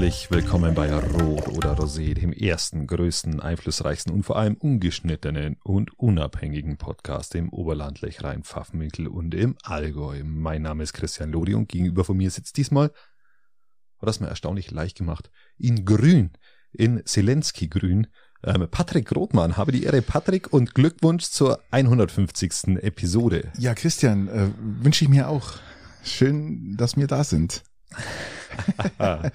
Herzlich willkommen bei Rot oder Rosé, dem ersten, größten, einflussreichsten und vor allem ungeschnittenen und unabhängigen Podcast im Oberland, Lechrein, Pfaffenwinkel und im Allgäu. Mein Name ist Christian Lodi und gegenüber von mir sitzt diesmal, hat das mir erstaunlich leicht gemacht, in grün, in Zelensky-grün, ähm, Patrick Rothmann. Habe die Ehre, Patrick, und Glückwunsch zur 150. Episode. Ja, Christian, äh, wünsche ich mir auch. Schön, dass wir da sind. ja,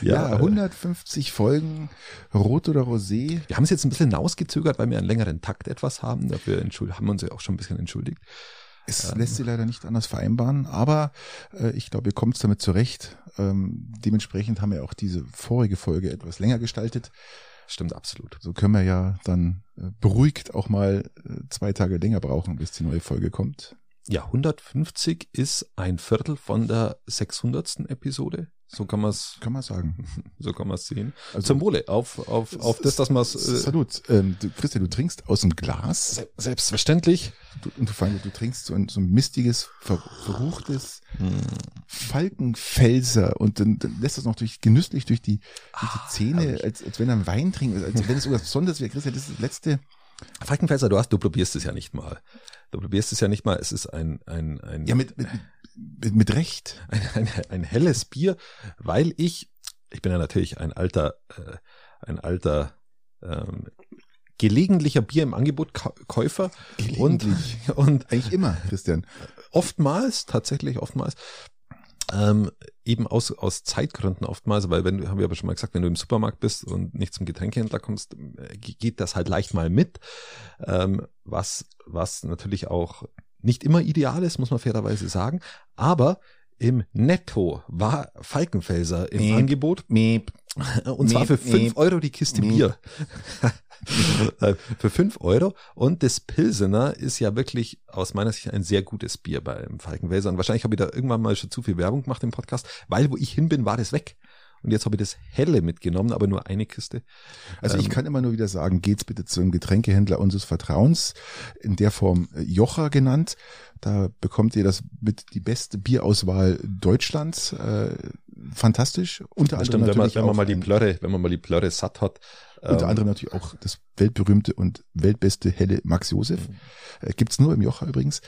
ja, 150 Folgen Rot oder Rosé. Wir haben es jetzt ein bisschen ausgezögert, weil wir einen längeren Takt etwas haben. Dafür haben wir uns ja auch schon ein bisschen entschuldigt. Es ähm. lässt sich leider nicht anders vereinbaren, aber äh, ich glaube, ihr kommt damit zurecht. Ähm, dementsprechend haben wir auch diese vorige Folge etwas länger gestaltet. Stimmt absolut. So können wir ja dann äh, beruhigt auch mal äh, zwei Tage länger brauchen, bis die neue Folge kommt. Ja, 150 ist ein Viertel von der 600. Episode. So kann man es. Kann man sagen. So kann man es sehen. Also, Zum Wohle. Auf, auf, auf das, dass man es. Äh, Salut. Ähm, du, Christian, du trinkst aus dem Glas. Selbstverständlich. Du, und du, vor allem, du trinkst so ein, so ein mistiges, ver, verruchtes hm. Falkenfelser und dann, dann lässt das noch durch, genüsslich durch die, durch die ah, Zähne, als, als wenn er einen Wein trinkt, als wenn es irgendwas Besonderes wäre. Christian, das ist das letzte Falkenfelser, du hast, du probierst es ja nicht mal. Du probierst es ja nicht mal. Es ist ein, ein, ein. Ja, mit, mit, mit, mit Recht. Ein, ein, ein helles Bier, weil ich, ich bin ja natürlich ein alter, äh, ein alter, ähm, gelegentlicher Bier im Angebot Käufer und und eigentlich immer Christian oftmals tatsächlich oftmals ähm, eben aus, aus Zeitgründen oftmals, weil wenn du, haben wir aber schon mal gesagt, wenn du im Supermarkt bist und nicht zum Getränkehändler kommst, äh, geht das halt leicht mal mit. Ähm, was, was natürlich auch nicht immer ideal ist, muss man fairerweise sagen. Aber im Netto war Falkenfelser im Miep, Angebot. Miep, und zwar für fünf Euro die Kiste Bier. Äh, für fünf Euro. Und das Pilsener ist ja wirklich aus meiner Sicht ein sehr gutes Bier beim Falkenwälzer. Und wahrscheinlich habe ich da irgendwann mal schon zu viel Werbung gemacht im Podcast, weil wo ich hin bin, war das weg. Und jetzt habe ich das helle mitgenommen, aber nur eine Kiste. Also ähm, ich kann immer nur wieder sagen, geht's bitte zu einem Getränkehändler unseres Vertrauens, in der Form äh, Jocha genannt. Da bekommt ihr das mit die beste Bierauswahl Deutschlands. Äh, fantastisch. Unter anderem stimmt, wenn man, wenn man mal die Plörre, wenn man mal die Plörre satt hat, unter ähm, anderem natürlich auch das weltberühmte und weltbeste helle Max Josef. Mhm. Äh, gibt's nur im Jocha übrigens.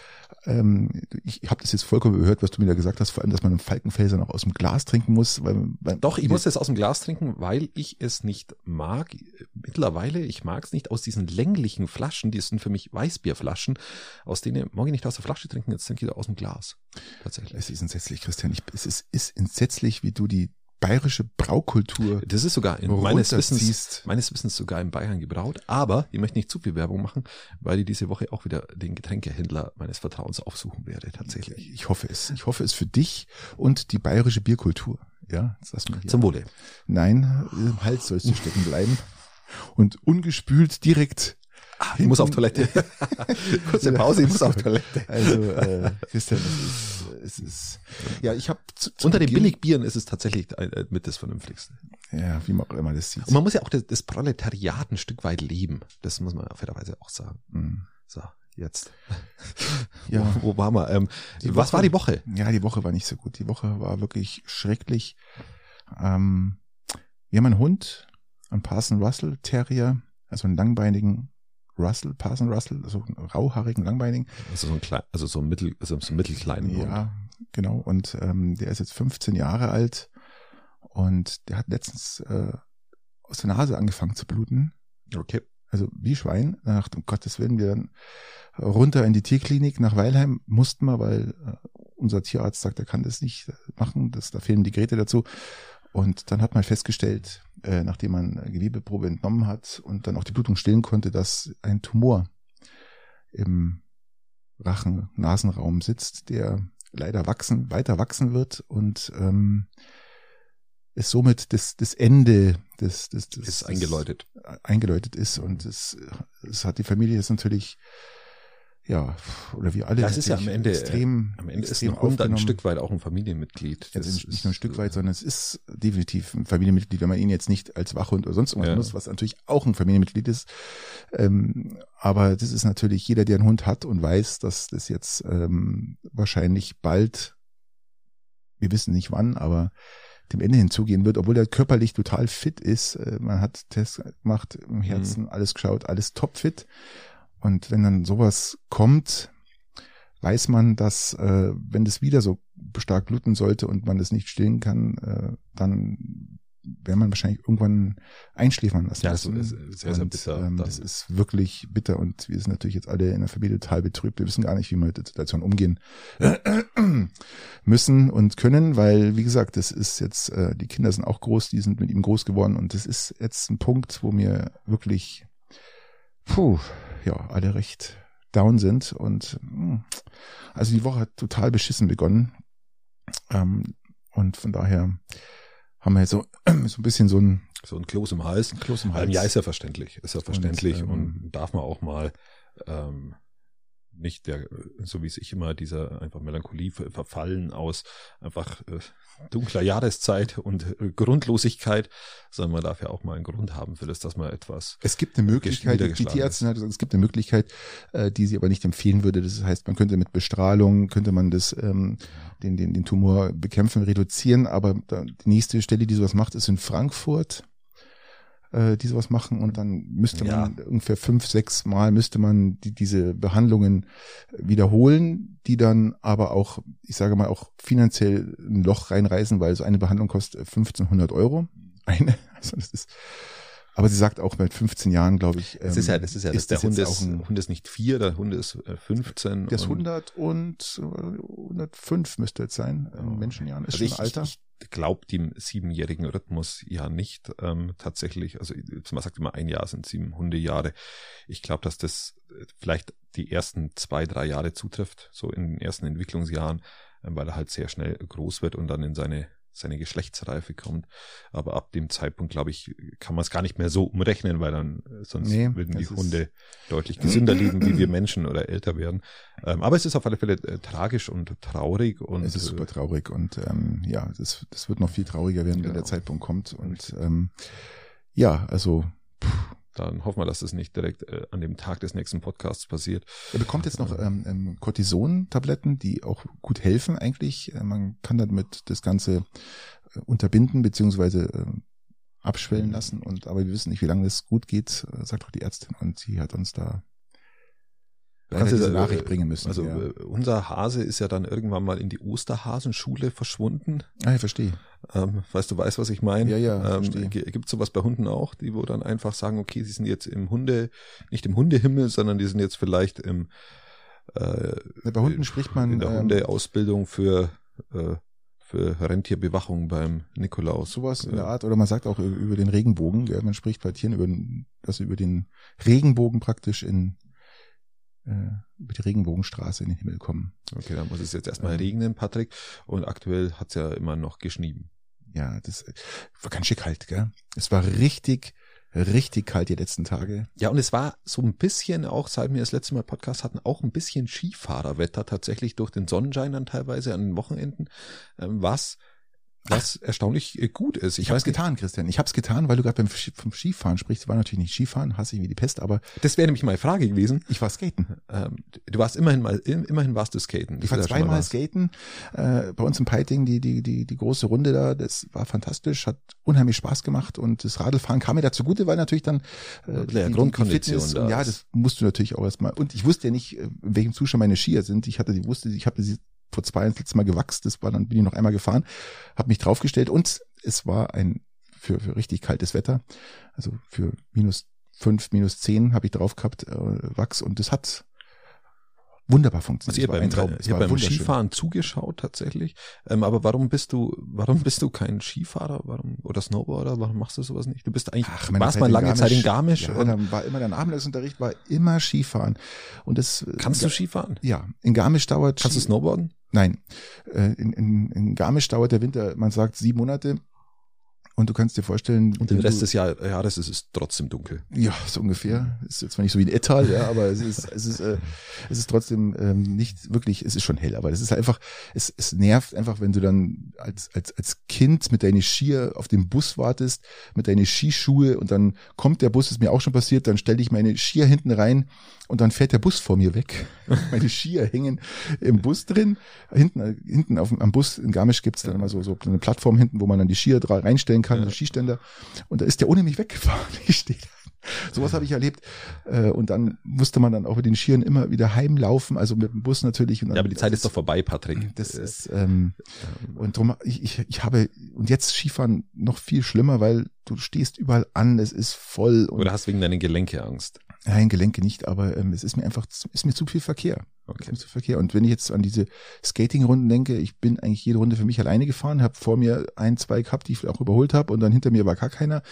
Ähm, ich habe das jetzt vollkommen gehört, was du mir da gesagt hast, vor allem, dass man einen Falkenfelser noch aus dem Glas trinken muss. Weil, weil Doch, ich muss es aus dem Glas trinken, weil ich es nicht mag. Mittlerweile, ich mag es nicht aus diesen länglichen Flaschen, die sind für mich Weißbierflaschen, aus denen mag ich nicht aus der Flasche trinken, jetzt trinke ich aus dem Glas. Tatsächlich. Es ist entsetzlich, Christian. Ich, es ist, ist entsetzlich, wie du die bayerische Braukultur. Das ist sogar in meines Wissens, meines Wissens sogar in Bayern gebraut. Aber ich möchte nicht zu viel Werbung machen, weil ich diese Woche auch wieder den Getränkehändler meines Vertrauens aufsuchen werde, tatsächlich. Ich hoffe es. Ich hoffe es für dich und die bayerische Bierkultur. Ja, das mal. Zum Wohle. Nein, im Hals sollst du stecken bleiben. Und ungespült direkt Ah, ich muss auf Toilette. Kurze Pause, ich muss auf Toilette. Also, äh, Christian, es ist, es ist ja, ich habe unter den Billigbieren ist es tatsächlich äh, mit das Vernünftigste. Ja, wie man auch immer das sieht. Und man muss ja auch das, das Proletariat ein Stück weit leben. Das muss man ja fairerweise auch sagen. Mhm. So, jetzt. Ja. wo, wo waren wir? Ähm, was Woche, war die Woche? Ja, die Woche war nicht so gut. Die Woche war wirklich schrecklich. Ähm, wir haben einen Hund, einen Parson Russell Terrier, also einen langbeinigen Russell, Parson Russell, so einen rauhaarigen, langbeinigen. Also so ein klein, also so ein mittel, also so ein mittelkleinen Ja, Hund. genau. Und ähm, der ist jetzt 15 Jahre alt und der hat letztens äh, aus der Nase angefangen zu bluten. Okay. Also wie Schwein. Nach um Gottes Willen, wir dann runter in die Tierklinik nach Weilheim mussten wir, weil äh, unser Tierarzt sagt, er kann das nicht machen. Das, da fehlen die Geräte dazu. Und dann hat man festgestellt, äh, nachdem man Gewebeprobe entnommen hat und dann auch die Blutung stillen konnte, dass ein Tumor im Rachen-Nasenraum sitzt, der leider wachsen, weiter wachsen wird und ähm, es somit das, das Ende des, des, des ist eingeläutet. eingeläutet ist und es, es hat die Familie jetzt natürlich ja, oder wie alle. Das ist ja am Ende extrem. Am Ende extrem ist ein Hund ein Stück weit auch ein Familienmitglied. Das ist nicht nur ein Stück weit, sondern es ist definitiv ein Familienmitglied, wenn man ihn jetzt nicht als Wachhund oder sonst irgendwas ja. muss, was natürlich auch ein Familienmitglied ist. Ähm, aber das ist natürlich jeder, der einen Hund hat und weiß, dass das jetzt ähm, wahrscheinlich bald, wir wissen nicht wann, aber dem Ende hinzugehen wird, obwohl er körperlich total fit ist. Äh, man hat Tests gemacht, im Herzen alles geschaut, alles topfit. Und wenn dann sowas kommt, weiß man, dass äh, wenn das wieder so stark bluten sollte und man das nicht stillen kann, äh, dann wäre man wahrscheinlich irgendwann einschläfern lassen. Ja, das ist sehr, sehr bitter. Und, ähm, das ist wirklich bitter und wir sind natürlich jetzt alle in der Familie total betrübt. Wir wissen gar nicht, wie wir mit der Situation umgehen müssen und können, weil, wie gesagt, das ist jetzt, äh, die Kinder sind auch groß, die sind mit ihm groß geworden und das ist jetzt ein Punkt, wo mir wirklich, puh, ja, alle recht down sind und mh, also die Woche hat total beschissen begonnen ähm, und von daher haben wir jetzt so, so ein bisschen so ein so ein Kloß im Hals. Ein Kloß im Hals. Ähm, ja, ist ja verständlich, ist ja verständlich und, Und, und darf man auch mal ähm, nicht der, so wie es ich immer, dieser einfach Melancholie ver- verfallen aus einfach äh, dunkler Jahreszeit und äh, Grundlosigkeit, sondern man darf ja auch mal einen Grund haben für das, dass man etwas Es gibt eine Möglichkeit, die niedergeschlagen Tierärztin hat gesagt, es gibt eine Möglichkeit, äh, die sie aber nicht empfehlen würde. Das heißt, man könnte mit Bestrahlung, könnte man das, ähm, den, den, den Tumor bekämpfen, reduzieren, aber da, die nächste Stelle, die sowas macht, ist in Frankfurt, äh, die sowas machen und dann müsste Ja. man ungefähr fünf, sechs Mal müsste man die, diese Behandlungen wiederholen, die dann aber auch, ich sage mal, auch finanziell ein Loch reinreißen, weil so eine Behandlung kostet 1500 Euro. Eine, also das ist, aber sie sagt auch mit 15 Jahren, glaube ich. Das ist ja, ähm, das ist ja, das, der Hund ist, auch ein- Hund ist nicht vier, der Hund ist äh, 15. Der ist und- 100 und äh, 105 müsste jetzt sein. In Menschenjahren ist Also schon ich, Alter. ich, glaube dem siebenjährigen Rhythmus ja nicht ähm, tatsächlich. Also man sagt immer, ein Jahr sind sieben Hundejahre. Ich glaube, dass das äh, vielleicht die ersten zwei, drei Jahre zutrifft, so in den ersten Entwicklungsjahren, ähm, weil er halt sehr schnell groß wird und dann in seine seine Geschlechtsreife kommt. Aber ab dem Zeitpunkt, glaube ich, kann man es gar nicht mehr so umrechnen, weil dann äh, sonst Nee, würden die Hunde deutlich gesünder leben, wie wir Menschen oder älter werden. Ähm, aber es ist auf alle Fälle äh, tragisch und traurig und es ist äh, super traurig und ähm, ja, das, das wird noch viel trauriger werden, wenn Genau. der Zeitpunkt kommt. Und ähm, ja, also Dann hoffen wir, dass das nicht direkt äh, an dem Tag des nächsten Podcasts passiert. er bekommt jetzt noch ähm, ähm, Cortison-Tabletten, die auch gut helfen eigentlich. Äh, Man kann damit das Ganze äh, unterbinden beziehungsweise äh, abschwellen lassen. Und aber wir wissen nicht, wie lange das gut geht, äh, sagt auch die Ärztin. Und sie hat uns da Kannst du, diese äh, Nachricht bringen müssen. Also ja. äh, unser Hase ist ja dann irgendwann mal in die Osterhasenschule verschwunden. ah, ich verstehe. Ähm, weißt du, weißt, was ich meine? Ja, ja, Ähm, verstehe. Gibt es sowas bei Hunden auch, die wo dann einfach sagen, okay, sie sind jetzt im Hunde, nicht im Hundehimmel, sondern die sind jetzt vielleicht im äh, Bei Hunden spricht man in der ähm, Hundeausbildung für äh, für Rentierbewachung beim Nikolaus. sowas in der Art. Oder man sagt auch über über den Regenbogen. Gell? Man spricht bei Tieren über, den- also über den Regenbogen praktisch in äh, über die Regenbogenstraße in den Himmel kommen. Okay, dann muss es jetzt erstmal Ähm. regnen, Patrick. Und aktuell hat's ja immer noch geschnieben. Ja, das war ganz schön kalt, gell? Es war richtig, richtig kalt die letzten Tage. Ja, und es war so ein bisschen auch, seit wir das letzte Mal Podcast hatten, auch ein bisschen Skifahrerwetter tatsächlich durch den Sonnenschein dann teilweise an den Wochenenden, ähm, was, was erstaunlich äh, gut ist. Ich Ich habe getan, Christian. Ich habe es getan, weil du gerade beim Skifahren sprichst. War natürlich nicht Skifahren, hasse ich wie die Pest, aber das wäre nämlich meine Frage gewesen. ich war skaten. Ähm, du warst immerhin mal, immerhin warst du skaten. Ich war ja schon mal zweimal skaten. Äh, bei uns im Piting, die, die, die, die große Runde da, das war fantastisch, hat unheimlich Spaß gemacht und das Radlfahren kam mir dazu gute, weil natürlich dann äh, Ja, Grundkondition da ja, ist. das musst du natürlich auch erstmal. Und ich wusste ja nicht, äh, in welchem Zustand meine Skier sind. Ich hatte die, wusste, ich habe sie vor zwei Jahren das letzte Mal gewachst, das war dann, bin ich noch einmal gefahren, habe mich draufgestellt und es war ein für, für richtig kaltes Wetter, also für minus fünf, minus zehn habe ich drauf gehabt, äh, Wachs und das hat wunderbar funktioniert. Also ihr Es beim. Es ihr beim. Skifahren zugeschaut tatsächlich. Ähm, aber warum bist du, warum bist du kein Skifahrer? Warum oder Snowboarder? Warum machst du sowas nicht? Du bist eigentlich, Ach, warst Zeit mal lange Zeit in Garmisch. Ja, und dann war immer der Nachmittagsunterricht war immer Skifahren. Und das kannst du Skifahren? Ja, in Garmisch dauert Kannst du Snowboarden? Nein, äh, in, in, in Garmisch dauert der Winter, man sagt sieben Monate. Und du kannst dir vorstellen. Und den Rest du, des Jahr, Jahres ist es trotzdem dunkel. Ja, so ungefähr. Ist jetzt zwar nicht so wie ein Ettal, ja, aber es ist, es ist, äh, es ist trotzdem ähm, nicht wirklich, es ist schon hell, aber es ist einfach, es, es nervt einfach, wenn du dann als, als, als Kind mit deinen Skier auf den Bus wartest, mit deinen Skischuhe und dann kommt der Bus, ist mir auch schon passiert, dann stelle ich meine Skier hinten rein und dann fährt der Bus vor mir weg. meine Skier hängen im Bus drin. Hinten, hinten auf, dem- am Bus in Garmisch gibt's dann immer so, so eine Plattform hinten, wo man dann die Skier reinstellen kann, Ja. so Skiständer. Und da ist der ohne mich weggefahren. Ich stehe da. Sowas habe ich erlebt. Äh, Und dann musste man dann auch mit den Skiern immer wieder heimlaufen, also mit dem Bus natürlich. Ja, aber die Zeit ist doch vorbei, Patrick. Das Äh, ist, ähm, und drum, ich, ich, ich habe, und jetzt Skifahren noch viel schlimmer, weil du stehst überall an, es ist voll und Oder hast wegen deinen Gelenke Angst? Nein, Gelenke nicht, aber ähm, es ist mir einfach, zu- ist mir zu viel Verkehr. Okay. zu viel Verkehr. Und wenn ich jetzt an diese Skating-Runden denke, ich bin eigentlich jede Runde für mich alleine gefahren, habe vor mir ein, zwei gehabt, die ich auch überholt habe und dann hinter mir war gar keiner.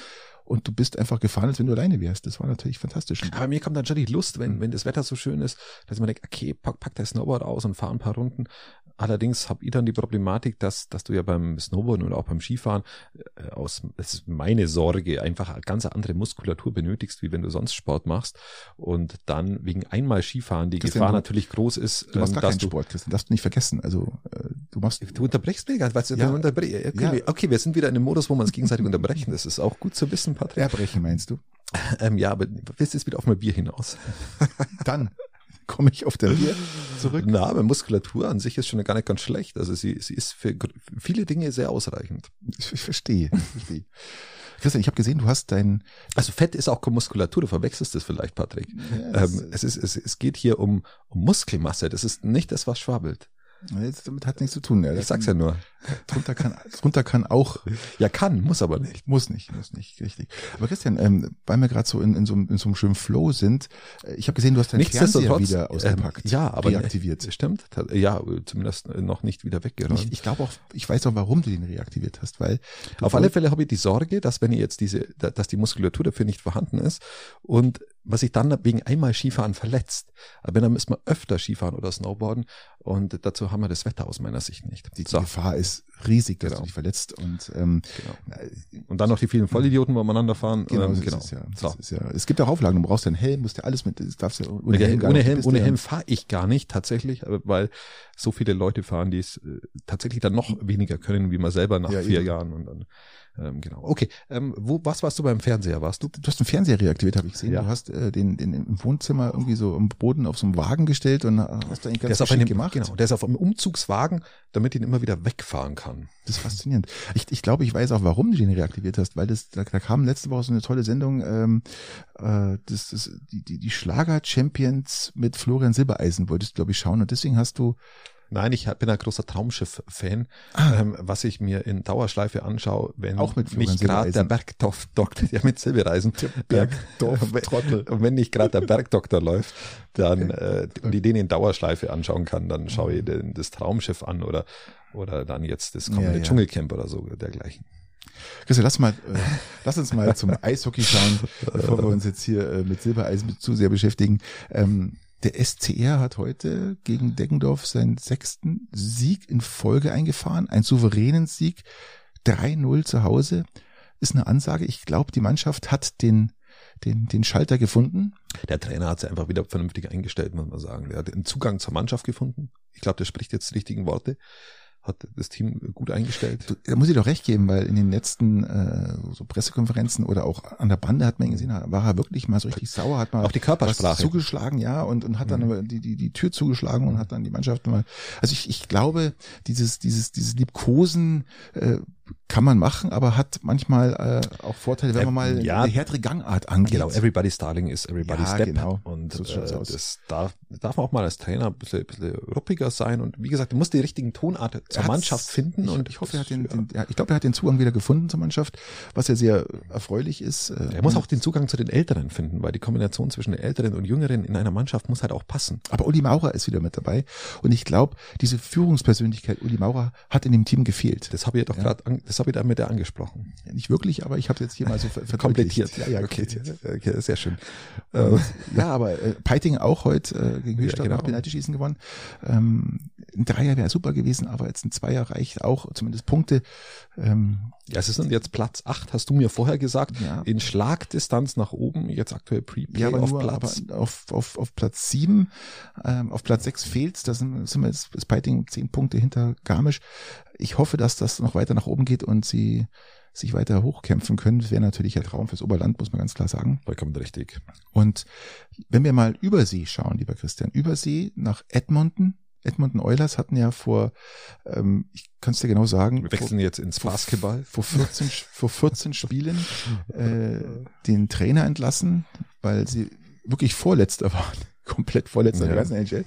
Und du bist einfach gefahren, als wenn du alleine wärst. Das war natürlich fantastisch. Aber mir kommt dann schon die Lust, wenn, wenn das Wetter so schön ist, dass man denkt, okay, pack, pack das Snowboard aus und fahr ein paar Runden. Allerdings habe ich dann die Problematik, dass, dass du ja beim Snowboarden oder auch beim Skifahren äh, aus, das ist meine Sorge, einfach eine ganz andere Muskulatur benötigst, wie wenn du sonst Sport machst. Und dann wegen einmal Skifahren die Christian, Gefahr natürlich groß ist, Du machst ähm, gar dass keinen du Sport, Christian. Darfst du nicht vergessen. Also äh, du machst. Du unterbrichst mich weißt du, Ja. du unterbrech, okay, Ja. wir- okay, wir sind wieder in einem Modus, wo wir uns gegenseitig unterbrechen. Das ist auch gut zu wissen, Patrick. Erbrechen, meinst du? Ähm, ja, aber willst du jetzt wieder auf mein Bier hinaus? Dann komme ich auf der Bier zurück. Na, aber Muskulatur an sich ist schon gar nicht ganz schlecht. Also sie, sie ist für viele Dinge sehr ausreichend. Ich, verstehe. Ich verstehe. Christian, ich habe gesehen, du hast dein. Also Fett ist auch keine Muskulatur, du verwechselst das vielleicht, Patrick. Ja, Ähm, es, ist, es, es geht hier um, um Muskelmasse. Das ist nicht das, was schwabbelt. Jetzt, damit hat nichts zu tun. Ja. Ich sag's ja nur. Drunter kann, drunter kann auch Ja, kann, muss aber nicht. Muss nicht, muss nicht, richtig. Aber Christian, ähm, weil wir gerade so in, in, so, einem- in so einem schönen Flow sind, äh, ich habe gesehen, du hast deinen Fernseher wieder ausgepackt. Ähm, ja, aber reaktiviert. Stimmt. Ja, zumindest noch nicht wieder weggeräumt. Ich, ich glaube auch, ich weiß auch, warum du den reaktiviert hast, weil Auf alle Fälle habe ich die Sorge, dass wenn ihr jetzt diese, da- dass die Muskulatur dafür nicht vorhanden ist und was sich dann wegen einmal Skifahren verletzt. Aber dann müssen wir öfter Skifahren oder Snowboarden und dazu haben wir das Wetter aus meiner Sicht nicht. die, So, Gefahr ist riesig, dass Genau. du dich verletzt und ähm, genau. Und dann noch die vielen Vollidioten, wo umeinander fahren. genau, ähm, genau. Ja, So. ja, es gibt auch Auflagen, du brauchst ja einen Helm, musst ja alles mit, das darfst ja ohne Helm, ohne Helm, ohne. Helm fahre ich gar nicht tatsächlich, weil so viele Leute fahren, die es äh, tatsächlich dann noch weniger können, wie man selber nach Ja, vier eben. Jahren und dann ähm, genau. Okay, ähm, wo was warst du beim Fernseher? Warst du? Du hast den Fernseher reaktiviert, habe ich gesehen. Ja. Du hast äh, den, den im Wohnzimmer irgendwie so am Boden auf so einem Wagen gestellt und äh, hast da eigentlich Der ganz ist auf geschickt einem, gemacht. genau, der ist auf einem Umzugswagen, damit ihn immer wieder wegfahren kann. Das ist faszinierend. Ich, ich glaube, ich weiß auch, warum du den reaktiviert hast, weil das, da, da kam letzte Woche so eine tolle Sendung, ähm, äh, das, das, die, die, die Schlager-Champions mit Florian Silbereisen wolltest du, glaube ich, schauen und deswegen hast du, Nein, ich bin ein großer Traumschiff-Fan, Ah. ähm, was ich mir in Dauerschleife anschaue, wenn Auch mit nicht gerade der. Bergdoktor, ja mit Silbereisen, Bergdorf-Trottel. und wenn nicht gerade der Bergdoktor läuft, dann äh, und die den in Dauerschleife anschauen kann, dann schaue ich den, das Traumschiff an oder oder dann jetzt das kommende Ja, ja. Dschungelcamp oder so dergleichen. Christian, lass mal, äh, lass uns mal zum Eishockey schauen, bevor wir uns jetzt hier äh, mit Silbereisen zu sehr beschäftigen. Ähm, der SCR hat heute gegen Deggendorf seinen sechsten Sieg in Folge eingefahren, einen souveränen Sieg, 3-0 zu Hause. Ist eine Ansage. Ich glaube, die Mannschaft hat den, den, den Schalter gefunden. Der Trainer hat sich einfach wieder vernünftig eingestellt, muss man sagen. Der hat einen Zugang zur Mannschaft gefunden. Ich glaube, der spricht jetzt die richtigen Worte. Hat das Team gut eingestellt. Da muss ich doch recht geben, weil in den letzten äh, so Pressekonferenzen oder auch an der Bande hat man ihn gesehen, war er wirklich mal so richtig sauer, hat mal Auch die Körpersprache. zugeschlagen, ja, und, und hat dann Mhm. die, die, die Tür zugeschlagen und hat dann die Mannschaft mal. Also ich, ich glaube, dieses, dieses, dieses Liebkosen äh, kann man machen, aber hat manchmal äh, auch Vorteile, wenn Äh, man mal ja. eine härtere Gangart angeht. Genau, everybody's darling is everybody's Ja, step. genau. Und So äh, das darf, darf man auch mal als Trainer ein bisschen, bisschen ruppiger sein. Und wie gesagt, du musst die richtigen Tonart zur Mannschaft finden. Ich, und ich hoffe, er hat den, ja. den ja, ich glaube, er hat den Zugang wieder gefunden zur Mannschaft, was ja sehr erfreulich ist. Äh, Er muss auch den Zugang zu den Älteren finden, weil die Kombination zwischen den Älteren und Jüngeren in einer Mannschaft muss halt auch passen. Aber Uli Maurer ist wieder mit dabei. Und ich glaube, diese Führungspersönlichkeit Uli Maurer hat in dem Team gefehlt. Das habe ich doch Ja. gerade, das habe ich da mit der angesprochen. Nicht wirklich, aber ich habe jetzt hier mal so. Komplettiert. Ja, ja, okay. okay, sehr schön. Und, Äh, ja, aber äh, Peiting auch heute äh, gegen Höchstadt Ja, genau. Penaltyschießen gewonnen. Ähm, ein Dreier wäre super gewesen, aber jetzt ein Zweier reicht auch, zumindest Punkte. Ähm, Ja, es ist jetzt Platz 8, hast du mir vorher gesagt. Ja. In Schlagdistanz nach oben, jetzt aktuell Pre-Play ja, aber auf nur Platz. aber auf, auf, auf Platz sieben, ähm, auf Platz sechs fehlt's. Da sind, sind wir jetzt ist Peiting zehn Punkte hinter Garmisch. Ich hoffe, dass das noch weiter nach oben geht und sie sich weiter hochkämpfen können. Das wäre natürlich ein Traum fürs Oberland, muss man ganz klar sagen. Vollkommen richtig. Und wenn wir mal über See schauen, lieber Christian, über See nach Edmonton. Edmonton Oilers hatten ja vor, ähm, ich kann es dir genau sagen, Wir wechseln jetzt ins vor, Basketball. vor 14, vor 14 Spielen äh, den Trainer entlassen, weil sie wirklich Vorletzter waren. Komplett Vorletzter Ja. der ganzen NHL.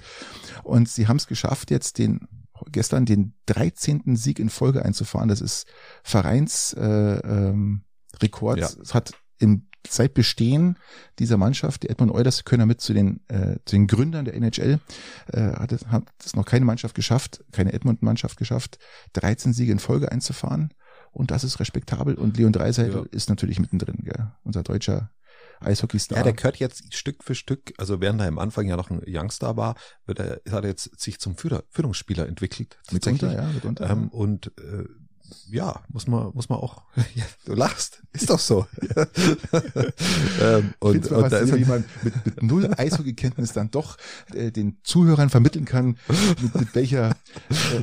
Und sie haben es geschafft, jetzt den gestern den 13. Sieg in Folge einzufahren. Das ist Vereins äh, ähm, Rekord. Ja. Es hat im seit Bestehen dieser Mannschaft, die Edmund Oilers, können damit zu den, äh, zu den Gründern der NHL, äh, hat, es, hat es noch keine Mannschaft geschafft, keine Edmund-Mannschaft geschafft, 13 Siege in Folge einzufahren. Und das ist respektabel. Und Leon Dreiseitel Ja. ist natürlich mittendrin, gell? unser deutscher Eishockeystar. Ja, der gehört jetzt Stück für Stück, also während er am Anfang ja noch ein Youngster war, wird er, hat er jetzt sich zum Führungsspieler entwickelt. mitunter, ja, mitunter. Ähm, und äh, ja, muss man, muss man auch. Ja, du lachst, ist doch so. ähm, und, und, und da ist wie man mit, mit null Eishockey-Kenntnis dann doch äh, den Zuhörern vermitteln kann, mit, mit welcher äh,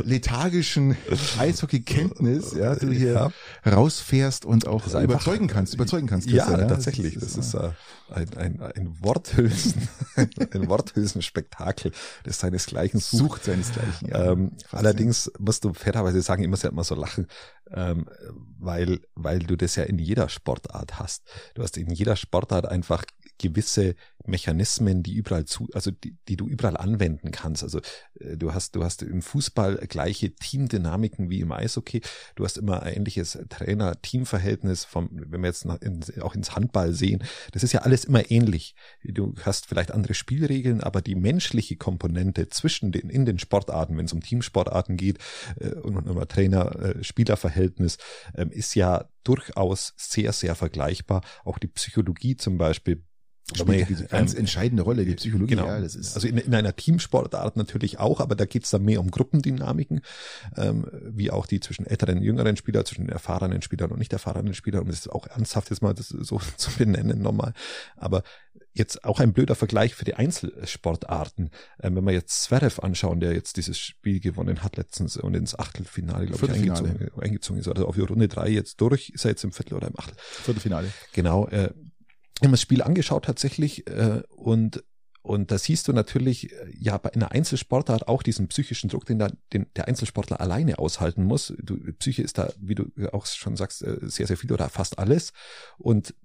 lethargischen Eishockey-Kenntnis ja, du hier Ja. rausfährst und auch Das ist überzeugen kannst, überzeugen kannst. ja, Christian, tatsächlich. Das ist äh, ein, ein, ein Worthülsen, ein Worthülsenspektakel, das seinesgleichen sucht. Sucht seinesgleichen. Ja. Ähm, allerdings musst du fairerweise sagen, ich muss ja immer so lachen, ähm, weil, weil du das ja in jeder Sportart hast. Du hast in jeder Sportart einfach gewisse Mechanismen, die überall zu, also die, die du überall anwenden kannst. Also äh, du hast, du hast im Fußball gleiche Teamdynamiken wie im Eishockey. Du hast immer ein ähnliches Trainer-Team-Verhältnis vom, wenn wir jetzt in, auch ins Handball sehen. Das ist ja alles immer ähnlich. Du hast vielleicht andere Spielregeln, aber die menschliche Komponente zwischen den, in den Sportarten, wenn es um Teamsportarten geht, äh, und um ein Trainer-Spieler-Verhältnis, ähm, ist ja durchaus sehr, sehr vergleichbar. Auch die Psychologie zum Beispiel. Spielt diese ganz ähm, entscheidende Rolle, die Psychologie. Genau. Ja, das ist, also in, in einer Teamsportart natürlich auch, aber da geht's dann mehr um Gruppendynamiken, ähm, wie auch die zwischen älteren, jüngeren Spielern, zwischen den erfahrenen Spielern und nicht erfahrenen Spielern, um das auch ernsthaft jetzt mal das so zu benennen nochmal. Aber jetzt auch ein blöder Vergleich für die Einzelsportarten. Ähm, wenn wir jetzt Zverev anschauen, der jetzt dieses Spiel gewonnen hat letztens und ins Achtelfinale, glaube ich, eingezogen, eingezogen ist, also auf die Runde drei jetzt durch, ist er jetzt im Viertel oder im Achtel. Viertelfinale. Genau, äh, ich habe das Spiel angeschaut tatsächlich äh, und und da siehst du natürlich äh, ja bei einer Einzelsportart auch diesen psychischen Druck, den, da, den der Einzelsportler alleine aushalten muss. Du, Psyche ist da, wie du auch schon sagst, äh, sehr, sehr viel oder fast alles. Und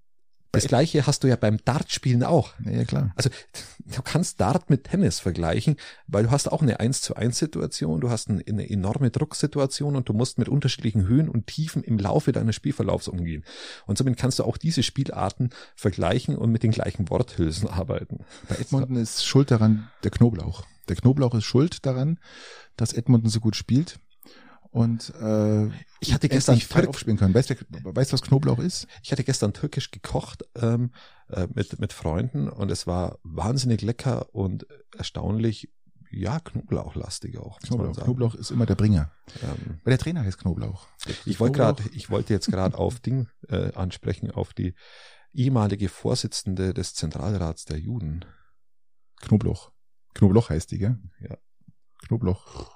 das Gleiche hast du ja beim Dartspielen auch. Ja, klar. Also du kannst Dart mit Tennis vergleichen, weil du hast auch eine 1 zu 1 Situation, du hast eine, eine enorme Drucksituation und du musst mit unterschiedlichen Höhen und Tiefen im Laufe deines Spielverlaufs umgehen. Und somit kannst du auch diese Spielarten vergleichen und mit den gleichen Worthülsen arbeiten. Bei Edmonton ist schuld daran der Knoblauch. Der Knoblauch ist schuld daran, dass Edmonton so gut spielt. Und äh, Ich hatte gestern frei Türk- aufspielen können. Weißt du, weißt, was Knoblauch ist? Ich hatte gestern türkisch gekocht ähm, äh, mit, mit Freunden und es war wahnsinnig lecker und erstaunlich, ja, Knoblauchlastig auch. Knoblauch. Knoblauch ist immer der Bringer. Ähm, Weil der Trainer heißt Knoblauch. Ich wollte gerade, ich wollte jetzt gerade auf Ding äh, ansprechen, auf die ehemalige Vorsitzende des Zentralrats der Juden. Knoblauch. Knoblauch heißt die, gell? Ja. Knoblauch.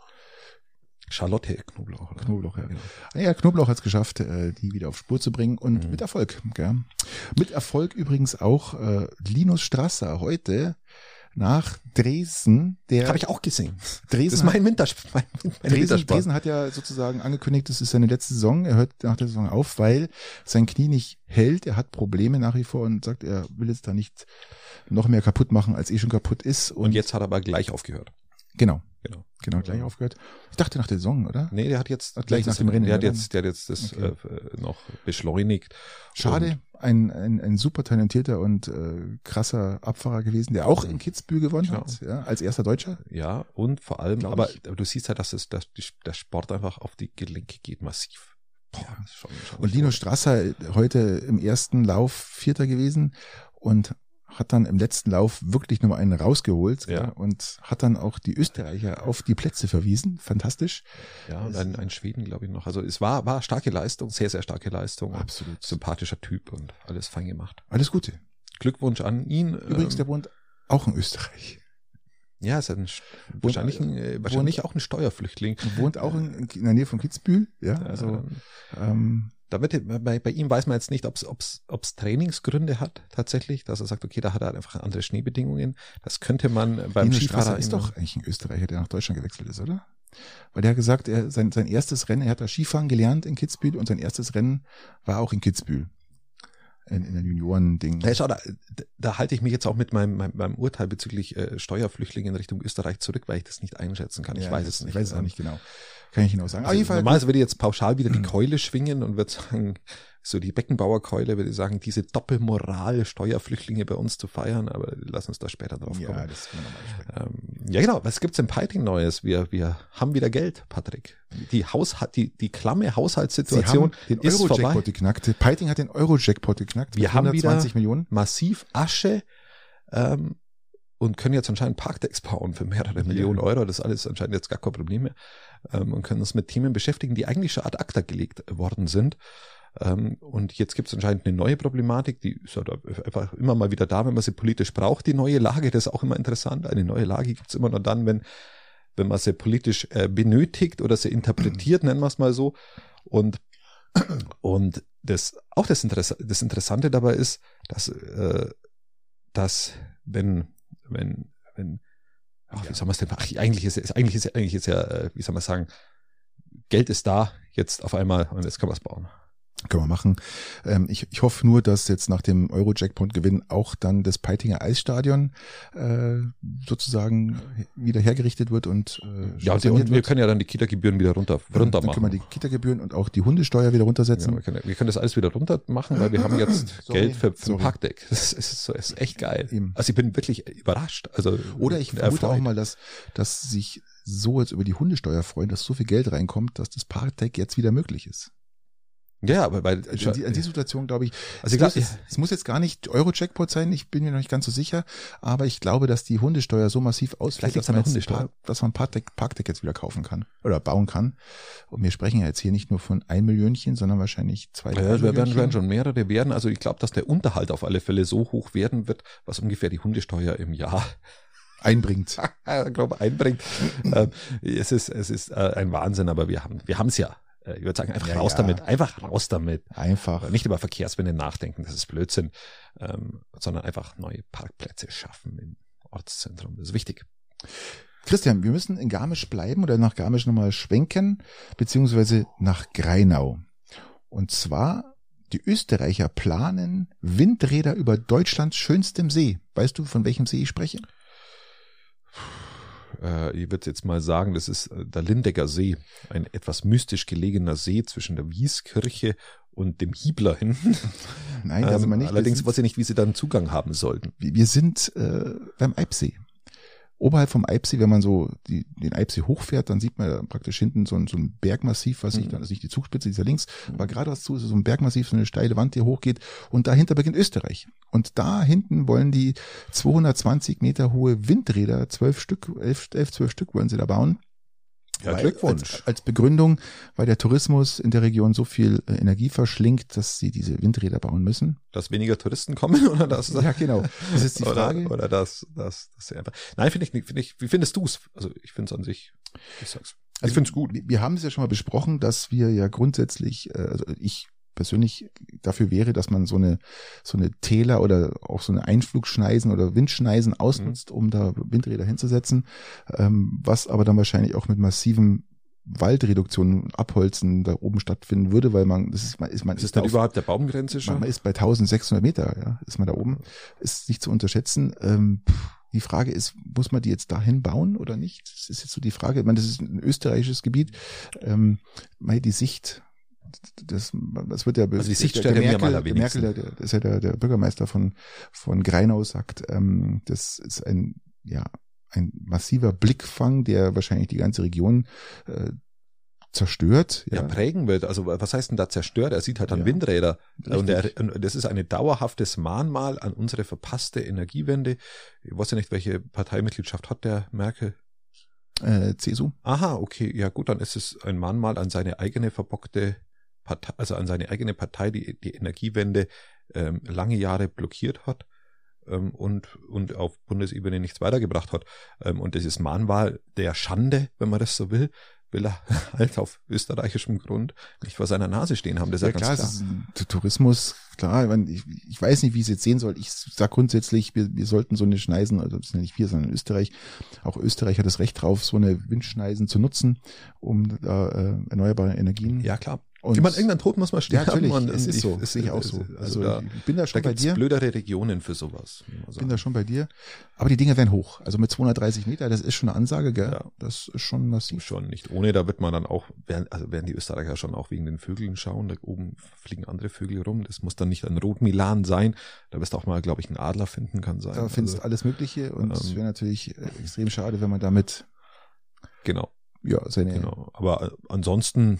Charlotte Knoblauch. Oder? Knoblauch, ja. Genau. Ah Ja, Knoblauch hat es geschafft, äh, die wieder auf Spur zu bringen und Mhm. mit Erfolg. Gell? Mit Erfolg übrigens auch äh, Linus Strasser heute nach Dresden. Der Habe ich auch gesehen. Dresden, Das ist mein Winter, mein, Dresden. Dresden hat ja sozusagen angekündigt, das ist seine letzte Saison. Er hört nach der Saison auf, weil sein Knie nicht hält. Er hat Probleme nach wie vor und sagt, er will jetzt da nicht noch mehr kaputt machen, als eh schon kaputt ist. Und jetzt hat er aber gleich aufgehört. Genau, Genau. genau gleich aufgehört. Ich dachte nach der Saison, oder? Nee, der hat jetzt Hat gleich nach dem Rennen, Der hat jetzt, der hat jetzt das Okay. äh, noch beschleunigt. Schade, ein, ein, ein super talentierter und äh, krasser Abfahrer gewesen, der auch in Kitzbühel gewonnen Genau. hat, ja, als erster Deutscher. Ja, und vor allem, Glaub aber, ich. du siehst halt, dass es, dass der Sport einfach auf die Gelenke geht, massiv. Boah, das ist schon, schon Und Lino Strasser heute im ersten Lauf Vierter gewesen und hat dann im letzten Lauf wirklich nur einen rausgeholt Ja. ja. und hat dann auch die Österreicher auf die Plätze verwiesen. Fantastisch. Ja, und ein, ein Schweden, glaube ich, noch. Also es war, war starke Leistung, sehr, sehr starke Leistung. Absolut. Sympathischer Typ und alles fein gemacht. Alles Gute. Glückwunsch an ihn. Übrigens, ähm, der wohnt auch in Österreich. ja, ist ein, wahrscheinlich, ein, äh, wahrscheinlich auch ein Steuerflüchtling. Wohnt auch in, in der Nähe von Kitzbühel. Ja, also Ähm, da wird, bei, bei ihm weiß man jetzt nicht, ob es Trainingsgründe hat tatsächlich, dass er sagt, okay, da hat er einfach andere Schneebedingungen. Das könnte man beim Linus Skifahrer Strasser ist doch eigentlich ein Österreicher, der nach Deutschland gewechselt ist, oder? Weil der hat gesagt, er, sein, sein erstes Rennen, er hat da Skifahren gelernt in Kitzbühel und sein erstes Rennen war auch in Kitzbühel. In, in der Junioren-Ding. Ja, schau, da, da halte ich mich jetzt auch mit meinem, meinem, meinem Urteil bezüglich äh, Steuerflüchtlinge in Richtung Österreich zurück, weil ich das nicht einschätzen kann. Ich Ja, weiß das- es nicht. Ich weiß es auch nicht genau. Kann ich genau sagen. Auf Also Fall. normalerweise würde ich jetzt pauschal wieder die Keule schwingen und würde sagen, so die Beckenbauer-Keule, würde ich sagen, diese Doppelmoral, Steuerflüchtlinge bei uns zu feiern, aber lass uns da später drauf ja, kommen. das können wir nochmal. Ähm, ja, genau. Was gibt's im Piting Neues? Wir, wir haben wieder Geld, Patrick. Die Haus, die, die klamme Haushaltssituation den ist vorbei. Euro-Jackpot geknackt. Piting hat den Euro-Jackpot geknackt. Wir haben wieder- 120 Millionen. Massiv Asche, ähm, und können jetzt anscheinend Parkdecks bauen für mehrere Ja. Millionen Euro. Das ist alles anscheinend jetzt gar kein Problem mehr. Ähm, und können uns mit Themen beschäftigen, die eigentlich schon ad acta gelegt worden sind. Ähm, und jetzt gibt es anscheinend eine neue Problematik, die ist halt einfach immer mal wieder da, wenn man sie politisch braucht, die neue Lage. Das ist auch immer interessant. Eine neue Lage gibt es immer nur dann, wenn, wenn man sie politisch äh, benötigt oder sie interpretiert, nennen wir es mal so. Und, und das, auch das, Interess das Interessante dabei ist, dass, äh, dass wenn, wenn, wenn, ach, wie soll man es denn, ach, eigentlich ist, ist, eigentlich ist, eigentlich ist ja, äh, wie soll man sagen, Geld ist da, jetzt auf einmal, und jetzt kann man es bauen. Können wir machen. Ähm, ich, ich hoffe nur, dass jetzt nach dem Euro-Jackpot-Gewinn auch dann das Peitinger Eisstadion äh, sozusagen wieder hergerichtet wird und äh, Ja, saniert und wir können ja dann die Kita-Gebühren wieder runter, runter Dann können wir machen. die Kita-Gebühren und auch die Hundesteuer wieder Ja, runtersetzen. wir, können, wir können das alles wieder runter machen, weil wir haben jetzt Sorry, Geld für, für ein. Parkdeck. Das ist, so, ist echt geil. Eben. Also ich bin wirklich überrascht. Also Oder ich vermute erfreut. auch mal, dass, dass sich so jetzt über die Hundesteuer freuen, dass so viel Geld reinkommt, dass das Parkdeck jetzt wieder möglich ist. Ja, aber weil Also in, die, die Situation glaube ich, Also ich es, glaub- jetzt, es muss jetzt gar nicht Euro-Jackpot sein, ich bin mir noch nicht ganz so sicher, aber ich glaube, dass die Hundesteuer so massiv ausfällt, dass man, ein. Park, dass man ein Parkdeck jetzt wieder kaufen kann oder bauen kann. Und wir sprechen ja jetzt hier nicht nur von ein Millionchen, sondern wahrscheinlich zwei, drei Ja, wir werden, werden schon mehrere werden. Also ich glaube, dass der Unterhalt auf alle Fälle so hoch werden wird, was ungefähr die Hundesteuer im Jahr, einbringt. ich glaube, einbringt. ähm, es ist, es ist äh, ein Wahnsinn, aber wir haben, wir haben es ja. Äh, Ich würde sagen, einfach Ja, raus ja. damit, einfach raus damit. Einfach. Nicht über Verkehrswende nachdenken, das ist Blödsinn, ähm, sondern einfach neue Parkplätze schaffen im Ortszentrum. Das ist wichtig. Christian, wir müssen in Garmisch bleiben oder nach Garmisch nochmal schwenken, beziehungsweise nach Greinau. Und zwar, die Österreicher planen Windräder über Deutschlands schönstem See. Weißt du, von welchem See ich spreche? Äh, ich würde jetzt mal sagen, das ist äh, der Lindecker See, ein etwas mystisch gelegener See zwischen der Wieskirche und dem Hiebler hinten. Nein, also Ähm, mal nicht. allerdings wir weiß ich nicht, wie sie dann Zugang haben sollten. sind, wir sind äh, beim Eibsee. Oberhalb vom Eibsee, wenn man so die, den Eibsee hochfährt, dann sieht man praktisch hinten so ein, so ein Bergmassiv, was sich Mhm. dann, das ist nicht die Zugspitze, die ist ja links, aber geradeaus zu ist so ein Bergmassiv, so eine steile Wand, die hochgeht und dahinter beginnt Österreich. Und da hinten wollen die 220 Meter hohe Windräder, zwölf Stück, elf, elf, zwölf Stück wollen sie da bauen. Ja, Glückwunsch. Als, als Begründung, weil der Tourismus in der Region so viel äh, Energie verschlingt, dass sie diese Windräder bauen müssen. Dass weniger Touristen kommen oder das? Ja, genau. Das ist die Frage. Oder, oder das, das, das einfach. Nein, finde ich nicht. Finde ich, wie findest du es? Also ich finde es an sich. Ich sag's. Also ich finde es gut. Wir, wir haben es ja schon mal besprochen, dass wir ja grundsätzlich, äh, also ich persönlich dafür wäre, dass man so eine so eine Täler oder auch so eine Einflugschneisen oder Windschneisen ausnutzt, um da Windräder hinzusetzen, ähm, was aber dann wahrscheinlich auch mit massivem Waldreduktion und Abholzen da oben stattfinden würde, weil man das ist man ist man Ist da dann auf- überhaupt der Baumgrenze schon? man ist bei 1600 Meter, ja, ist man da oben, ist nicht zu unterschätzen. Ähm, die Frage ist, muss man die jetzt dahin bauen oder nicht? Das ist jetzt so die Frage. Ich meine, das ist ein österreichisches Gebiet. Ähm, mal die Sicht, das, das wird ja, Also die Sicht der, der ja Merkel, der Merkel, der, der, ist ja der, der Bürgermeister von, von Greinau sagt, ähm, das ist ein, ja, ein massiver Blickfang, der wahrscheinlich die ganze Region äh, zerstört. ja. prägen wird. Also was heißt denn da zerstört? Er sieht halt dann Ja. Windräder. Und, er, und das ist ein dauerhaftes Mahnmal an unsere verpasste Energiewende. Ich weiß ja nicht, welche Parteimitgliedschaft hat der Merkel. Äh, CSU. Aha, okay, ja gut, dann ist es ein Mahnmal an seine eigene verbockte Partei, also an seine eigene Partei, die die Energiewende ähm, lange Jahre blockiert hat ähm, und, und auf Bundesebene nichts weitergebracht hat. Ähm, und dieses Mahnmal der Schande, wenn man das so will, will er halt auf österreichischem Grund nicht vor seiner Nase stehen haben. Das ist ja, klar, ganz klar. ist Tourismus, klar, ich, ich, weiß nicht, wie ich es jetzt sehen soll. Ich sag grundsätzlich, wir, wir sollten so eine Schneisen, also das sind ja nicht wir, sondern Österreich, auch Österreich hat das Recht drauf, so eine Windschneisen zu nutzen, um äh, erneuerbare Energien. Ja, klar. Und- ich meine, irgendein Tod muss man stehen ja, natürlich, und es ist ich- so, sehe ich auch es- so. Also, Also, da, ich bin da da schon bei gibt's dir. blödere Regionen für sowas. man bin da schon bei dir. Aber die Dinger werden hoch. Also mit 230 Meter, das ist schon eine Ansage, gell? Ja. Das ist schon massiv. Schon nicht ohne, da wird man dann auch, werden, also werden die Österreicher schon auch wegen den Vögeln schauen, da oben fliegen andere Vögel rum, das muss dann nicht ein Rotmilan sein, da wirst du auch mal, glaube ich, einen Adler finden kann sein. Da findest du also, alles Mögliche und es ähm, wäre natürlich äh, extrem schade, wenn man damit genau, ja seine genau. Aber äh, ansonsten,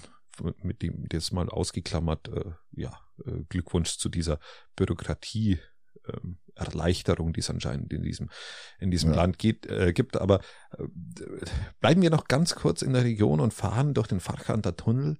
mit dem jetzt mal ausgeklammert, äh, ja, äh, Glückwunsch zu dieser Bürokratie. Ähm, Erleichterung, die es anscheinend in diesem, in diesem Ja. Land geht, äh, gibt. Aber äh, bleiben wir noch ganz kurz in der Region und fahren durch den Farchanter Tunnel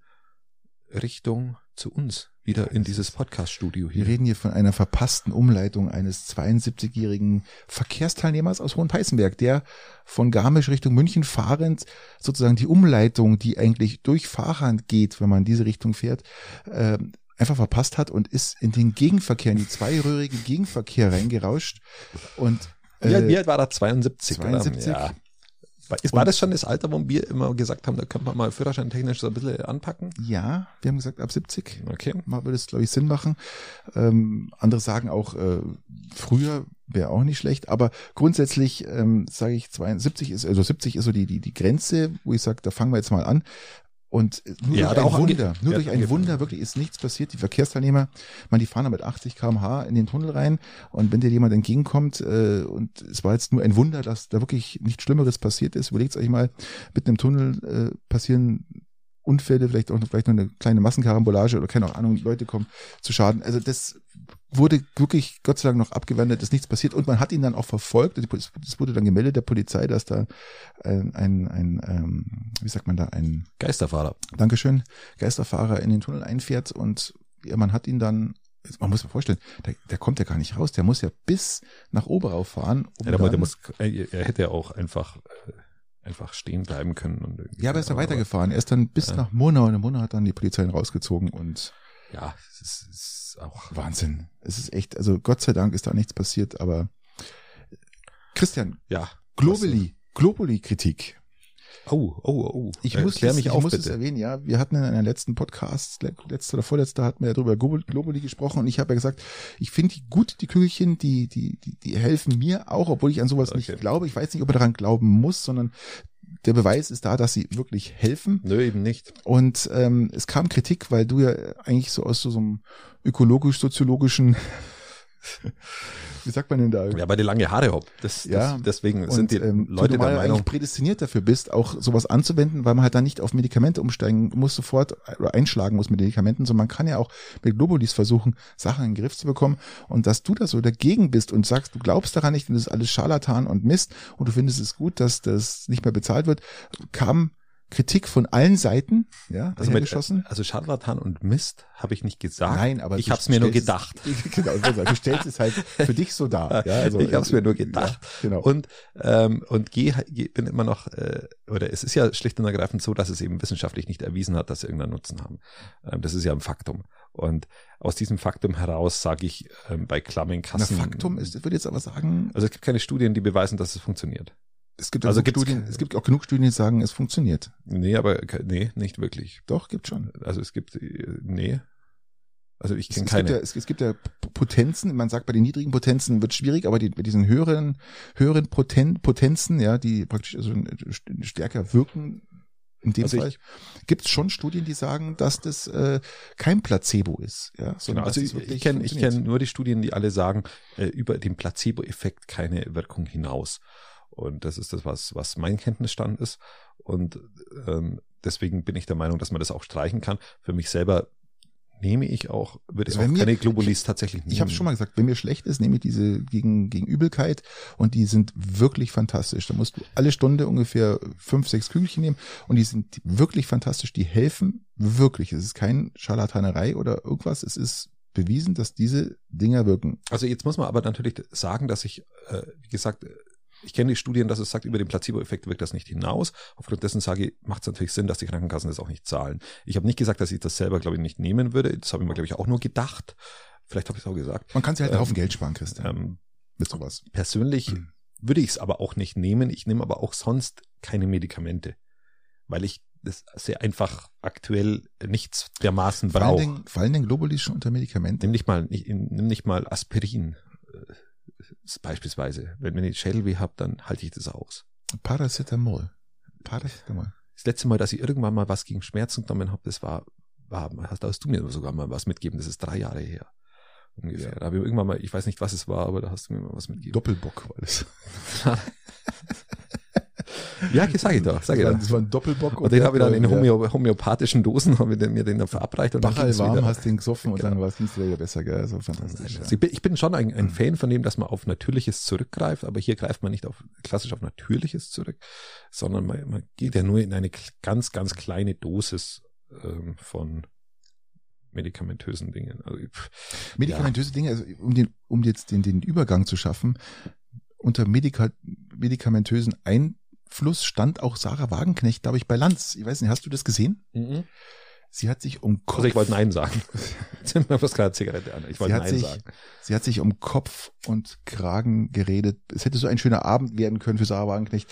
Richtung zu uns, wieder in dieses Podcast-Studio Wir hier. reden hier von einer verpassten Umleitung eines 72-jährigen Verkehrsteilnehmers aus Hohenpeißenberg, der von Garmisch Richtung München fahrend sozusagen die Umleitung, die eigentlich durch Fahrrad geht, wenn man in diese Richtung fährt, äh, einfach verpasst hat und ist in den Gegenverkehr, in die zweiröhrige Gegenverkehr reingerauscht und Wie, alt- äh, wie alt war er? 72? 72. Oder? Ja. War, ist, war das schon das Alter, wo wir immer gesagt haben, da könnte man mal Führerschein technisch so ein bisschen anpacken? ja, wir haben gesagt ab 70. Okay. mal würde es, glaube ich, Sinn machen. Ähm, andere sagen auch, äh, früher wäre auch nicht schlecht, aber grundsätzlich ähm, sage ich 72 ist, also 70 ist so die, die, die Grenze, wo ich sage, da fangen wir jetzt mal an. Und nur Ja, durch ein Wunder, nur ja, durch ein. Wunder wirklich ist nichts passiert. Die Verkehrsteilnehmer, man, die fahren da mit 80 km/h in den Tunnel rein und wenn dir jemand entgegenkommt äh, und es war jetzt nur ein Wunder, dass da wirklich nichts Schlimmeres passiert ist, überlegt euch mal, mit einem Tunnel äh, passieren Unfälle, vielleicht auch noch, vielleicht noch eine kleine Massenkarambolage oder keine Ahnung, Leute kommen zu Schaden. Also das wurde wirklich Gott sei Dank noch abgewendet, ist nichts passiert und man hat ihn dann auch verfolgt. Es wurde dann gemeldet der Polizei, dass da ein, ein, ein ähm, wie sagt man da, ein Geisterfahrer. Dankeschön, Geisterfahrer in den Tunnel einfährt und ja, man hat ihn dann, man muss sich vorstellen, der, der kommt ja gar nicht raus, der muss ja bis nach Oberau fahren. Um Ja, aber der muss, er, er hätte auch einfach, äh, einfach stehen bleiben können. Und irgendwie- ja, aber er ist dann aber- weitergefahren. Er ist dann bis Ja. nach Murnau und in Murnau hat dann die Polizei ihn rausgezogen und Ja, es ist, ist auch. Wahnsinn. Es ist echt, also Gott sei Dank ist da nichts passiert, aber Christian, Ja. Globally, Globally-Kritik. Oh, oh, oh. Ich Äh, muss, klär es, mich ich auf, muss es erwähnen, ja. Wir hatten in einer letzten Podcast, le- letzte oder vorletzte, hatten wir ja drüber Global- Globally gesprochen und ich habe ja gesagt, ich finde die gut, die Kügelchen, die, die, die, die helfen mir auch, obwohl ich an sowas Okay. nicht glaube. Ich weiß nicht, ob er daran glauben muss, sondern der Beweis ist da, dass sie wirklich helfen. Nö, eben nicht. Und ähm, es kam Kritik, weil du ja eigentlich so aus so, so einem ökologisch-soziologischen, wie sagt man denn da? Ja, weil die lange Haare habt. Das, Ja. das, deswegen Und, sind die ähm, Leute du der Meinung. eigentlich prädestiniert dafür bist, auch sowas anzuwenden, weil man halt dann nicht auf Medikamente umsteigen muss sofort oder einschlagen muss mit Medikamenten, sondern man kann ja auch mit Globulis versuchen, Sachen in den Griff zu bekommen. Und dass du da so dagegen bist und sagst, du glaubst daran nicht und das ist alles Scharlatan und Mist und du findest es gut, dass das nicht mehr bezahlt wird, kam Kritik von allen Seiten, ja, Also, mit, geschossen. also Scharlatan und Mist habe ich nicht gesagt. Nein, aber ich habe es mir nur gedacht. Es, genau, du stellst es halt für dich so dar. Ja, also, ich habe es mir nur gedacht. Ja, genau. Und ähm, und geh, geh, bin immer noch äh, oder es ist ja schlicht und ergreifend so, dass es eben wissenschaftlich nicht erwiesen hat, dass sie irgendeinen Nutzen haben. Ähm, das ist ja ein Faktum. Und aus diesem Faktum heraus sage ich ähm, bei Na, Kassen. Faktum ist, ich würde jetzt aber sagen, Also es gibt keine Studien, die beweisen, dass es funktioniert. Es gibt, also also Studien, keine- es gibt auch genug Studien, die sagen, es funktioniert. Nee, aber nee, nicht wirklich. Doch, gibt schon. Also es gibt äh, nee. Also ich Es, kenne es, gibt ja, keine. es, es gibt ja Potenzen, man sagt bei den niedrigen Potenzen wird schwierig, aber die, bei diesen höheren, höheren Poten, Potenzen, ja, die praktisch also st- stärker wirken, in dem Also Fall, gibt es schon Studien, die sagen, dass das äh, kein Placebo ist. Ja, Genau, sondern also dass ich, kenne ich funktioniert. kenn nur die Studien, die alle sagen, äh, über den Placebo-Effekt keine Wirkung hinaus. Und das ist das, was, was mein Kenntnisstand ist. Und ähm, deswegen bin ich der Meinung, dass man das auch streichen kann. Für mich selber nehme ich auch, würde ich auch mir- keine Globulis tatsächlich nehmen. Ich habe schon mal gesagt, wenn mir schlecht ist, nehme ich diese gegen, gegen Übelkeit und die sind wirklich fantastisch. Da musst du alle Stunde ungefähr fünf, sechs Kügelchen nehmen und die sind wirklich fantastisch. Die helfen wirklich. Es ist kein Scharlatanerei oder irgendwas. Es ist bewiesen, dass diese Dinger wirken. Also jetzt muss man aber natürlich sagen, dass ich, äh, wie gesagt, ich kenne die Studien, dass es sagt, über den Placebo-Effekt wirkt das nicht hinaus. Aufgrund dessen sage ich, macht es natürlich Sinn, dass die Krankenkassen das auch nicht zahlen. Ich habe nicht gesagt, dass ich das selber, glaube ich, nicht nehmen würde. Das habe ich mir, glaube ich, auch nur gedacht. Vielleicht habe ich es auch gesagt. Man kann sich halt einen Ähm, Haufen Geld sparen, Christian, Ähm, mit sowas. persönlich Mhm. würde ich es aber auch nicht nehmen. Ich nehme aber auch sonst keine Medikamente, weil ich das sehr einfach aktuell nichts dermaßen Vor allen, brauche. Dingen, vor allen Dingen Globulis schon unter Medikamenten. Nimm nicht mal, nimm nicht mal Aspirin. Beispielsweise. Wenn, wenn ich Schädelweh habe, dann halte ich das aus. Paracetamol. Paracetamol. Das letzte Mal, dass ich irgendwann mal was gegen Schmerzen genommen habe, das war, war, hast, hast du mir sogar mal was mitgegeben. Das ist drei Jahre her. Ungefähr. Ja. Da habe ich irgendwann mal, ich weiß nicht, was es war, aber da hast du mir mal was mitgegeben. Doppelbock war das. ja, sag ich doch, sag ich das, war, doch. das war ein Doppelbock. Und den habe ich dann in der- homö homöopathischen Dosen, habe ich den, mir den dann verabreicht und dann Bachal ging's warm, wieder. hast den gesoffen und Genau. dann war es wieder besser, gell? So fantastisch. Also ich, bin, ich bin schon ein, ein Mhm. Fan von dem, dass man auf Natürliches zurückgreift, aber hier greift man nicht auf klassisch auf Natürliches zurück, sondern man, man geht ja nur in eine ganz, ganz kleine Dosis ähm, von medikamentösen Dingen. Also, pff, Medikamentöse Dinge, also um den, um jetzt den, den Übergang zu schaffen, unter Medika medikamentösen Einfluss stand auch Sarah Wagenknecht, glaube ich, bei Lanz. Ich weiß nicht, hast du das gesehen? Sie hat sich um Kopf, also ich wollte Nein sagen. Zünd mir was gerade Zigarette an. Ich sie wollte hat Nein sich, sagen. sie hat sich um Kopf und Kragen geredet. Es hätte so ein schöner Abend werden können für Sarah Wagenknecht,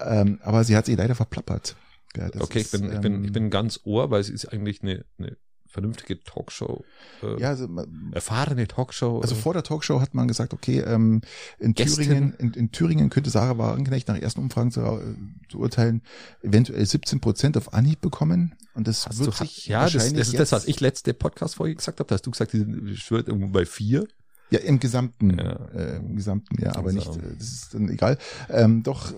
ähm, aber sie hat sich leider verplappert. Ja, Okay, ich ist, bin, ich bin, ähm, ich bin ganz ohr, weil es ist eigentlich eine, eine vernünftige Talkshow, äh, ja, also, erfahrene Talkshow. Also äh, vor der Talkshow hat man gesagt, okay, ähm, in Gästin. Thüringen, in, in Thüringen könnte Sarah Wagenknecht nach ersten Umfragen zu, äh, zu urteilen, eventuell 17 Prozent auf Anhieb bekommen. Und das Hast wird du, sich ja, das, das wahrscheinlich ist das, was ich letzte Podcast-Folge gesagt habe. Da hast du gesagt, die schwört irgendwo bei vier. Ja, im gesamten, Ja. äh, im gesamten, ja, aber nicht, äh, das ist dann egal. Ähm, doch, äh,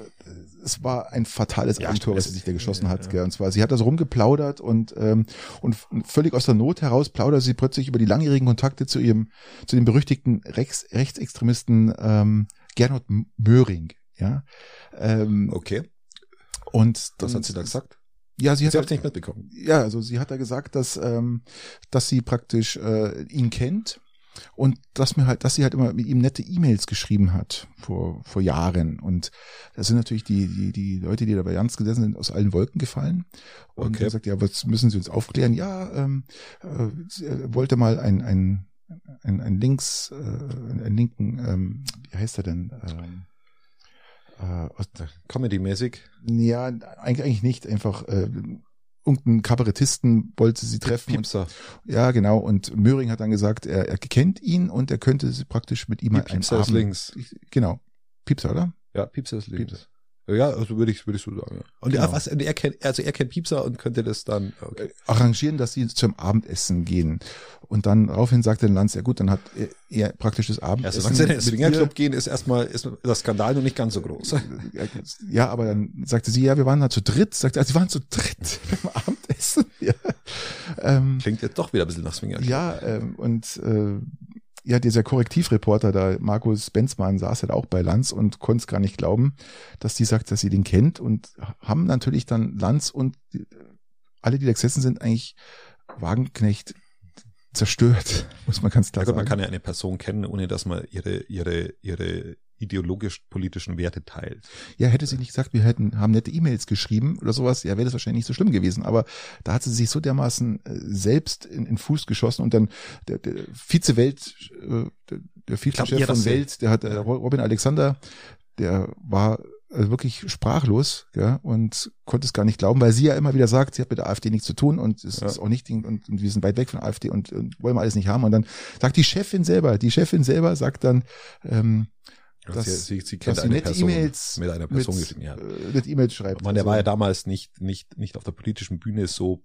es war ein fatales Ja, Eigentor, was sie sich da geschossen ja, hat. ja. Und zwar, sie hat da so rumgeplaudert und, ähm, und völlig aus der Not heraus plaudert sie plötzlich über die langjährigen Kontakte zu ihrem, zu dem berüchtigten Rechts, Rechtsextremisten ähm, Gernot Möhring. Ja, ähm, Okay. und Was dann- hat sie da gesagt? Ja, sie hat habe nicht mitbekommen. ja, also sie hat da gesagt, dass ähm, dass sie praktisch äh, ihn kennt und dass mir halt, dass sie halt immer mit ihm nette E-Mails geschrieben hat vor vor Jahren und da sind natürlich die die die Leute, die da bei Jans gesessen sind, aus allen Wolken gefallen und Okay. er sagt, ja, was müssen Sie uns aufklären? Ja, ähm, äh, sie äh, wollte mal ein ein ein, ein links äh, einen linken ähm, wie heißt er denn ähm, äh, Comedy-mäßig. ja, eigentlich, eigentlich nicht. Einfach äh, irgendeinen Kabarettisten wollte sie treffen. Und, Piepser. ja, genau. Und Möhring hat dann gesagt, er, er kennt ihn und er könnte sie praktisch mit ihm mal einen Piepser ist links. Genau. Piepser, oder? Ja, Piepser ist links. Piepser. Ja, also würde ich, würde ich so sagen. Ja. Und Genau. ja, was, er kennt, also er kennt Piepser und könnte das dann, okay. Arrangieren, dass sie zum Abendessen gehen. Und dann daraufhin sagte Lanz, ja gut, dann hat er, er praktisch das Abendessen. sie in den Swingerclub gehen, ist erstmal, ist der Skandal noch nicht ganz so groß. Ja, aber dann sagte sie, ja, wir waren da zu dritt. Sagte, also, sie waren zu dritt beim Abendessen. Ja. Ähm, Klingt jetzt doch wieder ein bisschen nach Swingerclub. Ja, ähm, und äh, ja, dieser Korrektivreporter da, Markus Benzmann, saß halt auch bei Lanz und konnte es gar nicht glauben, dass die sagt, dass sie den kennt und haben natürlich dann Lanz und die, alle, die da gesessen sind, eigentlich Wagenknecht zerstört, muss man ganz Ja klar gut, man sagen. kann ja eine Person kennen, ohne dass man ihre, ihre, ihre ideologisch-politischen Werte teilt. Ja, hätte sie nicht gesagt, wir hätten, haben nette E-Mails geschrieben oder sowas, ja, wäre das wahrscheinlich nicht so schlimm gewesen. Aber da hat sie sich so dermaßen äh, selbst in, in Fuß geschossen und dann der, der Vize-Welt, äh, der, der glaub, Vizechef von Welt, der hat äh, Robin Alexander, der war äh, wirklich sprachlos ja, und konnte es gar nicht glauben, weil sie ja immer wieder sagt, sie hat mit der AfD nichts zu tun und es Ja. ist auch nicht und, und wir sind weit weg von der AfD und, und wollen wir alles nicht haben. Und dann sagt die Chefin selber, die Chefin selber sagt dann, ähm, dass, sie, sie, sie kennt dass eine nette Person E-Mails mit einer Person mit, geschrieben. Ja. äh, mit E-Mails schreibt. Man, der Also, war ja damals nicht, nicht, nicht auf der politischen Bühne so,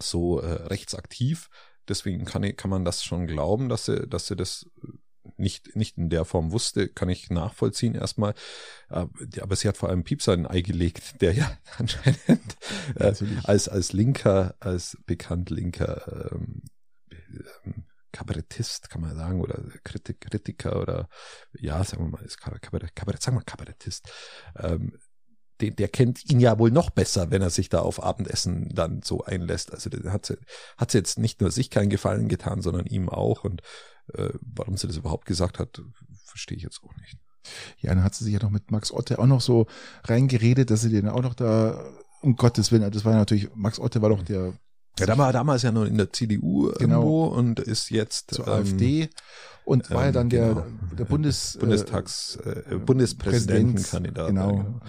so äh, rechtsaktiv. Deswegen kann, ich, kann man das schon glauben, dass sie, dass sie das nicht, nicht in der Form wusste, kann ich nachvollziehen erstmal. Aber sie hat vor allem Piepser ein Ei gelegt, der ja anscheinend äh, als, als Linker, als bekannt Linker ähm, ähm, Kabarettist, kann man sagen, oder Kritik, Kritiker oder ja, sagen wir mal, ist Kabarett, Kabarett, sagen wir Kabarettist, ähm, den, der kennt ihn ja wohl noch besser, wenn er sich da auf Abendessen dann so einlässt. Also hat sie, hat sie jetzt nicht nur sich keinen Gefallen getan, sondern ihm auch. Und äh, warum sie das überhaupt gesagt hat, verstehe ich jetzt auch nicht. Ja, dann hat sie sich ja noch mit Max Otte auch noch so reingeredet, dass sie den auch noch da, um Gottes Willen, das war natürlich, Max Otte war doch der ja, da war damals ja noch in der CDU genau. irgendwo und ist jetzt zur ähm, AfD und war ja dann der, genau. der Bundes, Bundestags, äh, Bundespräsidentenkandidat. Genau,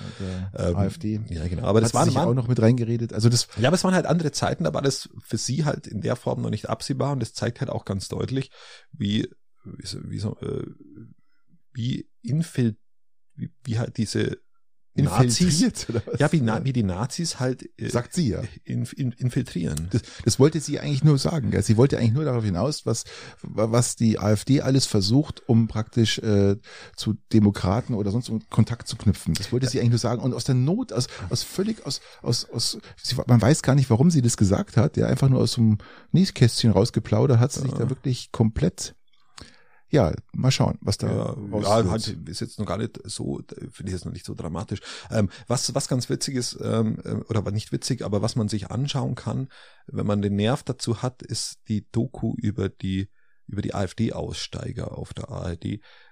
der ähm, AfD. Ja, genau. Aber das war sich auch noch mit reingeredet. Also das. Ja, aber es waren halt andere Zeiten, da war das für sie halt in der Form noch nicht absehbar und das zeigt halt auch ganz deutlich, wie, wie, wie, so, äh, wie infil, wie, wie halt diese Nazis, oder was? ja, wie, ja. wie die Nazis halt, äh, sagt sie ja, in, in, infiltrieren. Das, das wollte sie eigentlich nur sagen. Ja. Sie wollte eigentlich nur darauf hinaus, was, was die AfD alles versucht, um praktisch äh, zu Demokraten oder sonst um Kontakt zu knüpfen. Das wollte ja. sie eigentlich nur sagen. Und aus der Not, aus, aus völlig aus, aus, aus sie, man weiß gar nicht, warum sie das gesagt hat. Ja, einfach nur aus so einem Nieskästchen rausgeplaudert, hat sie sich da wirklich komplett ja, mal schauen, was da ja, ja halt, ist jetzt noch gar nicht so, finde ich jetzt noch nicht so dramatisch. Ähm, was, was ganz witzig ist, ähm, äh, oder nicht witzig, aber was man sich anschauen kann, wenn man den Nerv dazu hat, ist die Doku über die, über die AfD-Aussteiger auf der ARD.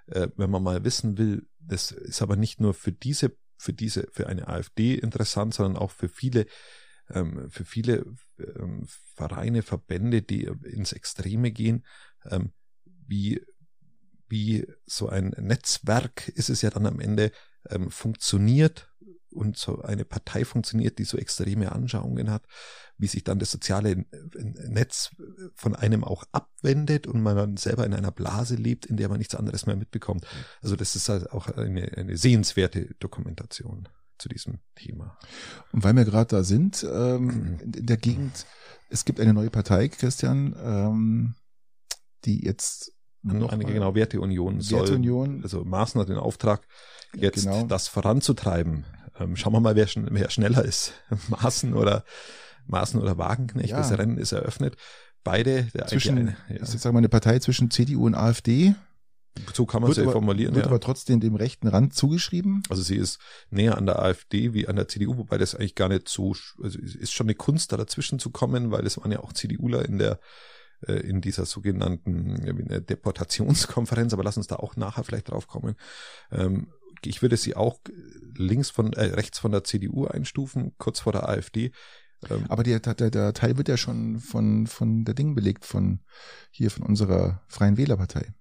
Äh, wenn man mal wissen will, das ist aber nicht nur für diese, für diese, für eine AfD interessant, sondern auch für viele, ähm, für viele ähm, Vereine, Verbände, die ins Extreme gehen, ähm, wie wie so ein Netzwerk ist es ja dann am Ende ähm, funktioniert und so eine Partei funktioniert, die so extreme Anschauungen hat, wie sich dann das soziale Netz von einem auch abwendet und man dann selber in einer Blase lebt, in der man nichts anderes mehr mitbekommt. Also das ist halt auch eine, eine sehenswerte Dokumentation zu diesem Thema. Und weil wir gerade da sind, ähm, in der Gegend, es gibt eine neue Partei, Christian, ähm, die jetzt noch eine genau Werteunion soll. Werteunion. Also Maaßen hat den Auftrag, jetzt genau. das voranzutreiben. Ähm, schauen wir mal, wer, schn wer schneller ist. Maaßen oder Maaßen oder Wagenknecht. Ja. Das Rennen ist eröffnet. Beide, der zwischen, eine, ja. ist jetzt sagen wir eine Partei zwischen CDU und AfD. So kann man es ja formulieren. Wird ja. aber trotzdem dem rechten Rand zugeschrieben. Also sie ist näher an der AfD wie an der CDU, wobei das eigentlich gar nicht so, also ist schon eine Kunst da dazwischen zu kommen, weil es waren ja auch CDUler in der in dieser sogenannten Deportationskonferenz, aber lass uns da auch nachher vielleicht drauf kommen. Ähm, ich würde sie auch links von, äh, rechts von der CDU einstufen, kurz vor der AfD. Ähm, aber der, der, der Teil wird ja schon von, von der Ding belegt, von hier von unserer Freien Wählerpartei.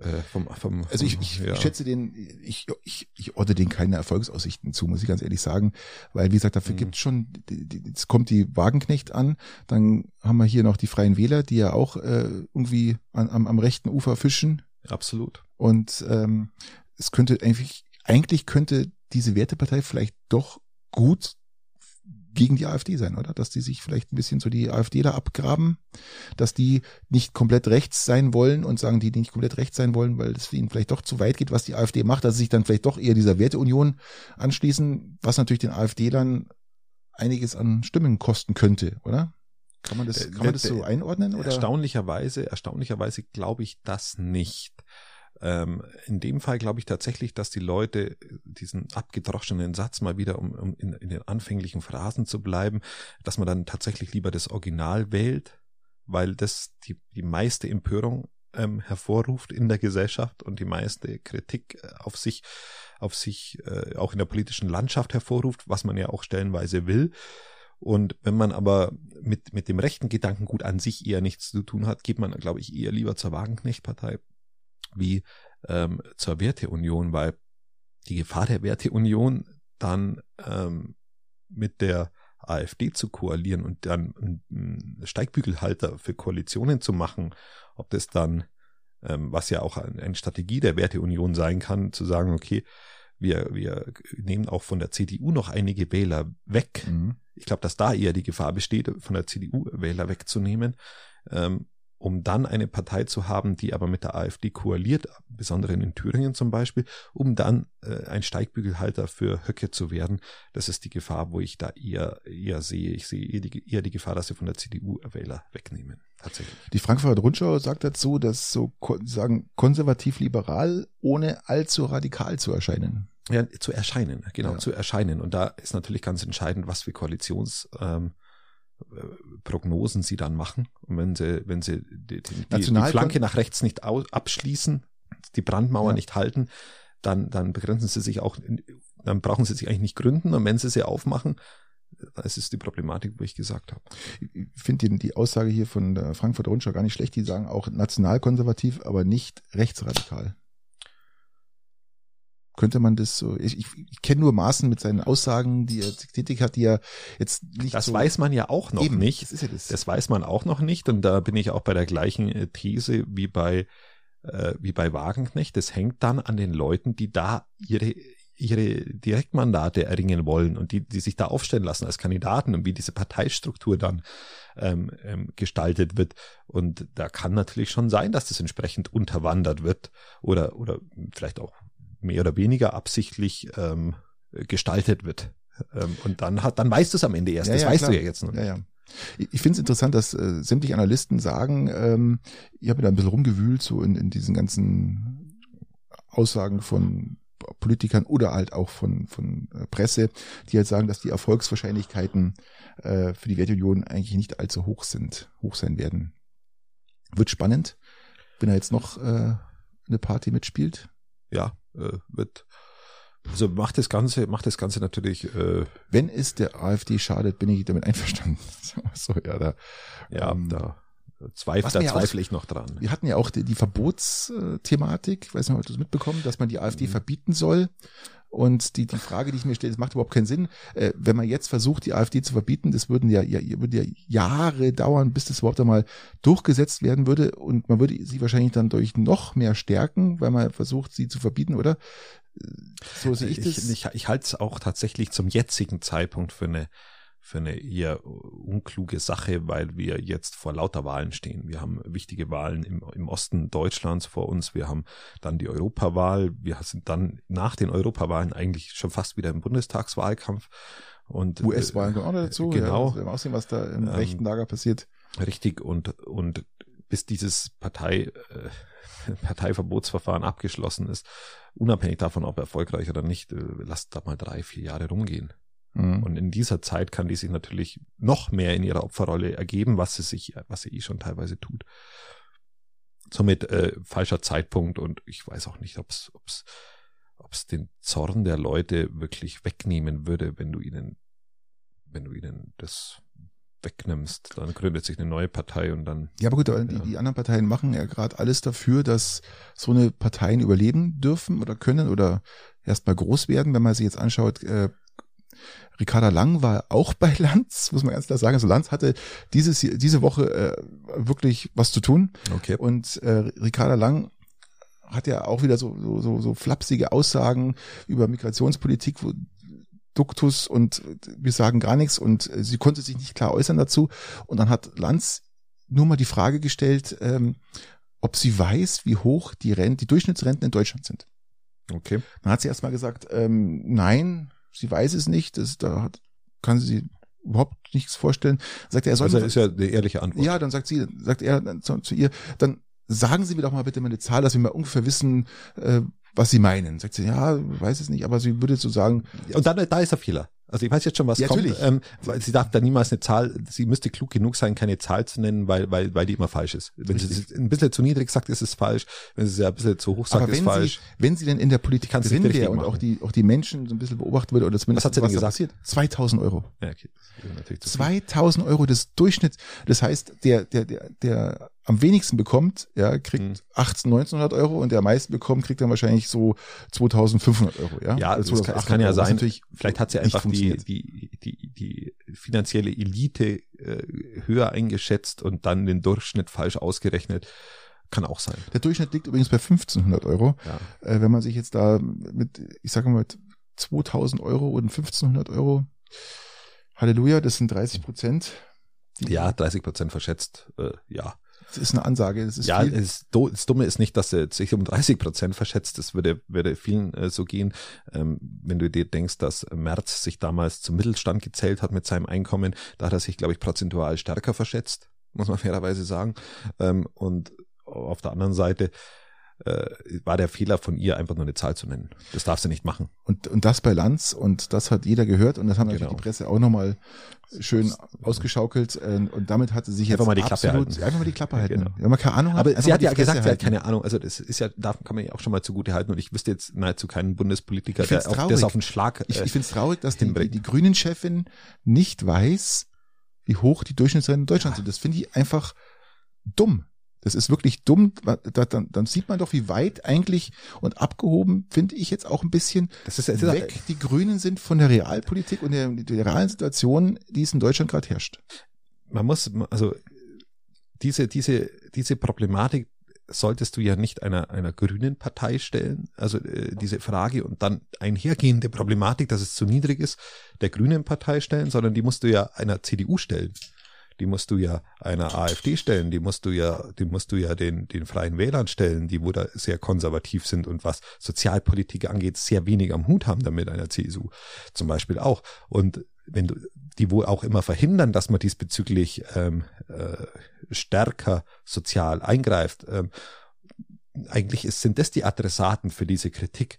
Äh, vom, vom, also ich, ich, ja. schätze den, ich, ich, ich ordne den keine Erfolgsaussichten zu, muss ich ganz ehrlich sagen, weil wie gesagt, dafür mhm. gibt es schon, jetzt kommt die Wagenknecht an, dann haben wir hier noch die Freien Wähler, die ja auch äh, irgendwie an, am, am rechten Ufer fischen. Absolut. Und ähm, es könnte eigentlich, eigentlich könnte diese Wertepartei vielleicht doch gut gegen die AfD sein, oder? Dass die sich vielleicht ein bisschen so die AfD da abgraben, dass die nicht komplett rechts sein wollen und sagen, die, die nicht komplett rechts sein wollen, weil es ihnen vielleicht doch zu weit geht, was die AfD macht, dass sie sich dann vielleicht doch eher dieser Werteunion anschließen, was natürlich den AfD dann einiges an Stimmen kosten könnte, oder? Kann man das, kann man das so einordnen? Oder? Erstaunlicherweise, erstaunlicherweise glaube ich das nicht. Ähm, in dem Fall glaube ich tatsächlich, dass die Leute diesen abgedroschenen Satz mal wieder, um, um in, in den anfänglichen Phrasen zu bleiben, dass man dann tatsächlich lieber das Original wählt, weil das die, die meiste Empörung ähm, hervorruft in der Gesellschaft und die meiste Kritik äh, auf sich, auf sich äh, auch in der politischen Landschaft hervorruft, was man ja auch stellenweise will. Und wenn man aber mit, mit dem rechten Gedankengut an sich eher nichts zu tun hat, geht man, glaube ich, eher lieber zur Wagenknecht-Partei wie ähm, zur Werteunion, weil die Gefahr der Werteunion dann ähm, mit der AfD zu koalieren und dann einen Steigbügelhalter für Koalitionen zu machen, ob das dann, ähm, was ja auch eine Strategie der Werteunion sein kann, zu sagen, okay, wir, wir nehmen auch von der CDU noch einige Wähler weg. Mhm. Ich glaube, dass da eher die Gefahr besteht, von der CDU Wähler wegzunehmen. Ähm, um dann eine Partei zu haben, die aber mit der AfD koaliert, besonders in Thüringen zum Beispiel, um dann äh, ein Steigbügelhalter für Höcke zu werden. Das ist die Gefahr, wo ich da eher, eher sehe. Ich sehe eher die, eher die Gefahr, dass sie von der CDU Wähler wegnehmen. Tatsächlich. Die Frankfurter Rundschau sagt dazu, dass so sagen konservativ-liberal ohne allzu radikal zu erscheinen. Ja, zu erscheinen, genau, ja. zu erscheinen. Und da ist natürlich ganz entscheidend, was für Koalitions ähm, äh, Prognosen sie dann machen. Und wenn sie, wenn sie die, die, die Flanke nach rechts nicht abschließen, die Brandmauer ja. nicht halten, dann, dann begrenzen sie sich auch, dann brauchen sie sich eigentlich nicht gründen. Und wenn sie sie aufmachen, das ist die Problematik, wo ich gesagt habe. Ich finde die, die Aussage hier von der Frankfurter Rundschau gar nicht schlecht. Die sagen auch nationalkonservativ, aber nicht rechtsradikal. Könnte man das so, ich, ich, ich kenne nur Maßen mit seinen Aussagen, die er tätig hat, die er jetzt nicht Das so weiß man ja auch noch eben, nicht. Das, ist ja das. das weiß man auch noch nicht. Und da bin ich auch bei der gleichen äh, These wie bei, äh, wie bei Wagenknecht. Das hängt dann an den Leuten, die da ihre, ihre Direktmandate erringen wollen und die, die sich da aufstellen lassen als Kandidaten und wie diese Parteistruktur dann ähm, ähm, gestaltet wird. Und da kann natürlich schon sein, dass das entsprechend unterwandert wird oder, oder vielleicht auch mehr oder weniger absichtlich ähm, gestaltet wird. Ähm, und dann hat, dann weißt du es am Ende erst. Ja, das ja, weißt klar. du ja jetzt noch. Ja, ja. Ich, ich finde es interessant, dass äh, sämtliche Analysten sagen, ähm, ich habe da ein bisschen rumgewühlt, so in, in diesen ganzen Aussagen von Politikern oder halt auch von, von äh, Presse, die halt sagen, dass die Erfolgswahrscheinlichkeiten äh, für die Werteunion eigentlich nicht allzu hoch sind, hoch sein werden. Wird spannend, wenn er jetzt noch äh, eine Party mitspielt. Ja, äh, wird also macht das Ganze, macht das Ganze natürlich. Äh, Wenn es der AfD schadet, bin ich damit einverstanden. so, ja, da, ja, ähm, da zweifle, da zweifle ich noch dran. Wir hatten ja auch die, die Verbotsthematik, weiß nicht, ob du das mitbekommen, dass man die AfD mhm. verbieten soll. Und die, die Frage, die ich mir stelle, das macht überhaupt keinen Sinn. Äh, wenn man jetzt versucht, die AfD zu verbieten, das würden ja, ja, würde ja Jahre dauern, bis das überhaupt einmal durchgesetzt werden würde. Und man würde sie wahrscheinlich dann durch noch mehr stärken, weil man versucht, sie zu verbieten, oder? So sehe ich, ich das. Ich, ich halte es auch tatsächlich zum jetzigen Zeitpunkt für eine für eine eher unkluge Sache, weil wir jetzt vor lauter Wahlen stehen. Wir haben wichtige Wahlen im, im Osten Deutschlands vor uns. Wir haben dann die Europawahl. Wir sind dann nach den Europawahlen eigentlich schon fast wieder im Bundestagswahlkampf. Und US-Wahlen kommen auch dazu. Genau. Ja, wir sehen, was da im ähm, rechten Lager passiert. Richtig. Und, und bis dieses Partei, äh, Parteiverbotsverfahren abgeschlossen ist, unabhängig davon, ob erfolgreich oder nicht, äh, lasst da mal drei, vier Jahre rumgehen. Mhm. Und in dieser Zeit kann die sich natürlich noch mehr in ihrer Opferrolle ergeben, was sie sich, was sie eh schon teilweise tut. Somit äh, falscher Zeitpunkt und ich weiß auch nicht, ob es ob's, ob's den Zorn der Leute wirklich wegnehmen würde, wenn du ihnen, wenn du ihnen das wegnimmst, dann gründet sich eine neue Partei und dann. Ja, aber gut, ja. die, die anderen Parteien machen ja gerade alles dafür, dass so eine Parteien überleben dürfen oder können oder erstmal groß werden. Wenn man sich jetzt anschaut, äh, Ricarda Lang war auch bei Lanz, muss man ganz klar sagen. Also Lanz hatte dieses, diese Woche äh, wirklich was zu tun. Okay. Und äh, Ricarda Lang hat ja auch wieder so, so, so, so flapsige Aussagen über Migrationspolitik, wo Duktus und wir sagen gar nichts und sie konnte sich nicht klar äußern dazu. Und dann hat Lanz nur mal die Frage gestellt, ähm, ob sie weiß, wie hoch die, Renten, die Durchschnittsrenten in Deutschland sind. Okay. Dann hat sie erstmal gesagt, ähm, nein, sie weiß es nicht, das, da hat, kann sie überhaupt nichts vorstellen. Sagt er, er soll also ist ja eine ehrliche Antwort. Ja, dann sagt sie, sagt er zu, zu ihr, dann sagen Sie mir doch mal bitte meine Zahl, dass wir mal ungefähr wissen, äh, was sie meinen. Sagt sie, ja, weiß es nicht, aber sie würde so sagen. Und dann, da ist der Fehler. Also ich weiß jetzt schon, was ja, kommt. Natürlich. Ähm, weil sie darf da niemals eine Zahl, sie müsste klug genug sein, keine Zahl zu nennen, weil, weil, weil die immer falsch ist. Wenn Richtig. sie ein bisschen zu niedrig sagt, ist es falsch. Wenn sie es ein bisschen zu hoch sagt, ist falsch. Sie, wenn sie denn in der Politik drin wäre und auch die, auch die Menschen so ein bisschen beobachtet würde, oder zumindest was hat sie denn gesagt? Passiert, 2000 Euro. Ja, okay. 2000 Euro des Durchschnitts. Das heißt, der, der, der, der am wenigsten bekommt, ja, kriegt mhm. 18, 1900 Euro und der am meisten bekommt, kriegt dann wahrscheinlich so 2500 Euro, ja. Ja, also das, kann, das kann ja sein. Vielleicht hat sie einfach die, die, die, die finanzielle Elite äh, höher eingeschätzt und dann den Durchschnitt falsch ausgerechnet. Kann auch sein. Der Durchschnitt liegt übrigens bei 1500 Euro. Ja. Äh, wenn man sich jetzt da mit, ich sage mal, mit 2000 Euro und 1500 Euro, Halleluja, das sind 30 Prozent. Ja, 30 Prozent verschätzt, äh, ja. Das ist eine Ansage. Das ist ja, viel. es, das Dumme ist nicht, dass er sich um 30 Prozent verschätzt. Das würde, würde vielen äh, so gehen. Ähm, wenn du dir denkst, dass Merz sich damals zum Mittelstand gezählt hat mit seinem Einkommen, da hat er sich, glaube ich, prozentual stärker verschätzt, muss man fairerweise sagen. Ähm, und auf der anderen Seite äh, war der Fehler von ihr, einfach nur eine Zahl zu nennen. Das darf sie nicht machen. Und, und das bei Lanz und das hat jeder gehört und das haben natürlich Genau. die Presse auch nochmal schön ausgeschaukelt äh, und damit hatte sie sich jetzt Einfach mal die Klappe absolut, halten. einfach mal die Klappe halten. Genau. Wenn man keine Ahnung hat, Aber sie hat ja gesagt, sie hat halten. keine Ahnung. Also das ist ja, darf, kann man ja auch schon mal zugute halten. Und ich wüsste jetzt nahezu keinen Bundespolitiker, Ich der auf, traurig. auf den Schlag. Ich, äh, ich finde es traurig, dass die, die, Grünen-Chefin nicht weiß, wie hoch die Durchschnittsrenten in Deutschland sind. Das finde ich einfach dumm. Das ist wirklich dumm. Da, da, dann, dann sieht man doch, wie weit eigentlich und abgehoben, finde ich jetzt auch ein bisschen das ist, das ist weg die Grünen sind von der Realpolitik und der, der realen Situation, die es in Deutschland gerade herrscht. man muss, also diese, diese, diese Problematik solltest du ja nicht einer, einer grünen Partei stellen, also äh, diese Frage und dann einhergehende Problematik, dass es zu niedrig ist, der grünen Partei stellen, sondern die musst du ja einer CDU stellen. Die musst du ja einer AfD stellen, die musst du ja, die musst du ja den, den Freien Wählern stellen, die wo da sehr konservativ sind und was Sozialpolitik angeht, sehr wenig am Hut haben damit einer CSU zum Beispiel auch. Und wenn du, die wohl auch immer verhindern, dass man diesbezüglich ähm, äh, stärker sozial eingreift. Ähm, eigentlich ist, sind das die Adressaten für diese Kritik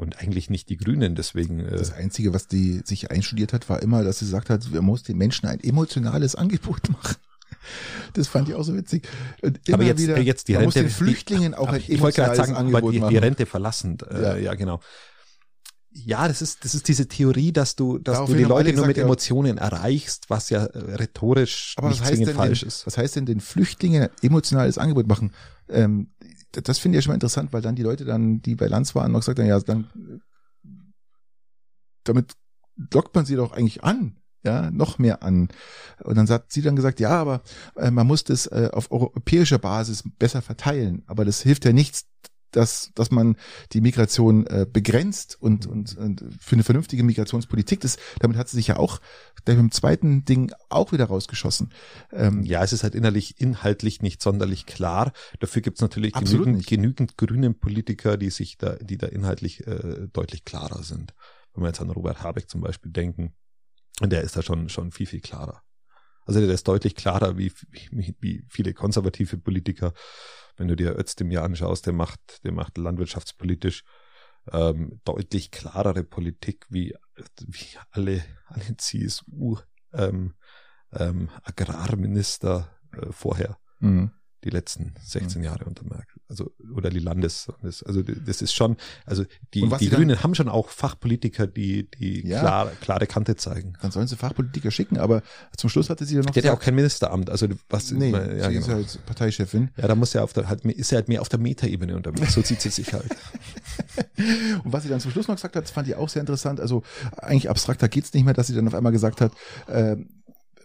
und eigentlich nicht die Grünen. Deswegen äh, Das Einzige, was die sich einstudiert hat, war immer, dass sie gesagt hat, wir muss den Menschen ein emotionales Angebot machen. Das fand ich auch so witzig. Aber jetzt, wieder, äh, jetzt die man Rente. muss den Flüchtlingen die, auch ein emotionales sagen, Angebot die, die machen. Rente verlassend. Äh, Ja. ja. genau. Ja, das ist, das ist diese Theorie, dass du, dass Daraufhin du die Leute nur gesagt, mit ja. Emotionen erreichst, was ja äh, rhetorisch Aber was nicht heißt, zwingend denn falsch den, ist. was heißt denn den Flüchtlingen ein emotionales Angebot machen? Ähm, das finde ich ja schon mal interessant, weil dann die Leute dann, die bei Lanz waren, noch gesagt haben, ja, dann damit lockt man sie doch eigentlich an, ja, noch mehr an. Und dann hat sie dann gesagt, ja, aber äh, man muss das äh, auf europäischer Basis besser verteilen. Aber das hilft ja nichts, dass, dass man die Migration äh, begrenzt und, und, und für eine vernünftige Migrationspolitik, das, damit hat sie sich ja auch dem zweiten Ding auch wieder rausgeschossen. Ähm, Ja, es ist halt innerlich, inhaltlich nicht sonderlich klar. Dafür gibt es natürlich genügend, nicht. genügend grünen Politiker, die sich da, die da inhaltlich äh, deutlich klarer sind. Wenn wir jetzt an Robert Habeck zum Beispiel denken, und der ist da schon, schon viel, viel klarer. Also der ist deutlich klarer wie, wie, wie viele konservative Politiker. Wenn du dir Özdemir anschaust, der macht, der macht landwirtschaftspolitisch ähm, deutlich klarere Politik wie, wie alle, alle CSU ähm, ähm, Agrarminister äh, vorher, mhm. Die letzten 16 Jahre unter Merkel. Also, oder die Landes, also das ist schon, also die, die sie dann- Grünen haben schon auch Fachpolitiker, die, die Ja. klar, klare Kante zeigen. Dann sollen sie Fachpolitiker schicken, aber zum Schluss hatte sie dann noch Die hat ja auch kein Ministeramt, also was, nee, ja, sie ist genau. halt Parteichefin. ja, da muss ja auf der, halt, ist ja halt mehr auf der Metaebene unterwegs, so zieht sie sich halt. Und was sie dann zum Schluss noch gesagt hat, das fand ich auch sehr interessant. Also eigentlich abstrakter geht's nicht mehr, dass sie dann auf einmal gesagt hat, äh,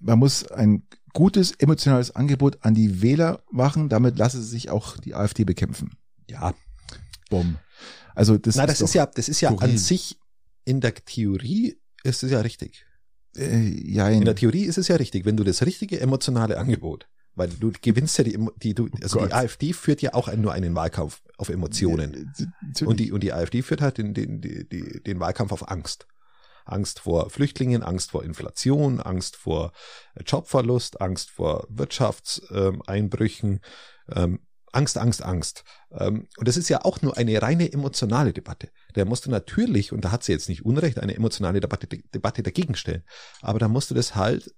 man muss ein gutes emotionales Angebot an die Wähler machen, damit lasse sich auch die AfD bekämpfen. Ja, Bumm. Also das, na, das ist ja, das ist ja skurril. an sich in der Theorie ist es ja richtig. äh, ja, In der Theorie ist es ja richtig, wenn du das richtige emotionale Angebot, weil du gewinnst ja die, die du, also Gott. die AfD führt ja auch nur einen Wahlkampf auf Emotionen. Äh, Und die, und die AfD führt halt den, den, die, den Wahlkampf auf Angst. Angst vor Flüchtlingen, Angst vor Inflation, Angst vor äh, Jobverlust, Angst vor Wirtschaftseinbrüchen, ähm, Angst, Angst, Angst. Ähm, und das ist ja auch nur eine reine emotionale Debatte. Da musst du natürlich, und da hat sie jetzt nicht Unrecht, eine emotionale Debatte, Debatte dagegen stellen. Aber da musst du das halt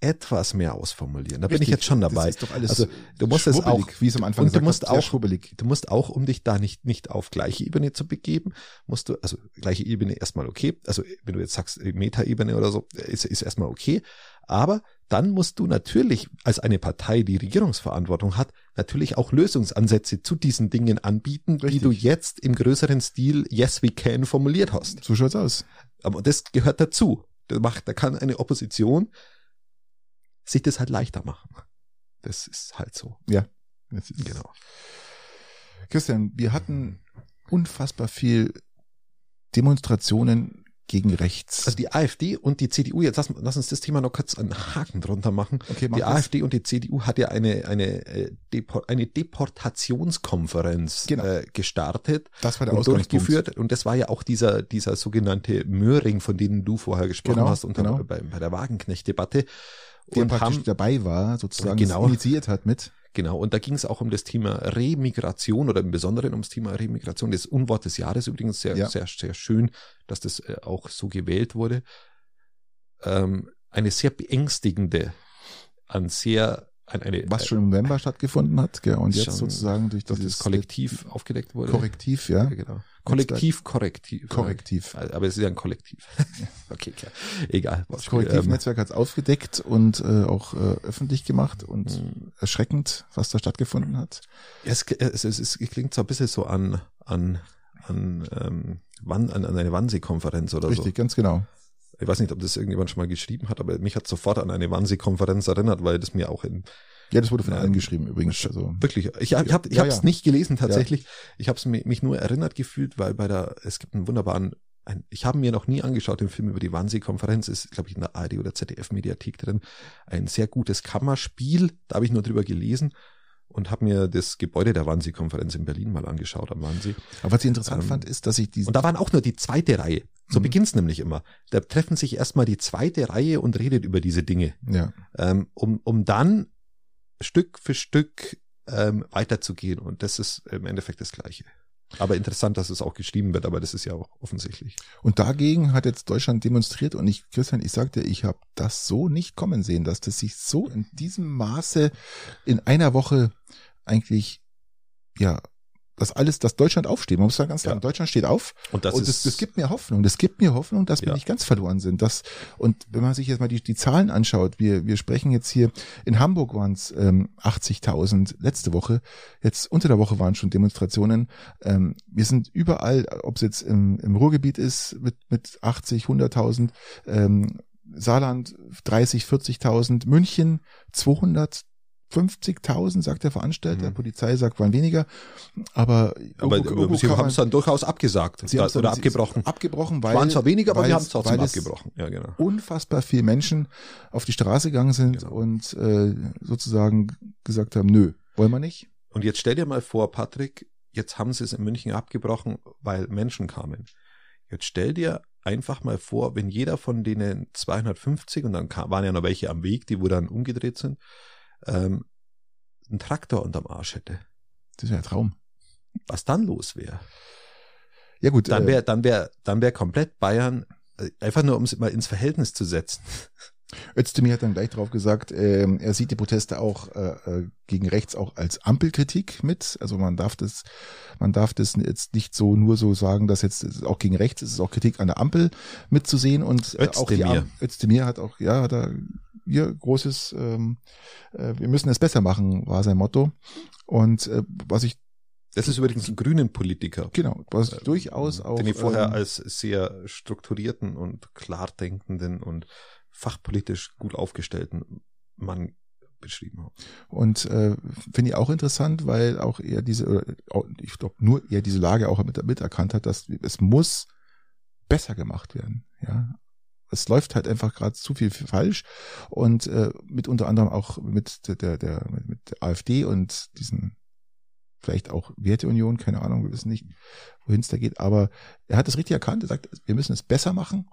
etwas mehr ausformulieren. Da bin ich Richtig. jetzt schon dabei. Das ist doch alles Also, du musst es auch- wie es am Anfang und du musst hast, auch-. Du musst auch, um dich da nicht, nicht auf gleiche Ebene zu begeben, musst du, also gleiche Ebene erstmal okay, also wenn du jetzt sagst Metaebene oder so, ist, ist erstmal okay, aber dann musst du natürlich als eine Partei, die Regierungsverantwortung hat, natürlich auch Lösungsansätze zu diesen Dingen anbieten, die Richtig. du jetzt im größeren Stil Yes We Can formuliert hast. So schaut's aus. Aber das gehört dazu. Da macht, da kann eine Opposition sich das halt leichter machen. Das ist halt so. Das ist- Genau. Christian, wir hatten unfassbar viel Demonstrationen gegen rechts. Also die AfD und die CDU, jetzt lass, lass uns das Thema noch kurz einen Haken drunter machen. Okay, mach die das. AfD und die CDU hat ja eine, eine, äh, Depor eine Deportationskonferenz Genau. äh, gestartet Das war der und durchgeführt. Und das war ja auch dieser, dieser sogenannte Möhring, von dem du vorher gesprochen Genau, hast, unter, genau. bei, bei der Wagenknecht-Debatte. Der Und praktisch haben, dabei war, sozusagen Genau. initiiert hat mit. Genau, und da ging es auch um das Thema Remigration oder im Besonderen ums Thema Remigration. Das Unwort des Jahres übrigens sehr, Ja. sehr, sehr schön, dass das äh, auch so gewählt wurde. Ähm, eine sehr beängstigende, an sehr, an eine, Was schon im November stattgefunden hat, gell, und jetzt sozusagen durch dieses das Kollektiv aufgedeckt wurde. Korrektiv, ja. Ja, genau. Kollektiv, korrektiv. Korrektiv. Aber es ist ja ein Kollektiv. okay, klar. Egal. Das Korrektivnetzwerk hat es aufgedeckt und äh, auch äh, öffentlich gemacht und Ähm, erschreckend, was da stattgefunden hat. Es, es, es, es klingt so ein bisschen so an, an, an, ähm, wann, an, an eine Wannsee-Konferenz oder Richtig, ganz genau. Ich weiß nicht, ob das irgendjemand schon mal geschrieben hat, aber mich hat sofort an eine Wannsee-Konferenz erinnert, weil das mir auch in Ja, das wurde von Ja. allen geschrieben übrigens. Also wirklich, ich, ich habe ich Ja, hab's ja. nicht gelesen tatsächlich. Ich habe es mich, mich nur erinnert gefühlt, weil bei der, es gibt einen wunderbaren, ein, ich habe mir noch nie angeschaut, den Film über die Wannsee-Konferenz, ist, glaube ich, in der ARD oder ZDF-Mediathek drin. Ein sehr gutes Kammerspiel, da habe ich nur drüber gelesen und habe mir das Gebäude der Wannsee-Konferenz in Berlin mal angeschaut am Wannsee. Aber was ich interessant Ähm, fand, ist, dass ich diesen Und da waren auch nur die zweite Reihe. So Mhm. beginnt's nämlich immer. Da treffen sich erstmal die zweite Reihe und redet über diese Dinge, ja, ähm, um, um dann Stück für Stück ähm, weiterzugehen. Und das ist im Endeffekt das Gleiche. Aber interessant, dass es auch geschrieben wird, aber das ist ja auch offensichtlich. und dagegen hat jetzt Deutschland demonstriert und ich, Christian, ich sagte, ich habe das so nicht kommen sehen, dass das sich so in diesem Maße in einer Woche eigentlich, ja, das alles, dass Deutschland aufsteht. Man muss ja ganz Ja. sagen, Deutschland steht auf Und das und ist das, das gibt mir Hoffnung. Das gibt mir Hoffnung, dass wir Ja. nicht ganz verloren sind. Das, und wenn man sich jetzt mal die, die Zahlen anschaut, wir, wir sprechen jetzt hier, in Hamburg waren es ähm, 80.000 letzte Woche, jetzt unter der Woche waren schon Demonstrationen. Ähm, wir sind überall, ob es jetzt im, im Ruhrgebiet ist, mit, mit 80, 100.000, ähm, Saarland 30, 40.000, München 250.000, sagt der Veranstalter, Mhm. Polizei sagt, waren weniger, aber, aber irgendwo sie haben es dann durchaus abgesagt Sie da, oder dann- abgebrochen. abgebrochen, weil waren zwar weniger, aber weil wir haben es trotzdem abgebrochen. Ja, genau. unfassbar viele Menschen auf die Straße gegangen sind Genau. und äh, sozusagen gesagt haben, nö, wollen wir nicht. Und jetzt stell dir mal vor, Patrick, jetzt haben sie es in München abgebrochen, weil Menschen kamen. Jetzt stell dir einfach mal vor, wenn jeder von denen 250, und dann kam, waren ja noch welche am Weg, die wo dann umgedreht sind, ähm, einen Traktor unterm Arsch hätte. Das ist ja ein Traum. Was dann los wäre? Ja gut, Dann äh, wäre dann wär, dann wär komplett Bayern, äh, einfach nur um es mal ins Verhältnis zu setzen. Özdemir hat dann gleich drauf gesagt, ähm, er sieht die Proteste auch äh, äh, gegen rechts auch als Ampelkritik mit. Also man darf das, man darf das jetzt nicht so nur so sagen, dass jetzt auch gegen rechts ist es auch Kritik an der Ampel mitzusehen und äh, auch die Özdemir hat auch, ja, hat er ihr großes, ähm, äh, wir müssen es besser machen, war sein Motto. Und äh, was ich Das ist übrigens ein grünen Politiker. genau, was ich durchaus auch den ich vorher ähm, als sehr strukturierten und klar denkenden und fachpolitisch gut aufgestellten Mann beschrieben habe. Und äh, finde ich auch interessant, weil auch er diese, oder ich glaube nur er diese Lage auch mit, mit erkannt hat, dass es muss besser gemacht werden. Ja, es läuft halt einfach gerade zu viel falsch. Und äh, mit unter anderem auch mit der, der, der mit der AfD und diesen vielleicht auch Werteunion, keine Ahnung, wir wissen nicht, wohin es da geht, aber er hat es richtig erkannt, er sagt, wir müssen es besser machen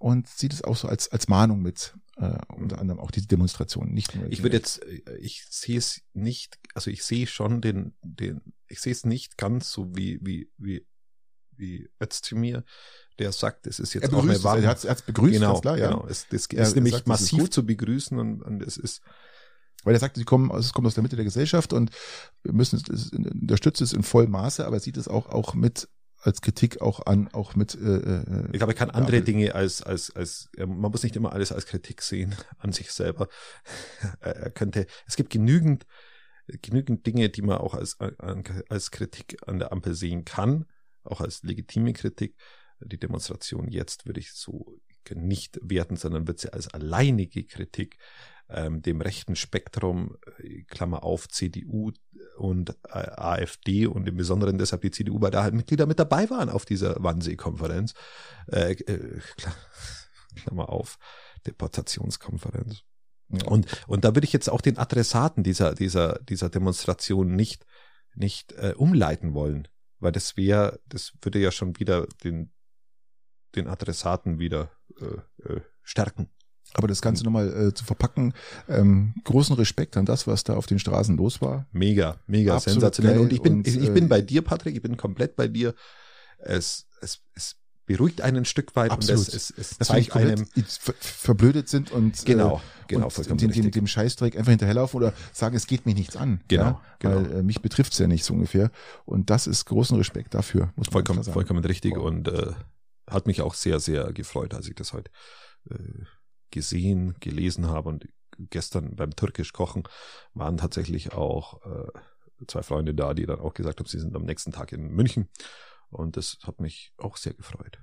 und sieht es auch so als als Mahnung mit, äh, unter anderem auch diese Demonstrationen, nicht nur Ich würde jetzt, äh, ich sehe es nicht, also ich sehe schon den, den, ich sehe es nicht ganz so wie, wie, wie, wie Özdemir, der sagt, es ist jetzt er auch eine es, er hat es begrüßt, genau, klar, ja. genau. Es, das Er ist nämlich sagt, ist massiv gut. zu begrüßen und, und es ist, Weil er sagt, sie kommen, es kommt aus der Mitte der Gesellschaft und wir müssen es, unterstützt es in vollem Maße, aber er sieht es auch, auch mit als Kritik auch an, auch mit äh, äh, ich glaube, er kann andere. Dinge als, als, als, man muss nicht immer alles als Kritik sehen an sich selber. Er könnte, es gibt genügend, genügend Dinge, die man auch als, als Kritik an der Ampel sehen kann, auch als legitime Kritik. Die Demonstration jetzt würde ich so nicht werten, sondern wird sie als alleinige Kritik ähm, dem rechten Spektrum, äh, Klammer auf, CDU und äh, AfD und im Besonderen deshalb die CDU, weil da halt Mitglieder mit dabei waren auf dieser Wannsee-Konferenz. Äh, äh, Klammer auf, Deportationskonferenz. Ja. Und, und da würde ich jetzt auch den Adressaten dieser, dieser, dieser Demonstration nicht, nicht äh, umleiten wollen, weil das wäre, das würde ja schon wieder den, den Adressaten wieder äh, äh, stärken. Aber das Ganze nochmal äh, zu verpacken, ähm, großen Respekt an das, was da auf den Straßen los war. Mega, mega Absolut sensationell. Und ich bin, und, ich, ich bin äh, bei dir, Patrick, ich bin komplett bei dir. Es, es, es beruhigt einen ein Stück weit Absolut. und es, es, es zeigt einem ver verblödet sind und genau, äh, genau, und dem, dem, dem Scheißdreck einfach hinterherlaufen oder sagen, es geht mich nichts an. Genau, ja? genau. Weil äh, mich betrifft's ja nicht so ungefähr. Und das ist großen Respekt dafür, muss vollkommen. Vollkommen richtig und äh, hat mich auch sehr, sehr gefreut, als ich das heute äh, gesehen, gelesen habe und gestern beim Türkisch kochen waren tatsächlich auch äh, zwei Freunde da, die dann auch gesagt haben, sie sind am nächsten Tag in München und das hat mich auch sehr gefreut.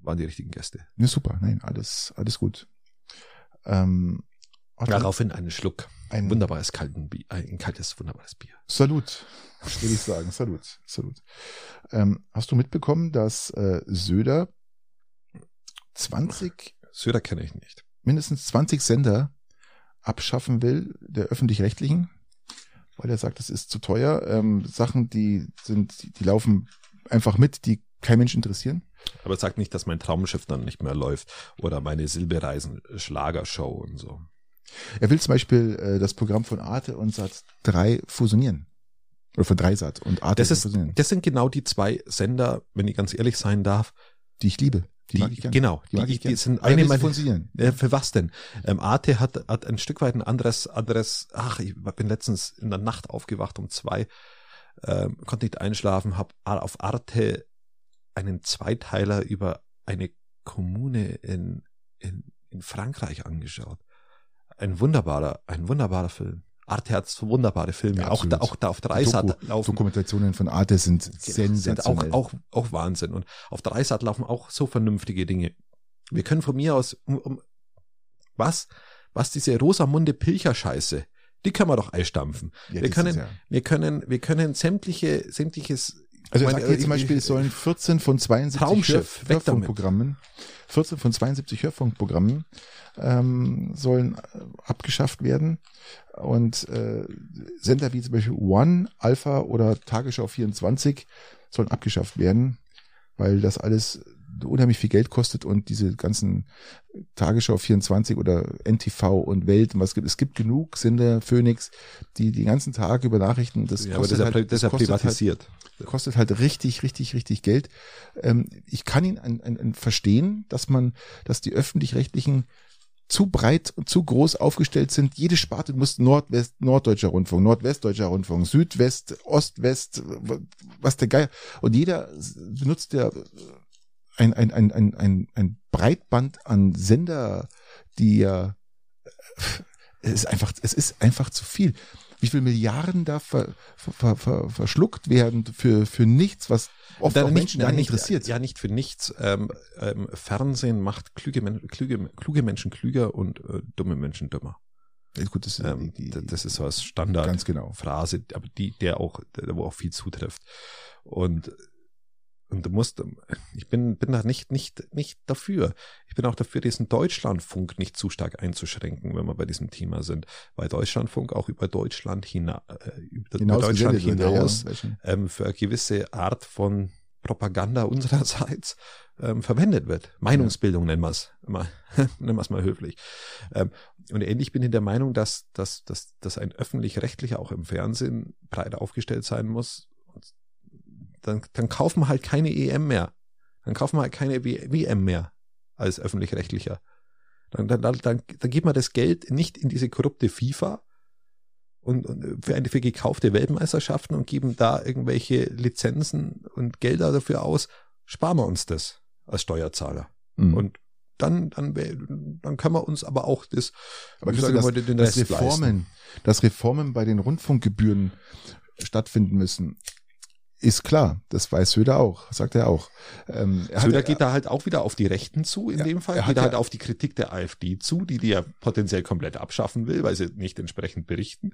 Waren die richtigen Gäste. Ja, super, nein, alles, alles gut. Ähm, Daraufhin einen Schluck. Ein wunderbares kalten Bier, ein kaltes, wunderbares Bier. Salut, würde ich sagen. Salut, salut. Ähm, hast du mitbekommen, dass äh, Söder 20 Söder kenne ich nicht. Mindestens 20 Sender abschaffen will, der öffentlich-rechtlichen, weil er sagt, das ist zu teuer. Ähm, Sachen, die sind, die laufen einfach mit, die kein Mensch interessieren. Aber sagt nicht, dass mein Traumschiff dann nicht mehr läuft oder meine Silbereisen Schlagershow und so. Er will zum Beispiel äh, das Programm von Arte und Sat 3 fusionieren. Oder von Dreisat und Arte das ist, fusionieren. Das sind genau die zwei Sender, wenn ich ganz ehrlich sein darf, die ich liebe. Die, die genau, die, die, die sind eine meiner fusionieren. Äh, für was denn? Ähm, Arte hat, hat ein Stück weit ein anderes, anderes. Ach, ich bin letztens in der Nacht aufgewacht um zwei, ähm, konnte nicht einschlafen, habe auf Arte einen Zweiteiler über eine Kommune in, in, in Frankreich angeschaut. Ein wunderbarer, ein wunderbarer Film. Arte hat wunderbare Filme, ja, auch, da, auch da auf Dreisat Doku, laufen. Dokumentationen von Arte sind genau, sensationell. Sind auch, auch, auch Wahnsinn. Und auf Dreisat laufen auch so vernünftige Dinge. Wir können von mir aus, um, um was, was diese Rosamunde Pilcher-Scheiße, die können wir doch einstampfen. Ja, wir können, ja. wir können, wir können sämtliche, sämtliches also er sagt hier zum Beispiel, es sollen 14 von 72 Hör Hörfunkprogrammen, 14 von 72 Hörfunkprogrammen ähm, sollen äh, abgeschafft werden. Und äh, Sender wie zum Beispiel One, Alpha oder Tagesschau 24 sollen abgeschafft werden, weil das alles unheimlich viel Geld kostet und diese ganzen Tagesschau 24 oder NTV und Welt und was gibt es gibt genug Sender Phoenix, die die ganzen Tag über Nachrichten das ja, kostet aber halt, das ist privatisiert. Halt, kostet halt richtig richtig richtig Geld. Ähm, ich kann ihn an, an, an verstehen, dass man dass die öffentlich-rechtlichen zu breit und zu groß aufgestellt sind. Jede Sparte muss Nordwest, Norddeutscher Rundfunk, Nordwestdeutscher Rundfunk, Südwest, Ostwest, was der Geier. Und jeder benutzt ja ein, ein, ein, ein, ein, ein Breitband an Sender, die ja, es ist einfach, es ist einfach zu viel. Wie viel Milliarden da ver, ver, ver, verschluckt werden für, für nichts, was oft auch Menschen ja nicht interessiert. Ja, nicht für nichts. Ähm, ähm, Fernsehen macht klüge, kluge, kluge Menschen klüger und äh, dumme Menschen dümmer. Gut, das, ähm, die, die, das ist so als Standard ganz genau. Phrase, aber die, der auch, der, wo auch viel zutrifft. Und und du musst, ich bin, bin da nicht, nicht, nicht dafür. Ich bin auch dafür, diesen Deutschlandfunk nicht zu stark einzuschränken, wenn wir bei diesem Thema sind, weil Deutschlandfunk auch über Deutschland hina, äh, über, hinaus Deutschland hinaus ja, ähm, für eine gewisse Art von Propaganda unsererseits ähm, verwendet wird. Meinungsbildung nennen wir es mal, nennen wir es mal höflich. Ähm, und ähnlich bin ich der Meinung, dass, dass, dass, dass ein öffentlich-rechtlicher auch im Fernsehen breit aufgestellt sein muss, dann, dann kaufen wir halt keine EM mehr. Dann kaufen wir halt keine WM mehr als öffentlich-rechtlicher. Dann, dann, dann, dann, dann gibt man das Geld nicht in diese korrupte FIFA und, und für, eine, für gekaufte Weltmeisterschaften und geben da irgendwelche Lizenzen und Gelder dafür aus. Sparen wir uns das als Steuerzahler. Mhm. Und dann, dann, dann können wir uns aber auch das, aber ich sage, das, den das Reformen, dass Reformen bei den Rundfunkgebühren stattfinden müssen Ist klar, das weiß Söder auch, sagt er auch. Ähm, er Söder hat, geht da halt auch wieder auf die Rechten zu, in ja, dem Fall. Er geht ja, halt auf die Kritik der AfD zu, die die ja potenziell komplett abschaffen will, weil sie nicht entsprechend berichten.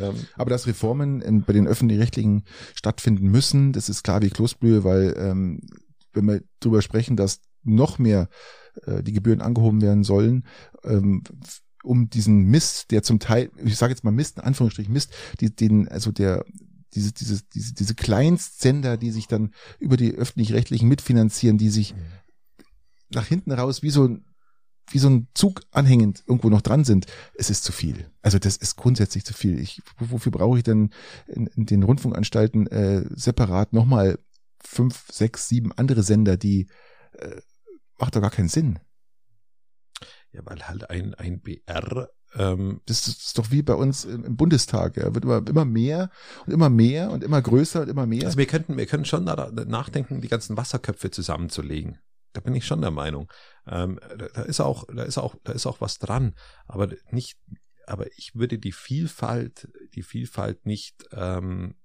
Ähm, Aber dass Reformen in, bei den öffentlich-rechtlichen stattfinden müssen, das ist klar wie Kloßbrühe, weil ähm, wenn wir darüber sprechen, dass noch mehr äh, die Gebühren angehoben werden sollen, ähm, um diesen Mist, der zum Teil, ich sage jetzt mal Mist, in Anführungsstrichen Mist, die, den, also der diese, diese, diese, diese Kleinstsender, die sich dann über die öffentlich-rechtlichen mitfinanzieren, die sich nach hinten raus wie so ein wie so ein Zug anhängend irgendwo noch dran sind, es ist zu viel. Also das ist grundsätzlich zu viel. Ich, wofür brauche ich denn in, in den Rundfunkanstalten äh, separat nochmal fünf, sechs, sieben andere Sender, die äh, macht doch gar keinen Sinn. Ja, weil halt ein, ein BR das ist doch wie bei uns im Bundestag. Ja. Wird immer, immer mehr und immer mehr und immer größer und immer mehr. Also wir könnten, wir können schon nachdenken, die ganzen Wasserköpfe zusammenzulegen. Da bin ich schon der Meinung. Ähm, da, da ist auch, da ist auch, da ist auch was dran. Aber nicht, aber ich würde die Vielfalt, die Vielfalt nicht ähm,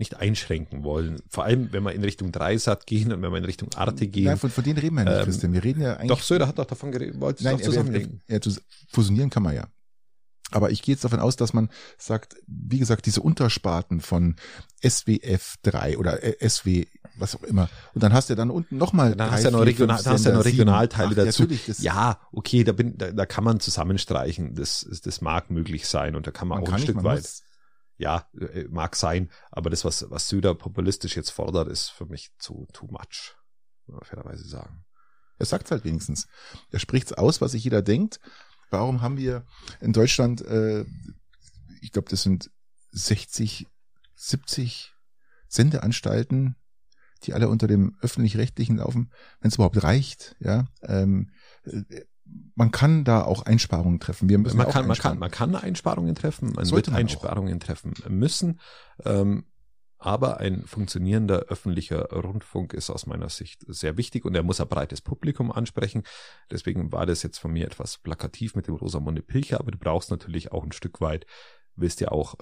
nicht einschränken wollen. Vor allem, wenn wir in Richtung Dreisat gehen und wenn wir in Richtung Arte gehen. Nein, von, von denen reden wir nicht, ähm, Christian. Wir reden ja eigentlich. Doch, Söder hat doch davon geredet, wollte es zusammenlegen. Ja, fusionieren kann man ja. Aber ich gehe jetzt davon aus, dass man sagt, wie gesagt, diese Untersparten von SWF 3 oder äh, SW, was auch immer. Und dann hast du ja dann unten nochmal. Dann hast du ja noch, Regional, dann hast ja noch Regionalteile Ach, dazu. Ja, okay, da, bin, da, da kann man zusammenstreichen. Das, das mag möglich sein und da kann man, man auch kann ein Stück nicht, weit. Muss, ja, äh, mag sein, aber das, was, was Söder populistisch jetzt fordert, ist für mich zu too much, fairerweise sagen. Er sagt halt wenigstens. Er spricht's aus, was sich jeder denkt. Warum haben wir in Deutschland, äh, ich glaube, das sind 60, 70 Sendeanstalten, die alle unter dem öffentlich-rechtlichen laufen, wenn es überhaupt reicht, ja. Ähm, äh, man kann da auch Einsparungen treffen. Wir müssen man, kann, man, kann, man kann Einsparungen treffen, man Sollte wird man Einsparungen auch. treffen müssen. Ähm, aber ein funktionierender öffentlicher Rundfunk ist aus meiner Sicht sehr wichtig und er muss ein breites Publikum ansprechen. Deswegen war das jetzt von mir etwas plakativ mit dem Rosamunde Pilcher, aber du brauchst natürlich auch ein Stück weit, willst ja auch,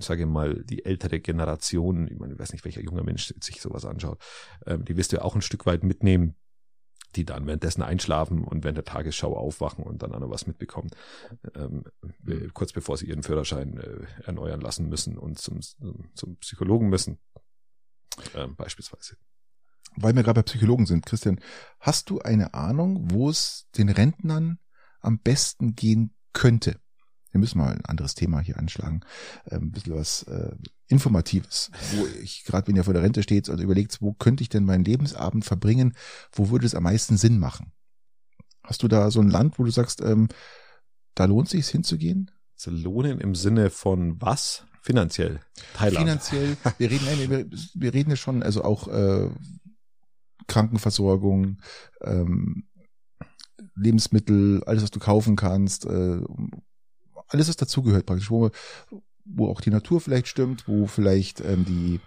sage ich mal, die ältere Generation, ich, meine, ich weiß nicht, welcher junger Mensch sich sowas anschaut, ähm, die wirst du ja auch ein Stück weit mitnehmen die dann währenddessen einschlafen und während der Tagesschau aufwachen und dann auch noch was mitbekommen, ähm, mhm. kurz bevor sie ihren Führerschein äh, erneuern lassen müssen und zum, zum Psychologen müssen, ähm, beispielsweise. Weil wir gerade bei Psychologen sind, Christian, hast du eine Ahnung, wo es den Rentnern am besten gehen könnte? Wir müssen mal ein anderes Thema hier anschlagen. Ähm, ein bisschen was äh, Informatives, wo ich gerade, wenn ihr vor der Rente steht und überlegt, wo könnte ich denn meinen Lebensabend verbringen, wo würde es am meisten Sinn machen? Hast du da so ein Land, wo du sagst, ähm, da lohnt sich hinzugehen? Zu lohnen im Sinne von was? Finanziell. Thailand. Finanziell. Wir reden, nein, wir, wir reden ja schon, also auch äh, Krankenversorgung, ähm, Lebensmittel, alles, was du kaufen kannst, äh, alles, was dazugehört praktisch, wo, wo auch die Natur vielleicht stimmt, wo vielleicht ähm, die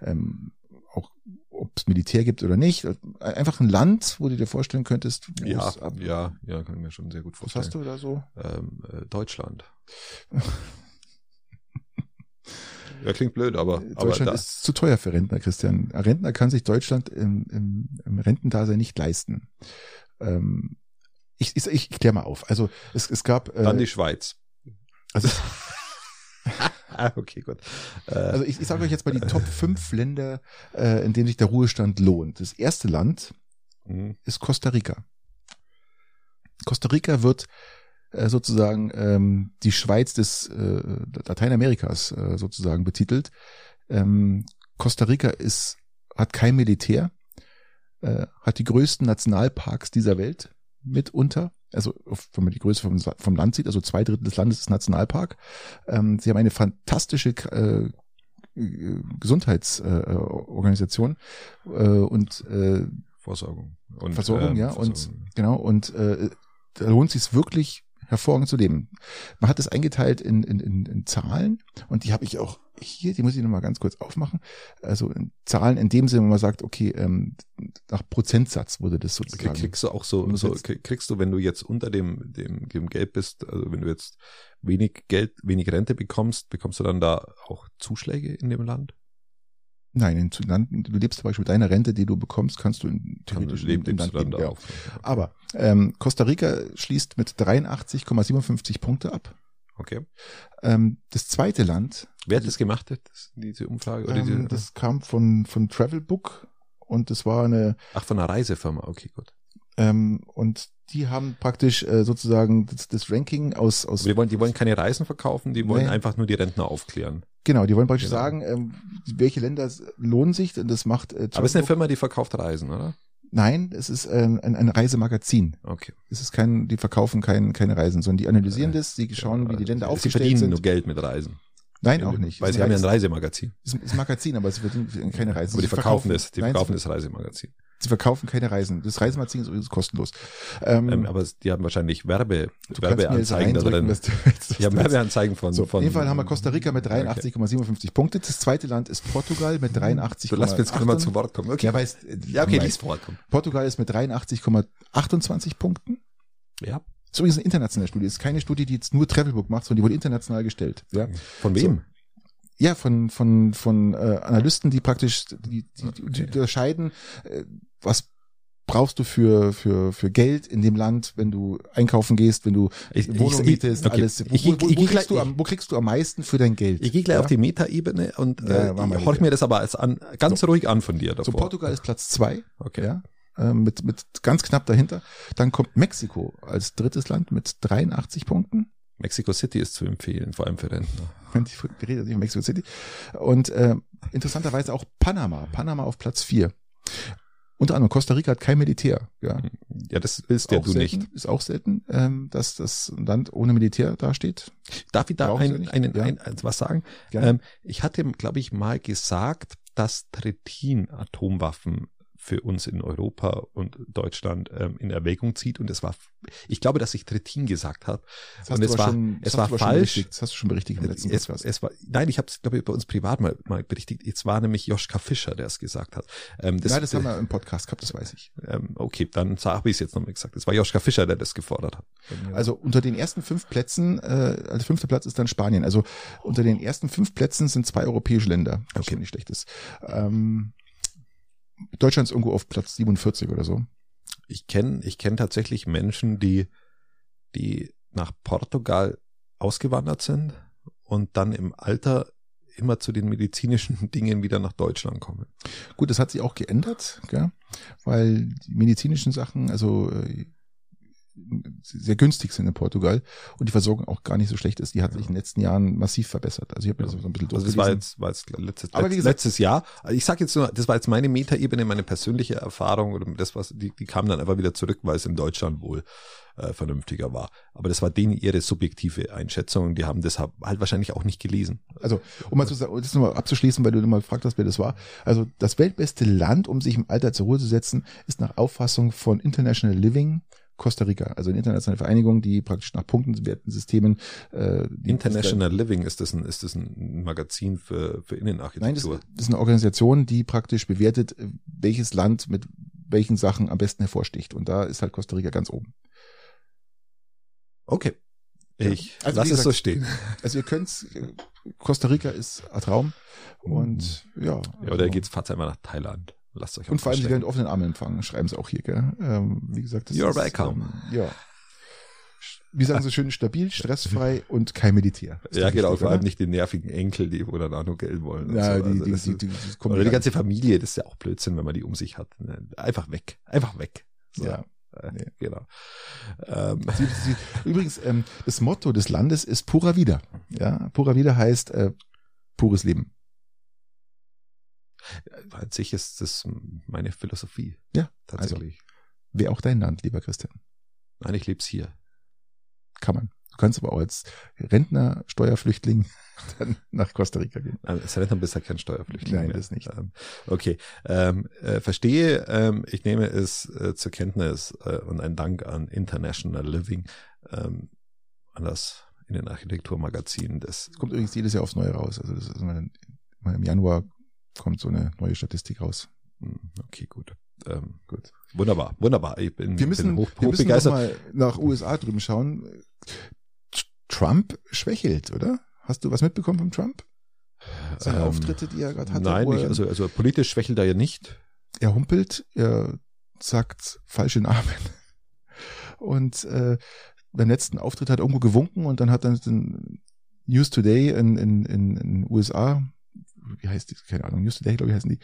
ähm, auch ob es Militär gibt oder nicht. Einfach ein Land, wo du dir vorstellen könntest. Ja, ja, ja, kann ich mir schon sehr gut vorstellen. Was hast du da so? Ähm, äh, Deutschland. ja, klingt blöd, aber Deutschland aber ist zu teuer für Rentner, Christian. Ein Rentner kann sich Deutschland im, im, im Rentendasein nicht leisten. Ähm, ich, ich, ich klär mal auf. Also es, es gab äh, dann die Schweiz. Also ah, okay, gut. Äh, also ich, ich sage euch jetzt mal die Top 5 Länder, äh, in denen sich der Ruhestand lohnt. Das erste Land mhm. ist Costa Rica. Costa Rica wird äh, sozusagen ähm, die Schweiz des äh, Lateinamerikas äh, sozusagen betitelt. Ähm, Costa Rica ist hat kein Militär, äh, hat die größten Nationalparks dieser Welt mitunter also wenn man die Größe vom, vom Land sieht, also zwei Drittel des Landes ist Nationalpark. Ähm, sie haben eine fantastische äh, Gesundheitsorganisation äh, äh, und äh, Versorgung und Versorgung, ähm, ja Versorgung. und genau und äh, da lohnt sich wirklich hervorragend zu leben. Man hat es eingeteilt in, in, in, in Zahlen und die habe ich auch hier, die muss ich nochmal ganz kurz aufmachen. Also in Zahlen in dem Sinne, wo man sagt, okay, ähm, nach Prozentsatz wurde das sozusagen. Kriegst du auch so, so kriegst du, wenn du jetzt unter dem, dem, dem Geld bist, also wenn du jetzt wenig Geld, wenig Rente bekommst, bekommst du dann da auch Zuschläge in dem Land? Nein, in Land, du lebst zum Beispiel mit deiner Rente, die du bekommst, kannst du in, theoretisch Kann, in, in Land leben. Ja. Aber ähm, Costa Rica schließt mit 83,57 Punkte ab. Okay. Ähm, das zweite Land. Wer hat das gemacht, das, diese Umfrage? Oder Ähm, diese, das kam von, von Travelbook und das war eine, ach, von einer Reisefirma, okay, gut. Ähm, und die haben praktisch äh, sozusagen das, das Ranking aus, aus Wir wollen, die wollen keine Reisen verkaufen, die wollen Nee. einfach nur die Rentner aufklären. genau, die wollen praktisch Genau. sagen, ähm, welche Länder lohnen sich, und das macht äh, Aber es ist eine. Firma, die verkauft Reisen, oder? Nein, es ist ähm, ein, ein Reisemagazin. Okay. Es ist kein, die verkaufen kein, keine Reisen, sondern die analysieren das, die schauen, wie die Länder Sie aufgestellt verdienen sind. nur Geld mit Reisen. Nein, auch nicht. Weil Es sie haben ja ein Reis- Reisemagazin. es ist ein Magazin, aber sie verdienen keine Reisen. Aber die Sie verkaufen das, die verkaufen sie, das Reisemagazin. Sie verkaufen keine Reisen. Das Reisemagazin ist übrigens kostenlos. Ähm, Ähm, aber die haben wahrscheinlich Werbe, mir Werbeanzeigen da reindrücken, drin. was du willst. Die haben Werbeanzeigen von, So, von. auf jeden Fall haben wir Costa Rica mit 83,57 Punkte. Das zweite Land ist Portugal mit 83,8. Du lass mich jetzt mal zu Wort kommen. Okay. Ja, weißt, Ja, okay, lies vor. Portugal ist mit 83,28 Punkten. Ja. Das ist übrigens eine internationale Studie. Das ist keine Studie, die jetzt nur Travelbook macht, sondern die wurde international gestellt. Ja, Von wem? Ja von, von, von äh, Analysten, die praktisch die, die, die, die unterscheiden, äh, was brauchst du für, für, für Geld in dem Land, wenn du einkaufen gehst, wenn du Ich- Wohnung ich- mietest, okay. alles. Wo, Ich- wo, wo, kriegst ich- du am, wo kriegst du am meisten für dein Geld? Ich gehe gleich Ja? auf die Metaebene und Ja, äh, wir ich horch mir das aber als an, ganz ruhig an von dir davor. So, Portugal ist Platz zwei, Okay. ja, äh, mit, mit ganz knapp dahinter. Dann kommt Mexiko als drittes Land mit 83 Punkten. Mexico City ist zu empfehlen, vor allem für Rentner. Wir reden nicht von Mexico City. Und äh, interessanterweise auch Panama. Panama auf Platz vier. Unter anderem Costa Rica hat kein Militär. Ja, Ja, das willst ja du selten, nicht. Ist auch selten, ähm, dass das Land ohne Militär dasteht. Darf ich da Brauchen ein, einen, Ja. ein, ein, was sagen? Ähm, ich hatte, glaube ich, mal gesagt, dass Trittin-Atomwaffen für uns in Europa und Deutschland ähm, in Erwägung zieht. Und es war, ich glaube, dass ich Trittin gesagt habe. Das Und es war- schon, es das war hast du aber schon falsch. berichtigt. Das hast du schon berichtigt im letzten Es, Podcast. es war, nein, ich habe es, glaube ich, bei uns privat mal, mal berichtigt. Es war nämlich Joschka Fischer, der es gesagt hat. Ähm, Nein, das haben wir im Podcast gehabt, das weiß ich. ähm, okay, dann habe ich es jetzt nochmal gesagt. Es war Joschka Fischer, der das gefordert hat. Also unter den ersten fünf Plätzen, äh, als fünfter Platz ist dann Spanien. Also unter den ersten fünf Plätzen sind zwei europäische Länder, was Okay. nicht schlecht ist. Ähm, Deutschland ist irgendwo auf Platz 47 oder so. ich kenne ich kenn tatsächlich Menschen, die, die nach Portugal ausgewandert sind und dann im Alter immer zu den medizinischen Dingen wieder nach Deutschland kommen. Gut, das hat sich auch geändert, gell? weil die medizinischen Sachen, also äh, sehr günstig sind in Portugal und die Versorgung auch gar nicht so schlecht ist. Die hat sich in den letzten Jahren massiv verbessert. Also ich habe mir das so ein bisschen Also das war jetzt, war jetzt letztes, Aber gesagt- letztes Jahr. Ich sage jetzt nur, das war jetzt meine Metaebene, meine persönliche Erfahrung oder das was die, die kam dann einfach wieder zurück, weil es in Deutschland wohl äh, vernünftiger war. Aber das war denen ihre subjektive Einschätzung. Die haben das halt wahrscheinlich auch nicht gelesen. Also, um mal zu sagen, das nochmal abzuschließen, weil du mal gefragt hast, wer das war. Also, das weltbeste Land, um sich im Alter zur Ruhe zu setzen, ist nach Auffassung von International Living Costa Rica, also eine internationale Vereinigung, die praktisch nach punktenwerten Systemen äh, International Living ist das ein, ist das ein Magazin für, für Nein, das, Innenarchitektur. das ist eine Organisation, die praktisch bewertet, welches Land mit welchen Sachen am besten hervorsticht. Und da ist halt Costa Rica ganz oben. okay. Ja. Ich Also, lass es so stehen. Also ihr könnt's, Costa Rica ist ein Traum. Und ja. Ja, oder geht's, fahrt's einmal nach Thailand. Lasst euch Und vor allem, sie werden mit offenen Armen empfangen, schreiben sie auch hier, gell? Ähm, wie gesagt, das You're ist, welcome. Ähm, ja. Wie sagen sie schön, stabil, stressfrei und kein Militär. Ist Ja, genau, vor allem oder? nicht die nervigen Enkel, die wo dann auch nur Geld wollen. Ja, so. die, Also die, die, ist- die, das kommt oder die ganze Familie, das ist ja auch Blödsinn, wenn man die um sich hat. Ne? Einfach weg. Einfach weg. So. Ja. Äh, nee. Genau. Ähm, Sie, sie, übrigens, ähm, das Motto des Landes ist Pura Vida. Ja, Pura Vida heißt äh, pures Leben. An sich ist das meine Philosophie. Ja, Tatsächlich. Wäre auch dein Land, lieber Christian. Nein, ich leb's hier. Kann man. Du kannst aber auch als Rentner, Steuerflüchtling dann nach Costa Rica gehen. Nein, Als Rentner bist du ja kein Steuerpflichtiger Nein, mehr. das nicht. Ähm, okay, ähm, äh, verstehe. Ähm, ich nehme es äh, zur Kenntnis äh, und ein Dank an International Living. Ähm, anders in den Architekturmagazinen. Das kommt übrigens jedes Jahr aufs Neue raus. Also das ist immer im Januar kommt so eine neue Statistik raus. Hm, okay, gut. Ähm, gut. Wunderbar, wunderbar. Ich bin, wir müssen, bin hoch, wir müssen begeistert. mal nach USA drüben schauen. Trump schwächelt, oder? Hast du was mitbekommen von Trump? Seine Ähm, Auftritte, die er gerade hatte? Nein, nicht, also, also politisch schwächelt er ja nicht. er humpelt, er sagt falsche Namen. Und äh, beim letzten Auftritt hat er irgendwo gewunken und dann hat dann den News Today in, in, in, in USA, wie heißt die, keine Ahnung, News Today, glaube ich, heißen die,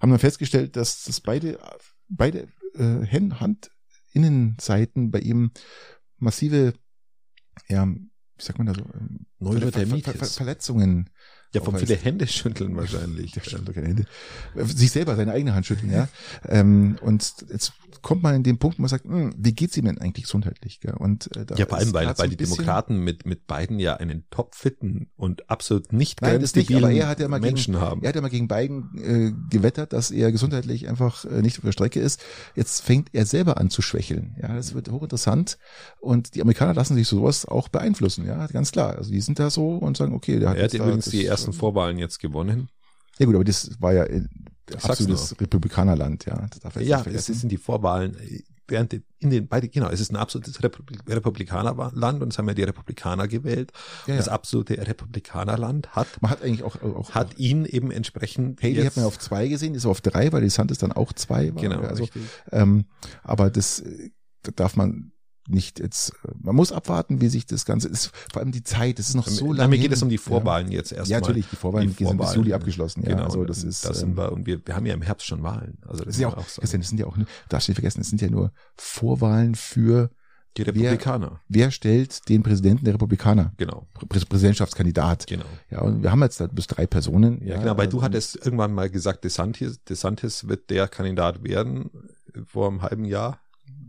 haben dann festgestellt, dass das beide, beide äh, Hand, Handinnenseiten bei ihm massive, ja, wie sagt man da so, ähm, Neurodermitis. Ver- Ver- Ver- Verletzungen Ja, vom viele Hände schütteln wahrscheinlich. der schüttelt doch keine Hände. Sich selber seine eigene Hand schütteln, ja. ähm, und jetzt kommt man in den Punkt, wo man sagt, hm, wie geht's ihm denn eigentlich gesundheitlich? Gell? Und äh, da Ja, vor allem, weil, weil die Demokraten mit, mit Biden ja einen topfitten und absolut nicht Nein, das nicht, aber er hat ja mal gegen, Menschen haben. er hat ja mal gegen Biden äh, gewettert, dass er gesundheitlich einfach äh, nicht auf der Strecke ist. Jetzt fängt er selber an zu schwächeln. Ja, das wird hochinteressant. Und die Amerikaner lassen sich sowas auch beeinflussen, ja, ganz klar. Also die sind da so und sagen, okay, der hat er hat da übrigens das- die ersten Vorwahlen jetzt gewonnen. Ja gut, aber das war ja absolutes Republikanerland, ja. Das darf Ja, es sind die Vorwahlen äh, während in den beide genau, es ist ein absolutes Republik Republikanerland und es haben ja die Republikaner gewählt. Ja, Das ja. absolute Republikanerland hat Man hat eigentlich auch, auch hat ihn eben entsprechend Haley jetzt, hat man auf zwei gesehen, ist auf drei, weil die Santis dann auch zwei war. genau also, richtig. ähm, aber das äh, darf man nicht jetzt, äh, man muss abwarten, wie sich das Ganze ist. Vor allem die Zeit, das ist noch so lange. mir geht es um die Vorwahlen jetzt Ja, erstmal. ja natürlich, die Vorwahlen Die die sind bis Vorwahlen, Juli abgeschlossen. Ja, Genau, also das ist, da sind ähm, wir und wir, wir haben ja im Herbst schon Wahlen. Also das das ist ja auch. Christian, das sind ja auch, darfst du nicht vergessen, das sind ja nur Vorwahlen für, die Republikaner. wer stellt den Präsidenten der Republikaner, Genau, Prä Präsidentschaftskandidat. genau. Ja, und wir haben jetzt da bis drei Personen. Ja, genau, weil du also- hattest irgendwann mal gesagt, DeSantis, DeSantis wird der Kandidat werden äh, vor einem halben Jahr.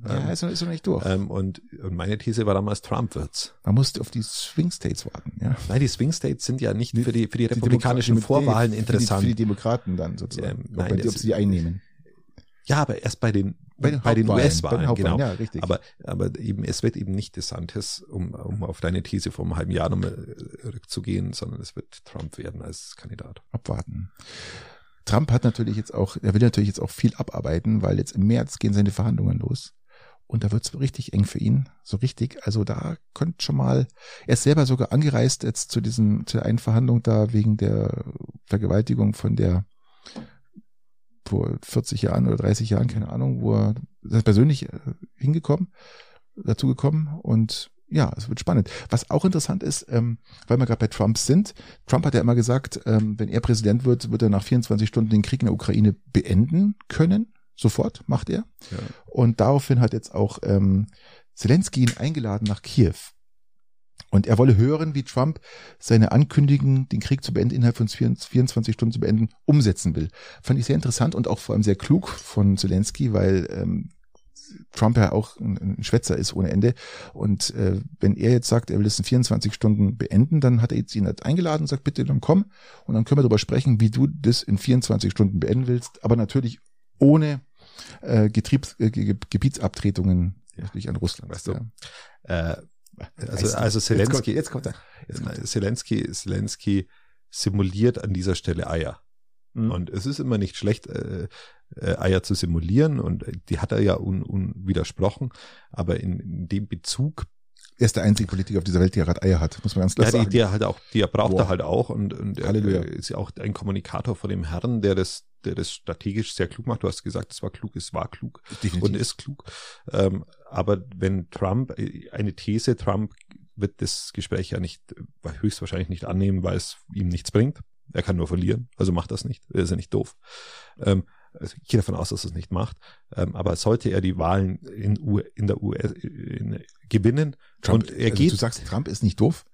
Ja, Ähm, ist noch, ist noch nicht durch. ähm, und, und meine These war damals, Trump wird's. Man muss auf die Swing States warten, ja. Nein, die Swing States sind ja nicht für die, für die Die republikanischen Vorwahlen für die, interessant. Für die Demokraten dann sozusagen. Ähm, nein, bei, ob sie die einnehmen. ja, aber erst bei den, Bei den den US-Wahlen, genau. ja, richtig. Aber, aber eben, es wird eben nicht DeSantis, um, um auf deine These vor einem halben Jahr nochmal rückzugehen, sondern es wird Trump werden als Kandidat. abwarten. Trump hat natürlich jetzt auch, er will natürlich jetzt auch viel abarbeiten, weil jetzt im März gehen seine Verhandlungen los. Und da wird's richtig eng für ihn. So richtig. Also da könnte schon mal, er ist selber sogar angereist jetzt zu diesem, zu der einen Verhandlung da wegen der Vergewaltigung von der vor 40 Jahren oder 30 Jahren, keine Ahnung, wo er er persönlich äh, hingekommen, dazu gekommen und ja, es wird spannend. Was auch interessant ist, ähm, weil wir gerade bei Trump sind, Trump hat ja immer gesagt, ähm, wenn er Präsident wird, wird er nach 24 Stunden den Krieg in der Ukraine beenden können. Sofort macht er. Ja. Und daraufhin hat jetzt auch ähm, Zelensky ihn eingeladen nach Kiew. Und er wolle hören, wie Trump seine Ankündigung, den Krieg zu beenden, innerhalb von 24 Stunden zu beenden, umsetzen will. Fand ich sehr interessant und auch vor allem sehr klug von Zelensky, weil ähm, Trump ja auch ein, Schwätzer ist ohne Ende. Und äh, wenn er jetzt sagt, er will es in 24 Stunden beenden, dann hat er jetzt ihn halt eingeladen und sagt, bitte dann komm. Und dann können wir darüber sprechen, wie du das in 24 Stunden beenden willst. Aber natürlich ohne äh, Getriebs, äh, Ge- Gebietsabtretungen Ja. natürlich an Russland. Weißt du, ja. Äh, also, also Zelensky, Jetzt kommt, jetzt kommt er. Jetzt kommt. Zelensky, Zelensky simuliert an dieser Stelle Eier. Mhm. Und es ist immer nicht schlecht, äh, äh, Eier zu simulieren und die hat er ja un, unwidersprochen, aber in, in dem Bezug, Er ist der einzige Politiker auf dieser Welt, der gerade Eier hat, muss man ganz klar ja, die, sagen. die er halt auch, die er braucht Wow. er halt auch und, und er Halleluja. äh, ist ja auch ein Kommunikator vor dem Herrn, der das, der das strategisch sehr klug macht. Du hast gesagt, es war klug, es war klug Definitiv. und ist klug. Ähm, aber wenn Trump, äh, eine These, Trump wird das Gespräch ja nicht, äh, höchstwahrscheinlich nicht annehmen, weil es ihm nichts bringt. Er kann nur verlieren, also macht das nicht. Er ist ja nicht doof. Ähm, also ich gehe davon aus, dass er es nicht macht. Ähm, aber sollte er die Wahlen in, U in der US in, gewinnen Trump, und er also geht, du sagst, Trump ist nicht doof?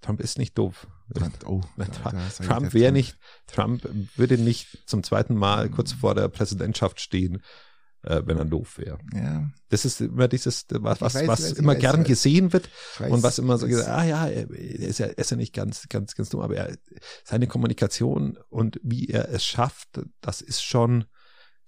Trump ist nicht doof. Trump, oh, Trump, wäre nicht, Trump würde nicht zum zweiten Mal kurz vor der Präsidentschaft stehen, äh, wenn er doof wäre. Ja, Das ist immer dieses, was, was, weiß, was weiß, immer weiß, gern gesehen wird und was immer so gesagt, ah ja, er er ist ja, er ist ja nicht ganz, ganz, ganz dumm, aber er, seine Kommunikation und wie er es schafft, das ist schon,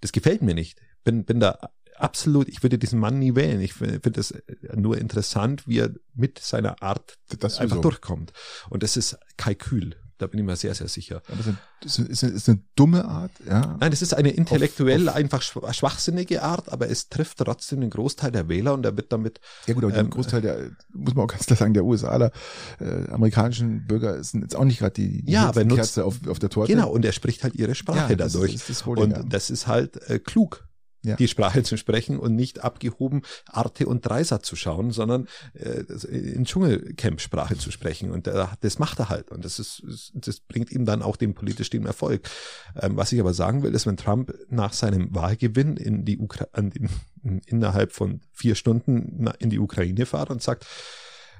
das gefällt mir nicht. Bin, bin da absolut, ich würde diesen Mann nie wählen. Ich finde das nur interessant, wie er mit seiner Art Das einfach sowieso. durchkommt. Und das ist Kalkül. Da bin ich mir sehr, sehr sicher. Aber das ist, eine- ist, eine- ist dumme Art, ja. Nein, es ist eine intellektuell auf- einfach schw- schwachsinnige Art, aber es trifft trotzdem den Großteil der Wähler und er wird damit Ja gut, aber Ähm, der Großteil der, muss man auch ganz klar sagen, der USA, äh, amerikanischen Bürger sind jetzt auch nicht gerade die, die Ja, aber er nutzt- Kerze auf, auf der Torte. Genau, und er spricht halt ihre Sprache Ja, das ist- dadurch. ist das Problem, und ja. das ist halt äh, klug, Ja. die Sprache zu sprechen und nicht abgehoben Arte und Dreisat zu schauen, sondern äh, in Dschungelcamp-Sprache zu sprechen. Und äh, das macht er halt. Und das ist, das bringt ihm dann auch den politisch den Erfolg. Ähm, was ich aber sagen will, ist, wenn Trump nach seinem Wahlgewinn in die Ukra an den, innerhalb von vier Stunden in die Ukraine fährt und sagt,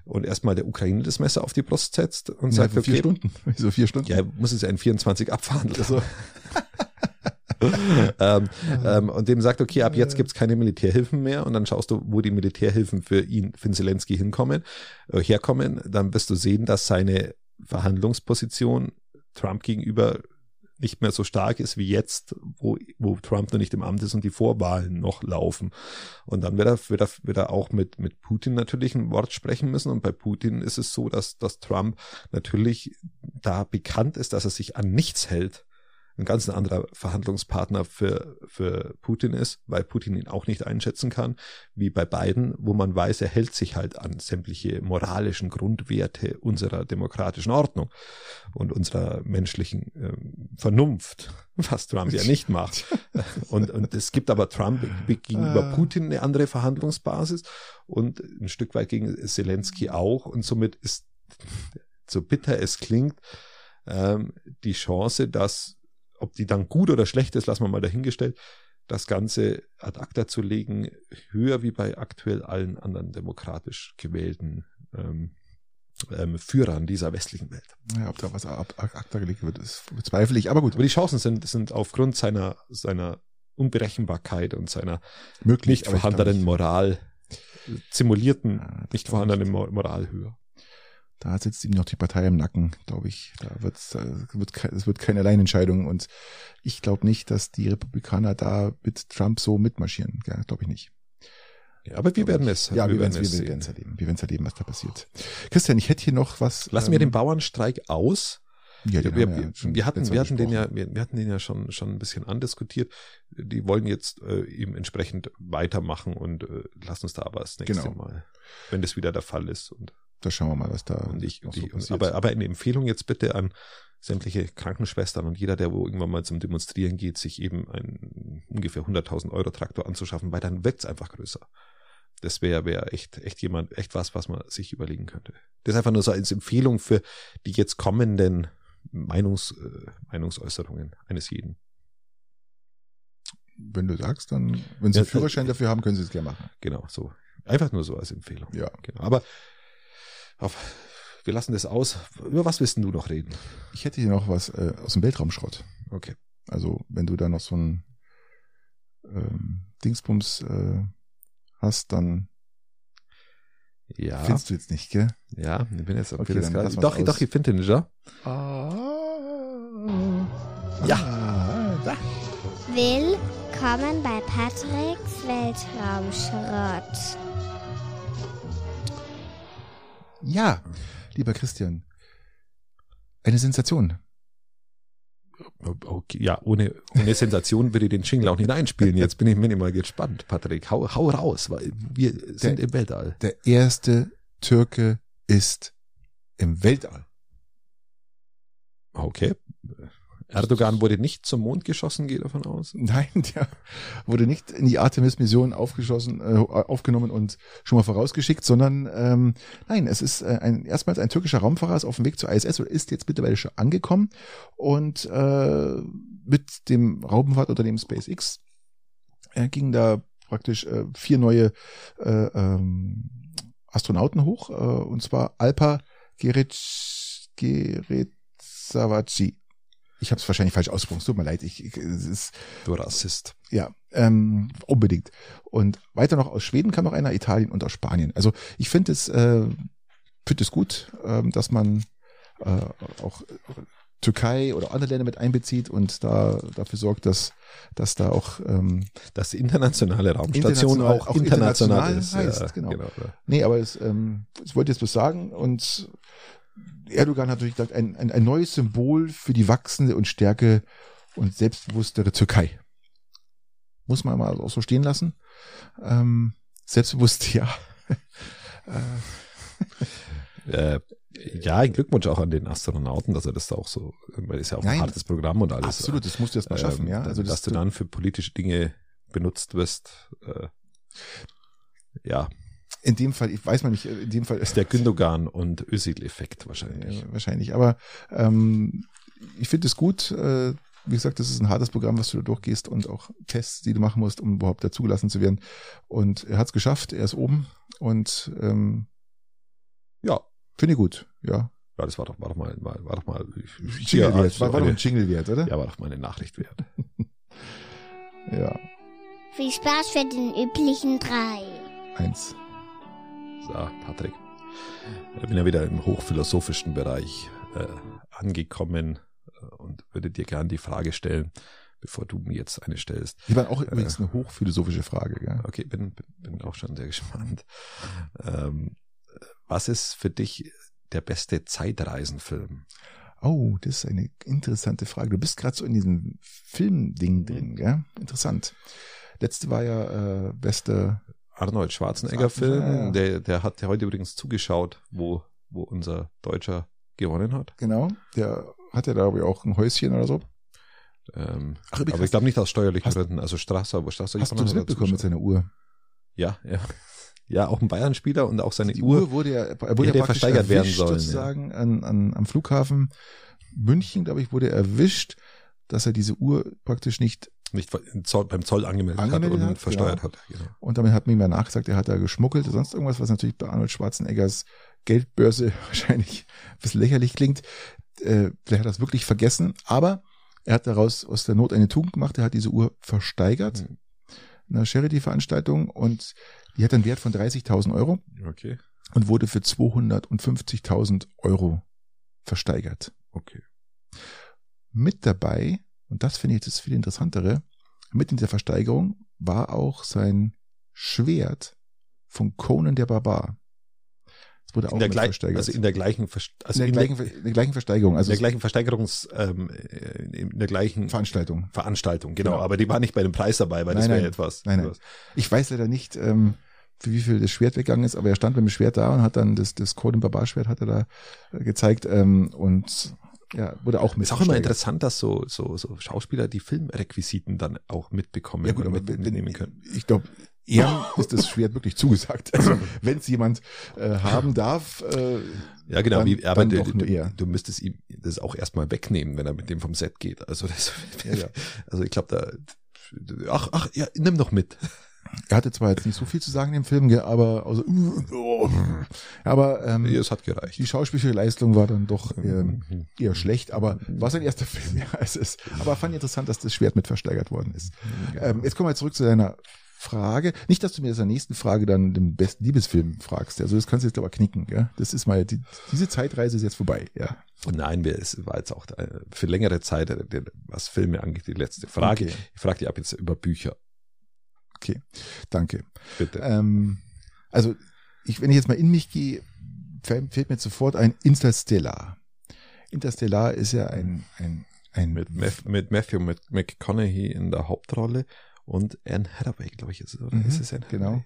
und erstmal der Ukraine das Messer auf die Brust setzt und Innerhalb sagt, vier okay, Stunden. Wieso vier Stunden? ja, muss es ja in 24 abverhandeln. Also, ähm, ähm, und dem sagt, okay, ab jetzt gibt's keine Militärhilfen mehr und dann schaust du, wo die Militärhilfen für ihn, für Zelensky hinkommen, äh, herkommen, dann wirst du sehen, dass seine Verhandlungsposition Trump gegenüber nicht mehr so stark ist wie jetzt, wo, wo Trump noch nicht im Amt ist und die Vorwahlen noch laufen. Und dann wird er, wird er, wird er auch mit, mit Putin natürlich ein Wort sprechen müssen. Und bei Putin ist es so, dass, dass Trump natürlich da bekannt ist, dass er sich an nichts hält ein ganz anderer Verhandlungspartner für, für Putin ist, weil Putin ihn auch nicht einschätzen kann, wie bei Biden, wo man weiß, er hält sich halt an sämtliche moralischen Grundwerte unserer demokratischen Ordnung und unserer menschlichen ähm, Vernunft, was Trump ja nicht macht. Und, und es gibt aber Trump gegenüber Ah. Putin eine andere Verhandlungsbasis und ein Stück weit gegen Zelensky auch und somit ist, so bitter es klingt, ähm, die Chance, dass, ob die dann gut oder schlecht ist, lassen wir mal dahingestellt, das Ganze ad acta zu legen, höher wie bei aktuell allen anderen demokratisch gewählten ähm, ähm, Führern dieser westlichen Welt. ja, ob da was ab, ab, Akta gelegt wird, ist bezweifle ich. Aber gut, Aber die Chancen sind, sind aufgrund seiner, seiner Unberechenbarkeit und seiner möglich. nicht aber ich glaub vorhandenen nicht. Moral, simulierten, Ja, nicht vorhandenen nicht. Mo- Moral höher. Da sitzt ihm noch die Partei im Nacken, glaube ich. Da wird's, äh, wird es wird keine Alleinentscheidung und ich glaube nicht, dass die Republikaner da mit Trump so mitmarschieren. Ja, glaube ich nicht. Ja, aber wir werden es, Ja, wir, werden es wir sehen. werden es erleben. Wir werden es erleben, was da passiert. Christian, ich hätte hier noch was. Lassen wir ähm, den Bauernstreik aus. Ja, wir, wir, schon wir hatten, wir hatten den ja, wir, wir hatten den ja schon, schon ein bisschen andiskutiert. Die wollen jetzt äh, eben entsprechend weitermachen und äh, lassen uns da aber das nächste Genau. Mal, wenn das wieder der Fall ist. Und, Da schauen wir mal, was da und ich, und so ich passiert. aber, aber eine Empfehlung jetzt bitte an sämtliche Krankenschwestern und jeder, der wo irgendwann mal zum Demonstrieren geht, sich eben einen ungefähr 100.000 Euro Traktor anzuschaffen, weil dann wirkt's einfach größer. Das wäre wär echt, echt jemand, echt was, was man sich überlegen könnte. Das ist einfach nur so als Empfehlung für die jetzt kommenden Meinungs, äh, Meinungsäußerungen eines jeden. Wenn du sagst, dann, wenn Sie Ja, einen Führerschein äh, dafür haben, können Sie es gerne machen. Genau, so. Einfach nur so als Empfehlung. Ja. Genau. Aber auf, wir lassen das aus. Über was willst du noch reden? Ich hätte hier noch was äh, aus dem Weltraumschrott. Okay. Also, wenn du da noch so ein ähm, Dingsbums äh, hast, dann Ja. findest du jetzt nicht, gell? ja, ich bin jetzt Okay, bin jetzt dann Doch, aus. doch, ich finde den ja. Ja. Ah, da. Willkommen bei Patricks Weltraumschrott. Ja, lieber Christian. Eine Sensation. Okay, ja, ohne, ohne Sensation würde ich den Jingle auch nicht einspielen. Jetzt bin ich minimal gespannt, Patrick. Hau, hau raus, weil wir sind Der- im Weltall. Der erste Türke ist im Weltall. Okay. Erdogan wurde nicht zum Mond geschossen, gehe davon aus. Nein, der wurde nicht in die Artemis-Mission aufgeschossen, äh, aufgenommen und schon mal vorausgeschickt, sondern ähm, nein, es ist äh, ein, erstmals ein türkischer Raumfahrer ist auf dem Weg zur ISS oder ist jetzt mittlerweile schon angekommen und äh, mit dem Raumfahrtunternehmen SpaceX äh, gingen da praktisch äh, vier neue äh, ähm, Astronauten hoch, äh, und zwar Alpa Geric Geretsavaci. Ich habe es wahrscheinlich falsch ausgesprochen, es tut mir leid. Ich, ich, es ist Du Rassist. ja, ähm, unbedingt. Und weiter noch aus Schweden kam noch einer, Italien und aus Spanien. Also ich finde es, äh, finde es gut, ähm, dass man äh, auch Türkei oder andere Länder mit einbezieht und da dafür sorgt, dass, dass da auch ähm, Dass die internationale Raumstation International- auch, auch international, international ist. heißt, genau. ja. Nee, aber es, ähm, ich wollte jetzt was sagen und Erdogan hat natürlich gesagt, ein, ein, ein neues Symbol für die wachsende und stärke und selbstbewusstere Türkei. Muss man mal auch so stehen lassen. Ähm, selbstbewusst, ja. Äh, ja, ein Glückwunsch auch an den Astronauten, dass er das da auch so, weil ist ja auch Nein, ein hartes Programm und alles. Absolut, das musst du erst mal schaffen, Ähm, ja. Also dass das, du dann für politische Dinge benutzt wirst. Äh, ja, in dem Fall, ich weiß man nicht, in dem Fall ist der Gündogan und Özil-Effekt wahrscheinlich. Ja, wahrscheinlich. Aber ähm, ich finde es gut. Äh, wie gesagt, das ist ein hartes Programm, was du da durchgehst und auch Tests, die du machen musst, um überhaupt dazugelassen zu werden. Und er hat es geschafft, er ist oben und ähm, Ja, finde ich gut. Ja. ja, das war doch, war doch mal, war, war doch mal, Jingle ja, wert. War, war doch ein Jingle wert, oder? ja, war doch mal eine Nachricht wert. Ja. Viel Spaß für den üblichen drei. Eins. So, Patrick. Ich bin ja wieder im hochphilosophischen Bereich äh, angekommen äh, und würde dir gerne die Frage stellen, bevor du mir jetzt eine stellst. Die war auch übrigens eine hochphilosophische Frage, gell? Okay, bin, bin, bin auch schon sehr gespannt. Ähm, was ist für dich der beste Zeitreisenfilm? Oh, das ist eine interessante Frage. Du bist gerade so in diesem Filmding drin, gell? Interessant. Letzte war ja äh, beste Arnold Schwarzenegger-Film, Ja, ja. der, der hat ja heute übrigens zugeschaut, wo, wo unser Deutscher gewonnen hat. Genau, der hat ja da glaube ich, auch ein Häuschen oder so. Ähm, Ach, aber ich glaube nicht aus steuerlichen hast- Gründen. Also Strasser, wo Strasser Hast du das mitbekommen mit seiner Uhr? Ja, ja. Ja, auch ein Bayern-Spieler und auch seine Die Uhr. Uhr wurde ja, er wurde ja versteigert werden sollen, ja. sozusagen an, an, am Flughafen München, glaube ich, wurde er erwischt, dass er diese Uhr praktisch nicht, nicht Zoll, beim Zoll angemeldet, Angemeldet hat und hat, versteuert genau. hat. Genau. und damit hat mir mal nachgesagt, er hat da geschmuggelt, sonst irgendwas, was natürlich bei Arnold Schwarzeneggers Geldbörse wahrscheinlich ein bisschen lächerlich klingt. Äh, vielleicht hat er das wirklich vergessen, aber er hat daraus aus der Not eine Tugend gemacht, er hat diese Uhr versteigert, Hm. in einer Charity-Veranstaltung und die hat einen Wert von 30.000 Euro. Okay. und wurde für 250.000 Euro versteigert. Okay. Mit dabei, und das finde ich das viel interessantere, mit in der Versteigerung war auch sein Schwert von Conan der Barbar. Das wurde auch In der, gleich, versteigert. also in der gleichen, Vers- also in der, gleichen, in der gleichen Versteigerung, also in der gleichen Versteigerungs, ähm, äh, in der gleichen Veranstaltung. Veranstaltung, genau. Genau. Aber die war nicht bei dem Preis dabei, weil Nein, das wäre etwas. Nein, nein. Ich weiß leider nicht, ähm, für wie viel das Schwert weggegangen ist, aber er stand mit dem Schwert da und hat dann das, das Conan Barbar Schwert hat er da äh, gezeigt ähm, und ja, wurde auch mit Ist auch immer interessant, dass so, so, so Schauspieler die Filmrequisiten dann auch mitbekommen Ja gut, aber mitnehmen können. ich glaube, Ehren ist das Schwert wirklich zugesagt. Also wenn es jemand äh, haben darf, äh, Ja, genau, dann- wie, aber du, du, du müsstest ihm das auch erstmal wegnehmen, wenn er mit dem vom Set geht. Also das, Ja, ja. also ich glaube da, ach, ach, ja, nimm doch mit. Er hatte zwar jetzt nicht so viel zu sagen im Film, aber also, aber ähm, es hat gereicht. die schauspielerische Leistung war dann doch ähm, Mhm. eher schlecht, aber war sein erster Film. Ja, es ist, aber fand ich interessant, dass das Schwert mit versteigert worden ist. Ähm, jetzt kommen wir zurück zu deiner Frage. Nicht, dass du mir in der nächsten Frage dann den besten Liebesfilm fragst. Also das kannst du jetzt aber knicken. Gell? Das ist mal die, diese Zeitreise ist jetzt vorbei. Ja. Nein, wir, es war jetzt auch äh, für längere Zeit, äh, was Filme angeht, die letzte Frage. Okay. Ich frage dich ab jetzt über Bücher, Okay, danke. bitte. Ähm, also ich, wenn ich jetzt mal in mich gehe, fällt mir sofort ein Interstellar. Interstellar ist ja ein ein ein mit, Math, mit Matthew mit McConaughey in der Hauptrolle und Anne Hathaway, glaube ich, ist es, oder? Mhm, ist es Anne genau.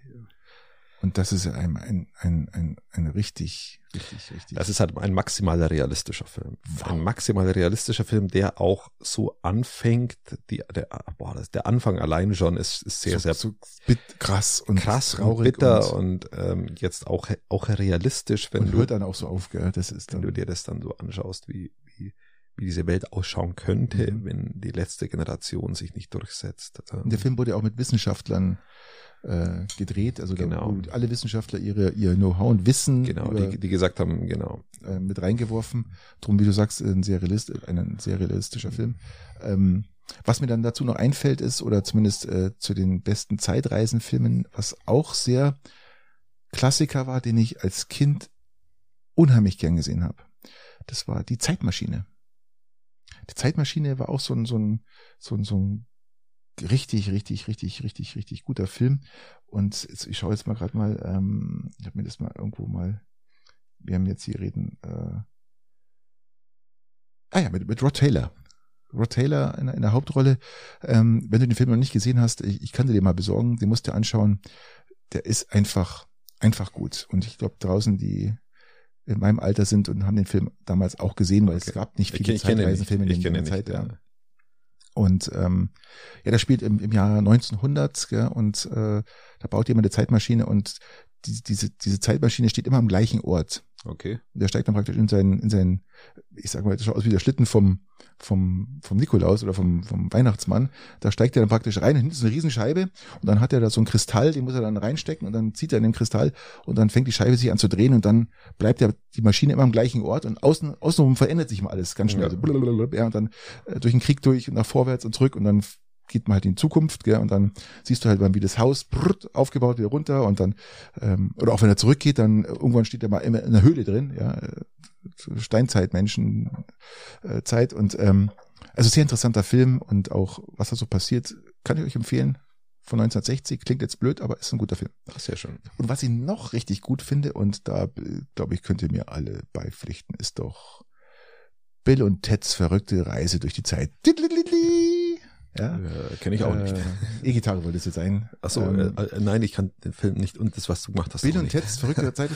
Und das ist ein ein ein ein, ein richtig richtig richtig. Das ist halt ein maximal realistischer Film. Wow. Ein maximal realistischer Film, der auch so anfängt, die, der, boah, das, der Anfang allein schon ist, ist sehr, so, sehr so krass und krass und traurig bitter und, und, ähm, jetzt auch, auch realistisch, wenn und du, hört dann auch so auf, gell? Das ist wenn dann du dir das dann so anschaust, wie, wie, wie diese Welt ausschauen könnte, Mhm. wenn die letzte Generation sich nicht durchsetzt. Ähm, Der Film wurde ja auch mit Wissenschaftlern äh, gedreht, also Genau. da, alle Wissenschaftler ihre ihr Know-how und Wissen Genau, über, die, die gesagt haben, genau. äh, mit reingeworfen. Drum, wie du sagst, ein sehr, realist, ein sehr realistischer Film. Ähm, was mir dann dazu noch einfällt ist, oder zumindest äh, zu den besten Zeitreisenfilmen, was auch sehr Klassiker war, den ich als Kind unheimlich gern gesehen habe. Das war die Zeitmaschine. Die Zeitmaschine war auch so ein, so ein, so ein, so ein richtig, richtig, richtig, richtig, richtig guter Film. Und ich schaue jetzt mal gerade mal, ähm, ich habe mir das mal irgendwo mal, wir haben jetzt hier reden, äh, ah ja, mit, mit Rod Taylor. Rod Taylor in, in der Hauptrolle. Ähm, wenn du den Film noch nicht gesehen hast, ich, ich kann dir den mal besorgen, den musst du anschauen. Der ist einfach, einfach gut. Und ich glaube, draußen die in meinem Alter sind und haben den Film damals auch gesehen, weil okay. es gab nicht viele Zeitreisenfilme in der Zeit. Nicht, ja. Und ähm, ja, der spielt im, im Jahr 1900 gell, und äh, da baut jemand eine Zeitmaschine und die, diese, diese Zeitmaschine steht immer am gleichen Ort. Okay. Der steigt dann praktisch in seinen, in seinen, ich sag mal, das schaut aus wie der Schlitten vom, vom, vom Nikolaus oder vom, vom Weihnachtsmann. Da steigt er dann praktisch rein, hinten ist eine Riesenscheibe und dann hat er da so einen Kristall, den muss er dann reinstecken und dann zieht er in den Kristall und dann fängt die Scheibe sich an zu drehen und dann bleibt ja die Maschine immer am gleichen Ort und außen, außenrum verändert sich mal alles ganz schnell. Ja. Also ja, und dann äh, durch den Krieg durch und nach vorwärts und zurück und dann geht man halt in die Zukunft, gell, und dann siehst du halt mal, wie das Haus brrrt, aufgebaut wieder runter und dann, ähm, oder auch wenn er zurückgeht, dann irgendwann steht er mal immer in der Höhle drin, ja, äh, Steinzeit, Menschen, äh, Zeit und ähm, also sehr interessanter Film und auch was da so passiert, kann ich euch empfehlen. Von 1960 klingt jetzt blöd, aber ist ein guter Film. Ach, sehr schön. Und was ich noch richtig gut finde und da glaube ich könnt ihr mir alle beipflichten, ist doch Bill und Teds verrückte Reise durch die Zeit. Ja, äh, kenne ich auch äh, nicht. E-Gitarre wollte es jetzt sein. Achso, ähm, äh, äh, nein, ich kann den Film nicht und das, was du gemacht hast. Bill und Ted's verrückte Zeit,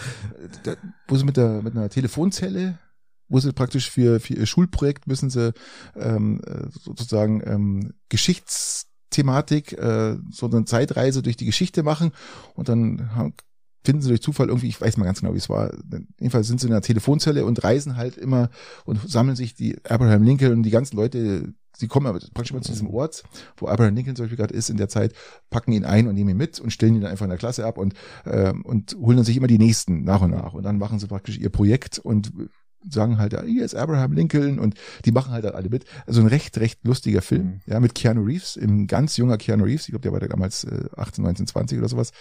da, wo sie mit der mit einer Telefonzelle, wo sie praktisch für für ihr Schulprojekt müssen sie ähm, äh, sozusagen ähm, Geschichtsthematik, äh, so eine Zeitreise durch die Geschichte machen und dann haben, finden sie durch Zufall irgendwie, ich weiß mal ganz genau, wie es war. Jedenfalls sind sie in einer Telefonzelle und reisen halt immer und sammeln sich die Abraham Lincoln und die ganzen Leute, sie kommen aber praktisch immer zu diesem Ort, wo Abraham Lincoln zum Beispiel gerade ist in der Zeit, packen ihn ein und nehmen ihn mit und stellen ihn dann einfach in der Klasse ab und, ähm, und holen dann sich immer die nächsten nach und nach. Und dann machen sie praktisch ihr Projekt und sagen halt, hier ist Abraham Lincoln und die machen halt alle mit. Also ein recht, recht lustiger Film, mhm. ja, mit Keanu Reeves, im ganz junger Keanu Reeves, ich glaube, der war da damals äh, 18, 19, 20 oder sowas.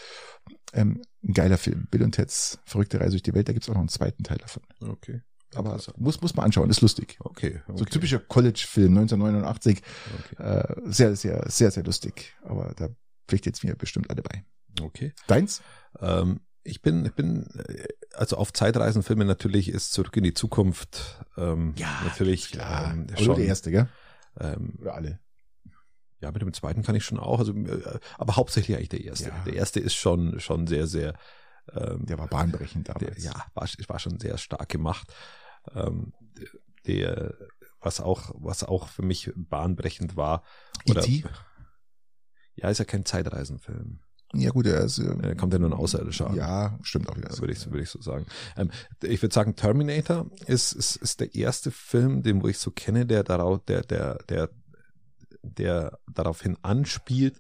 Ähm, ein geiler Film. Bill und Ted's verrückte Reise durch die Welt, da gibt's auch noch einen zweiten Teil davon. Okay. Aber muss, muss man anschauen, ist lustig. Okay. okay. So typischer College-Film 1989. Okay. Äh, sehr, sehr, sehr, sehr lustig. Aber da pflicht jetzt mir bestimmt alle bei. Okay. Deins? Ähm, ich bin, ich bin, also auf Zeitreisenfilme natürlich ist Zurück in die Zukunft ähm, ja, natürlich klar. Ähm, schon. der erste, gell? Ähm, Oder alle. Ja, mit dem zweiten kann ich schon auch, also, äh, aber hauptsächlich eigentlich der erste. Ja. Der erste ist schon, schon sehr, sehr. Ähm, der war bahnbrechend damals. Der, ja, war, war schon sehr stark gemacht. Ähm, der, was auch, was auch für mich bahnbrechend war. Oder, E.T.? Ja, ist ja kein Zeitreisenfilm. Ja gut, er ist, äh, kommt ja nur ein Außerirdischer an. Ja, stimmt auch wieder. Würde ich, würde ich so sagen. Ähm, ich würde sagen, Terminator ist, ist, ist der erste Film, den wo ich so kenne, der darauf, der, der, der, der daraufhin anspielt,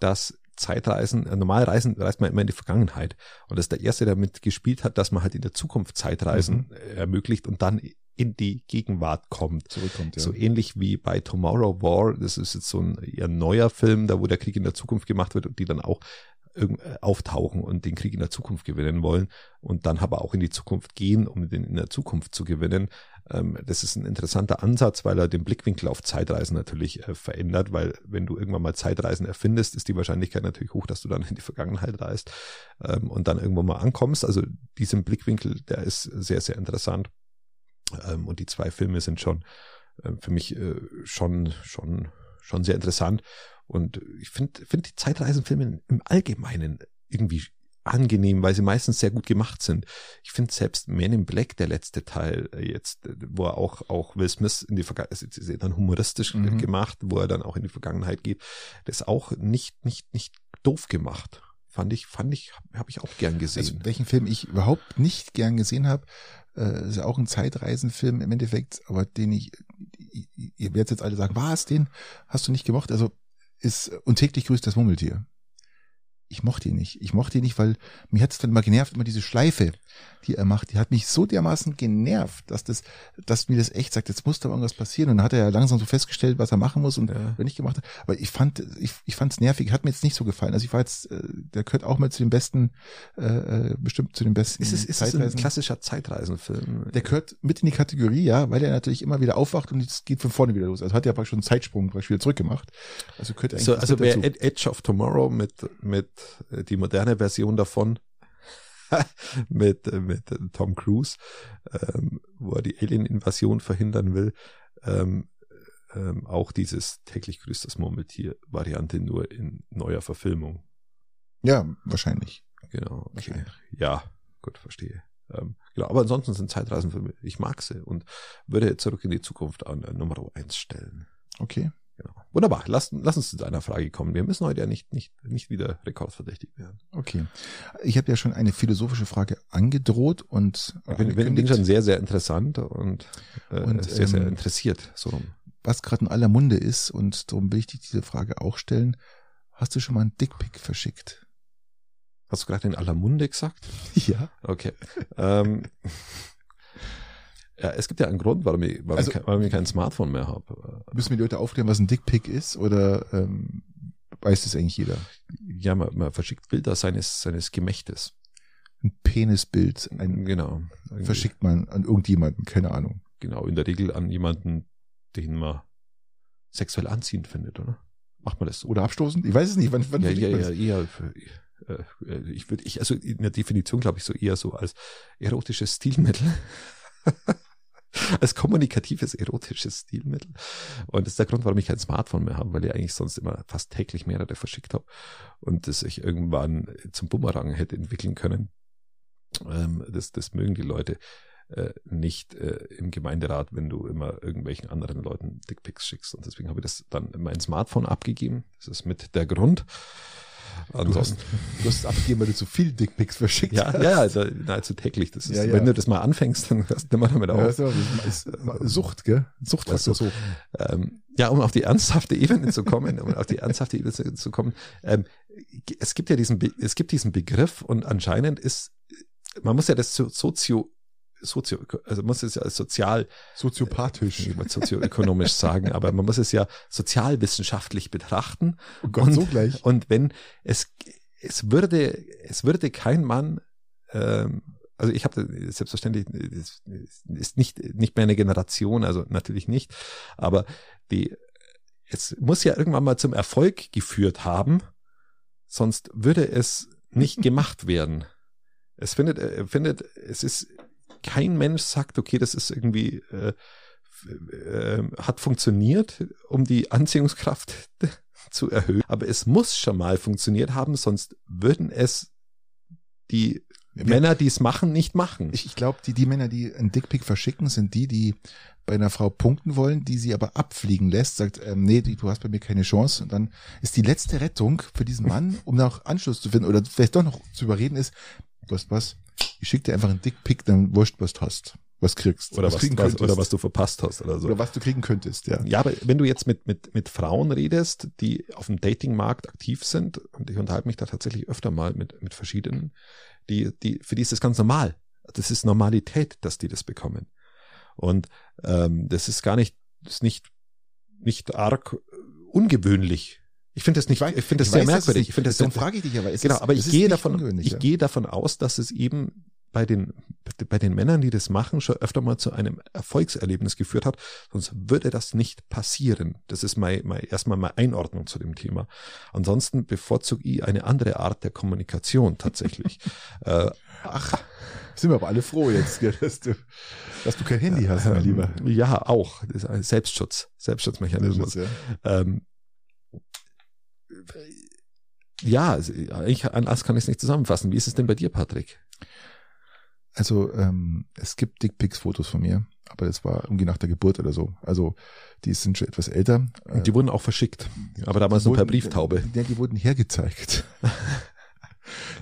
dass Zeitreisen, äh, normal reisen, reist man immer in die Vergangenheit. Und das ist der erste, der damit gespielt hat, dass man halt in der Zukunft Zeitreisen mhm. ermöglicht und dann in die Gegenwart kommt. Zurückkommt, ja. So ähnlich wie bei Tomorrow War. Das ist jetzt so ein eher neuer Film, da wo der Krieg in der Zukunft gemacht wird und die dann auch äh, auftauchen und den Krieg in der Zukunft gewinnen wollen und dann aber auch in die Zukunft gehen, um den in der Zukunft zu gewinnen. Ähm, das ist ein interessanter Ansatz, weil er den Blickwinkel auf Zeitreisen natürlich äh, verändert, weil wenn du irgendwann mal Zeitreisen erfindest, ist die Wahrscheinlichkeit natürlich hoch, dass du dann in die Vergangenheit reist ähm, und dann irgendwann mal ankommst. Also diesen Blickwinkel, der ist sehr, sehr interessant. Ähm, und die zwei Filme sind schon für mich äh, schon, schon, schon sehr interessant. Und ich finde finde die Zeitreisenfilme im Allgemeinen irgendwie angenehm, weil sie meistens sehr gut gemacht sind. Ich finde selbst Man in Black, der letzte Teil äh, jetzt, äh, wo er auch, auch Will Smith in die Vergangenheit, ist dann humoristisch mhm. gemacht, wo er dann auch in die Vergangenheit geht, das ist auch nicht, nicht, nicht doof gemacht. Fand ich, fand ich, habe ich auch gern gesehen. Also welchen Film ich überhaupt nicht gern gesehen habe, äh, ist ja auch ein Zeitreisenfilm im Endeffekt, aber den ich, ihr werdet jetzt alle sagen, was, den hast du nicht gemocht? Also ist und täglich grüßt das Murmeltier. Ich mochte ihn nicht. Ich mochte ihn nicht, weil mir hat es dann immer genervt, immer diese Schleife, die er macht. Die hat mich so dermaßen genervt, dass das, dass mir das echt sagt, jetzt muss da irgendwas passieren. Und dann hat er ja langsam so festgestellt, was er machen muss und Ja. wenn ich gemacht habe. Aber ich fand, ich, ich fand es nervig, hat mir jetzt nicht so gefallen. Also ich war jetzt, äh, der gehört auch mal zu den besten, äh, äh, bestimmt zu den besten Ist es, ist es ein klassischer Zeitreisenfilm? Der gehört mit in die Kategorie, ja, weil er natürlich immer wieder aufwacht und es geht von vorne wieder los. Also hat er praktisch schon einen Zeitsprung praktisch wieder zurückgemacht. Also gehört eigentlich So, also wer Edge of Tomorrow mit, mit die moderne Version davon, mit, äh, mit äh, Tom Cruise, ähm, wo er die Alien-Invasion verhindern will, ähm, ähm, auch dieses täglich grüßt das Murmeltier-Variante nur in neuer Verfilmung. Ja, wahrscheinlich. Genau. Okay. Wahrscheinlich. Ja, gut, verstehe. Ähm, genau, aber ansonsten sind Zeitreisenfilme, ich mag sie und würde zurück in die Zukunft an äh, Nummer eins stellen. Okay. Wunderbar. Lass, lass uns zu deiner Frage kommen. Wir müssen heute ja nicht, nicht, nicht wieder rekordverdächtig werden. Okay. Ich habe ja schon eine philosophische Frage angedroht und Ich bin, bin, bin schon sehr, sehr interessant und, äh, Und, sehr, sehr ähm, interessiert. So rum. was gerade in aller Munde ist und darum will ich dir diese Frage auch stellen. Hast du schon mal einen Dickpick verschickt? Hast du gerade in aller Munde gesagt? Ja. Okay. ähm, ja, es gibt ja einen Grund, warum ich, warum, Also- ich, kein- warum ich kein Smartphone mehr habe. Müssen wir die Leute aufklären, was ein Dickpick ist oder ähm, weiß das eigentlich jeder? Ja, man, man verschickt Bilder seines, seines Gemächtes. Ein Penisbild, ein Genau. Irgendwie- verschickt man an irgendjemanden, keine Ahnung. Genau, in der Regel an jemanden, den man sexuell anziehend findet, oder? Macht man das so? Oder abstoßend? Ich weiß es nicht. Wann, wann ja, ja, ja, eher, für, äh, ich würde, ich, also in der Definition glaube ich so eher so als erotisches Stilmittel. als kommunikatives erotisches Stilmittel. Und das ist der Grund, warum ich kein Smartphone mehr habe, weil ich eigentlich sonst immer fast täglich mehrere verschickt habe und das ich irgendwann zum Bumerang hätte entwickeln können. Ähm, das, das mögen die Leute äh, nicht äh, im Gemeinderat, wenn du immer irgendwelchen anderen Leuten Dickpics schickst. Und deswegen habe ich das dann in mein Smartphone abgegeben. Das ist mit der Grund. Du hast, Ansonsten, du hast es abgegeben, weil du zu viel Dickpics verschickt ja, hast. ja, also nahezu täglich. Das ist, Ja, ja. wenn du das mal anfängst, dann hörst du immer damit Ja, auf. aber- ist, ist Sucht, gell? Sucht Also, so. Ähm, ja, um auf die ernsthafte Ebene zu kommen, um auf die ernsthafte Ebene zu, zu kommen. Ähm, es gibt ja diesen, Be es gibt diesen Begriff und anscheinend ist, man muss ja das so- sozio, sozio, also muss es ja als sozial, Soziopathisch. will sozioökonomisch sagen, aber man muss es ja sozialwissenschaftlich betrachten. Oh Gott, und, so gleich. Und wenn es, es würde, es würde kein Mann, ähm, also ich habe selbstverständlich es ist nicht nicht mehr eine Generation, also natürlich nicht, aber die es muss ja irgendwann mal zum Erfolg geführt haben, sonst würde es nicht gemacht werden. Es findet äh, findet es ist kein Mensch sagt, okay, das ist irgendwie äh, äh, hat funktioniert, um die Anziehungskraft zu erhöhen. Aber es muss schon mal funktioniert haben, sonst würden es die Ja, Männer, die es machen, nicht machen. Ich, ich glaube, die, die Männer, die einen Dickpick verschicken, sind die, die bei einer Frau punkten wollen, die sie aber abfliegen lässt, sagt, ähm, nee, du hast bei mir keine Chance. Und dann ist die letzte Rettung für diesen Mann, um noch Anschluss zu finden oder vielleicht doch noch zu überreden, ist, du was, ich schicke dir einfach einen Dickpick, dann wurscht, was du hast, was kriegst. oder was, was, könntest. oder was du verpasst hast oder so. Oder was du kriegen könntest, ja. Ja, aber wenn du jetzt mit, mit, mit Frauen redest, die auf dem Datingmarkt aktiv sind, und ich unterhalte mich da tatsächlich öfter mal mit, mit verschiedenen, die, die, für die ist das ganz normal. Das ist Normalität, dass die das bekommen. Und ähm, das ist gar nicht, ist nicht, nicht arg ungewöhnlich. Ich finde das nicht, ich, finde das ich sehr weiß, merkwürdig. nicht- Ich finde das Darum sehr, frage ich dich aber. Es genau, ist, aber ich gehe davon, ich ja. gehe davon aus, dass es eben bei den, bei den Männern, die das machen, schon öfter mal zu einem Erfolgserlebnis geführt hat. Sonst würde das nicht passieren. Das ist mein, mein, erstmal meine Einordnung zu dem Thema. Ansonsten bevorzuge ich eine andere Art der Kommunikation tatsächlich. äh, Ach, sind wir aber alle froh jetzt, gell, dass du, dass du kein Handy hast, mein ähm, Lieber. Ja, auch. Das ist ein Selbstschutz. Selbstschutzmechanismus. Ja. Ähm, ja, eigentlich anders kann ich es nicht zusammenfassen. Wie ist es denn bei dir, Patrick? Also ähm, es gibt Dickpics-Fotos von mir, aber das war irgendwie nach der Geburt oder so. Also die sind schon etwas älter. Und die wurden auch verschickt. Aber damals nur per Brieftaube. Ja, die wurden hergezeigt.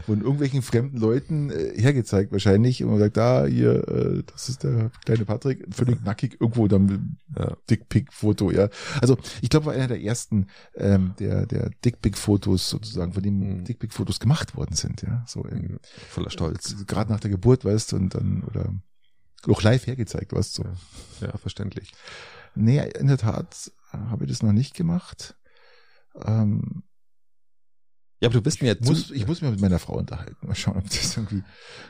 von irgendwelchen fremden Leuten äh, hergezeigt wahrscheinlich und man sagt, da hier, äh, das ist der kleine Patrick, völlig nackig irgendwo dann Ja. Dickpick-Foto, ja. Also ich glaube, war einer der ersten, ähm, der der Dickpick-Fotos sozusagen, von dem Mhm. Dickpick-Fotos gemacht worden sind, ja. So in, Voller Stolz. gerade nach der Geburt, weißt du, und dann oder auch live hergezeigt, weißt du. So. Ja, verständlich. Nee, in der Tat äh, habe ich das noch nicht gemacht. Ähm, Ja, aber du wirst mir ich, muss, ich muss mir mit meiner Frau unterhalten. Mal schauen, ob das irgendwie.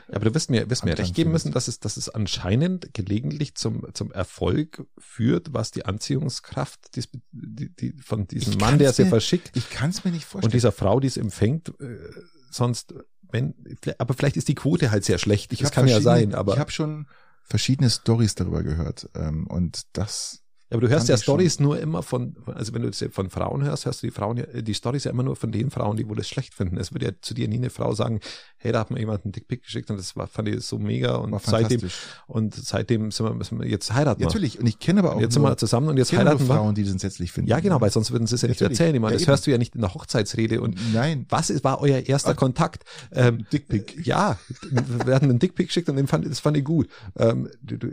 Ja, aber du wirst mir, wirst mir recht geben müssen, dass es, dass es anscheinend gelegentlich zum, zum Erfolg führt, was die Anziehungskraft dies, die, die, von diesem Ich Mann, der sie verschickt Ich kann es mir nicht vorstellen. und dieser Frau, die es empfängt, äh, sonst, wenn, aber vielleicht ist die Quote halt sehr schlecht. ich das kann ja sein, aber, ich habe schon verschiedene Stories darüber gehört ähm, und das aber du hörst ja. Stories nur immer von, also wenn du das von Frauen hörst, hörst du die Frauen, ja- die Stories ja immer nur von den Frauen, die wohl das schlecht finden. Es würde ja zu dir nie eine Frau sagen, hey, da hat mir jemand einen Dickpick geschickt und das war, fand ich so mega und war seitdem, und seitdem sind wir, müssen wir jetzt heiraten Ja, natürlich. Und ich kenne aber auch jetzt sind wir zusammen und jetzt heiraten wir. Frauen, die das entsetzlich finden. Ja, genau, weil sonst würden sie es ja nicht Natürlich. erzählen. Ich meine, Ja, das eben. hörst du ja nicht in der Hochzeitsrede. Und Nein, was ist, war euer erster Ah, Kontakt? Ähm, Dickpick. ja, wir hatten einen Dickpick geschickt und den fand, das fand ich gut. Ähm, du, du,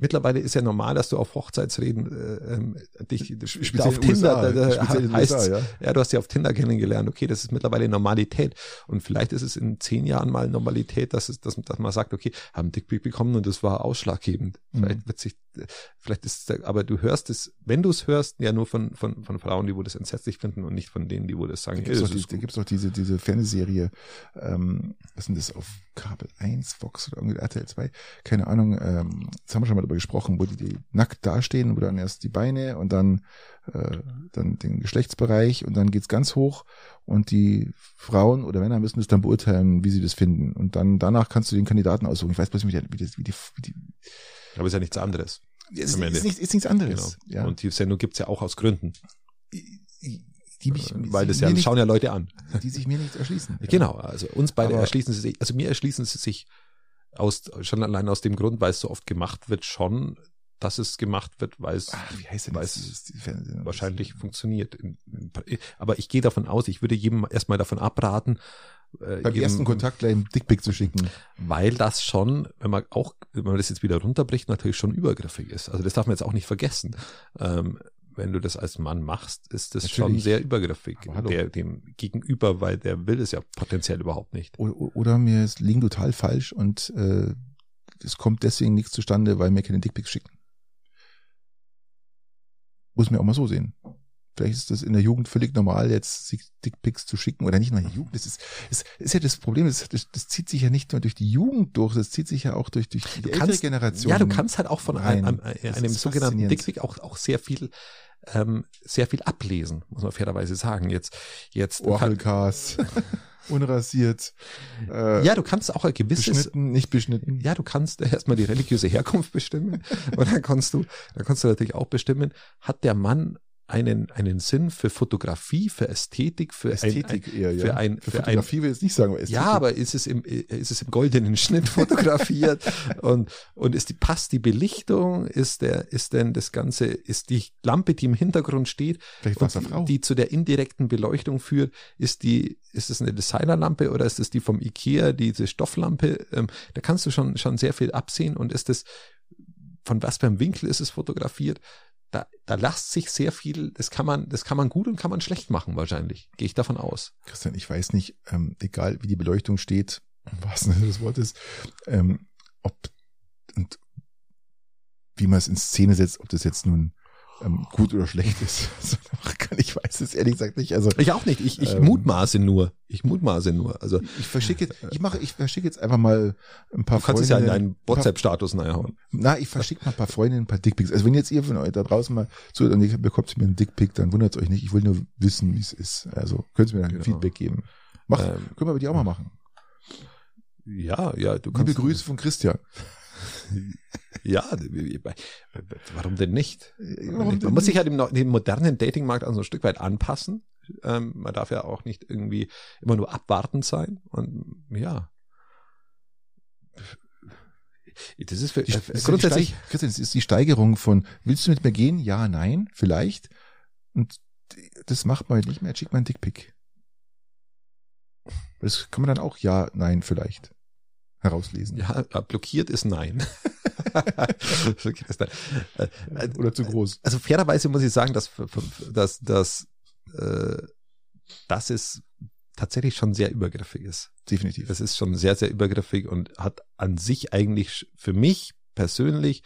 mittlerweile ist ja normal, dass du auf Hochzeitsreden äh, ähm, dich Speziell auf den Tinder, USA, da, da heißt, USA, ja. ja, du hast ja auf Tinder kennengelernt. Okay, das ist mittlerweile Normalität. Und vielleicht ist es in zehn Jahren mal Normalität, dass es, dass, dass man sagt, okay, haben Dickpick bekommen und das war ausschlaggebend. Mhm. Vielleicht wird sich, vielleicht ist es, aber du hörst es, wenn du es hörst, ja nur von, von, von Frauen, die wo das entsetzlich finden und nicht von denen, die wo das sagen, Da gibt's "Ey, doch, das die, ist da gut." gibt's doch diese, diese Fernsehserie, ähm, was sind das auf Kabel 1, Fox oder irgendwie RTL 2, keine Ahnung, ähm, jetzt haben wir schon mal darüber gesprochen, wo die, die nackt dastehen, wo dann erst die Beine und dann, äh, dann den Geschlechtsbereich und dann geht's ganz hoch und die Frauen oder Männer müssen es dann beurteilen, wie sie das finden und dann danach kannst du den Kandidaten aussuchen. Ich weiß bloß nicht, wie, der, wie, das, wie die, wie die Aber es ist ja nichts anderes. es Ende. ist, nicht, ist nichts Genau. anderes. Ja. Und die Sendung gibt's ja auch aus Gründen. die, mich, Äh, weil das ja nicht, schauen ja Leute an. die sich mir nicht erschließen. Genau, also uns beide Aber- erschließen sie sich, also mir erschließen sie sich aus, schon allein aus dem Grund, weil es so oft gemacht wird, schon, dass es gemacht wird, weil es Ach, wie heißt denn die Fernsehsendung? wahrscheinlich funktioniert. Aber ich gehe davon aus, ich würde jedem erstmal davon abraten, äh, beim jedem- ersten Kontakt gleich einen Dickpick zu schicken. weil das schon, wenn man auch, wenn man das jetzt wieder runterbricht, natürlich schon übergriffig ist. Also das darf man jetzt auch nicht vergessen. Ähm, wenn du das als Mann machst, ist das schon Natürlich. sehr übergriffig der, dem Gegenüber, weil der will es ja potenziell überhaupt nicht. Oder, oder mir liegen total falsch und äh, es kommt deswegen nichts zustande, weil mir keine Dickpics schicken. Muss mir auch mal so sehen. Vielleicht ist das in der Jugend völlig normal, jetzt Dickpics zu schicken oder nicht nur in der Jugend. Das ist, das ist ja das Problem, das, das, das zieht sich ja nicht nur durch die Jugend durch, das zieht sich ja auch durch, durch die ältere kannst- Generation. Ja, du kannst halt auch von einem, rein. einem, Das einem sogenannten. Dickpick auch, auch sehr viel, ähm, sehr viel ablesen, muss man fairerweise sagen. Jetzt, jetzt, unrasiert, äh, ja, du kannst auch ein gewisses, beschnitten, nicht beschnitten. ja, du kannst erstmal die religiöse Herkunft bestimmen und dann kannst du, dann kannst du natürlich auch bestimmen, hat der Mann einen, einen Sinn für Fotografie, für Ästhetik, für Ästhetik ein, eher, ja. für ein, für für ein, Fotografie will ich jetzt nicht sagen, aber Ästhetik. ja, aber ist es im, ist es im goldenen Schnitt fotografiert und, und ist die, passt die Belichtung, ist der, ist denn das Ganze, ist die Lampe, die im Hintergrund steht, die, die zu der indirekten Beleuchtung führt, ist die, ist es eine Designerlampe oder ist es die vom Ikea, diese Stofflampe? Ähm, da kannst du schon, schon sehr viel absehen und ist es, von was für einem Winkel ist es fotografiert? Da, da lasst sich sehr viel, das kann man, das kann man gut und kann man schlecht machen wahrscheinlich. Gehe ich davon aus. Christian, ich weiß nicht, ähm, egal wie die Beleuchtung steht, was das Wort ist, ähm, ob und wie man es in Szene setzt, ob das jetzt nun ähm, gut oder schlecht ist. Also, ich weiß es ehrlich gesagt nicht. Also Ich auch nicht. Ich, ich Ähm, mutmaße nur. Ich mutmaße nur. Also ich verschicke jetzt, ich mache, ich verschicke jetzt einfach mal ein paar du kannst es ja in deinen WhatsApp-Status reinhauen. Na, ich verschicke mal ein paar Freundinnen ein paar Dickpics. Also wenn jetzt ihr von euch da draußen mal zuhört und ihr bekommt mir einen Dickpic, dann wundert euch nicht. Ich will nur wissen, wie es ist. Also könnt ihr mir dann Genau. Feedback geben. Mach, Ähm, können wir aber die auch mal machen. Ja, ja, du Liebe kannst. Grüße von Christian. Ja, warum denn nicht? Warum man muss sich halt dem, dem modernen Datingmarkt auch so ein Stück weit anpassen. Ähm, man darf ja auch nicht irgendwie immer nur abwartend sein. Und ja. Das ist für, Die, äh, grundsätzlich. Christian, das ist die Steigerung von, willst du mit mir gehen? Ja, nein, vielleicht. Und das macht man halt nicht mehr, schickt man einen Dickpick. Das kann man dann auch ja, nein vielleicht herauslesen. Ja, äh, blockiert ist nein. Äh, äh, Oder zu groß. Also fairerweise muss ich sagen, dass, dass, dass, äh, dass es tatsächlich schon sehr übergriffig ist. Definitiv. Es ist schon sehr, sehr übergriffig und hat an sich eigentlich für mich persönlich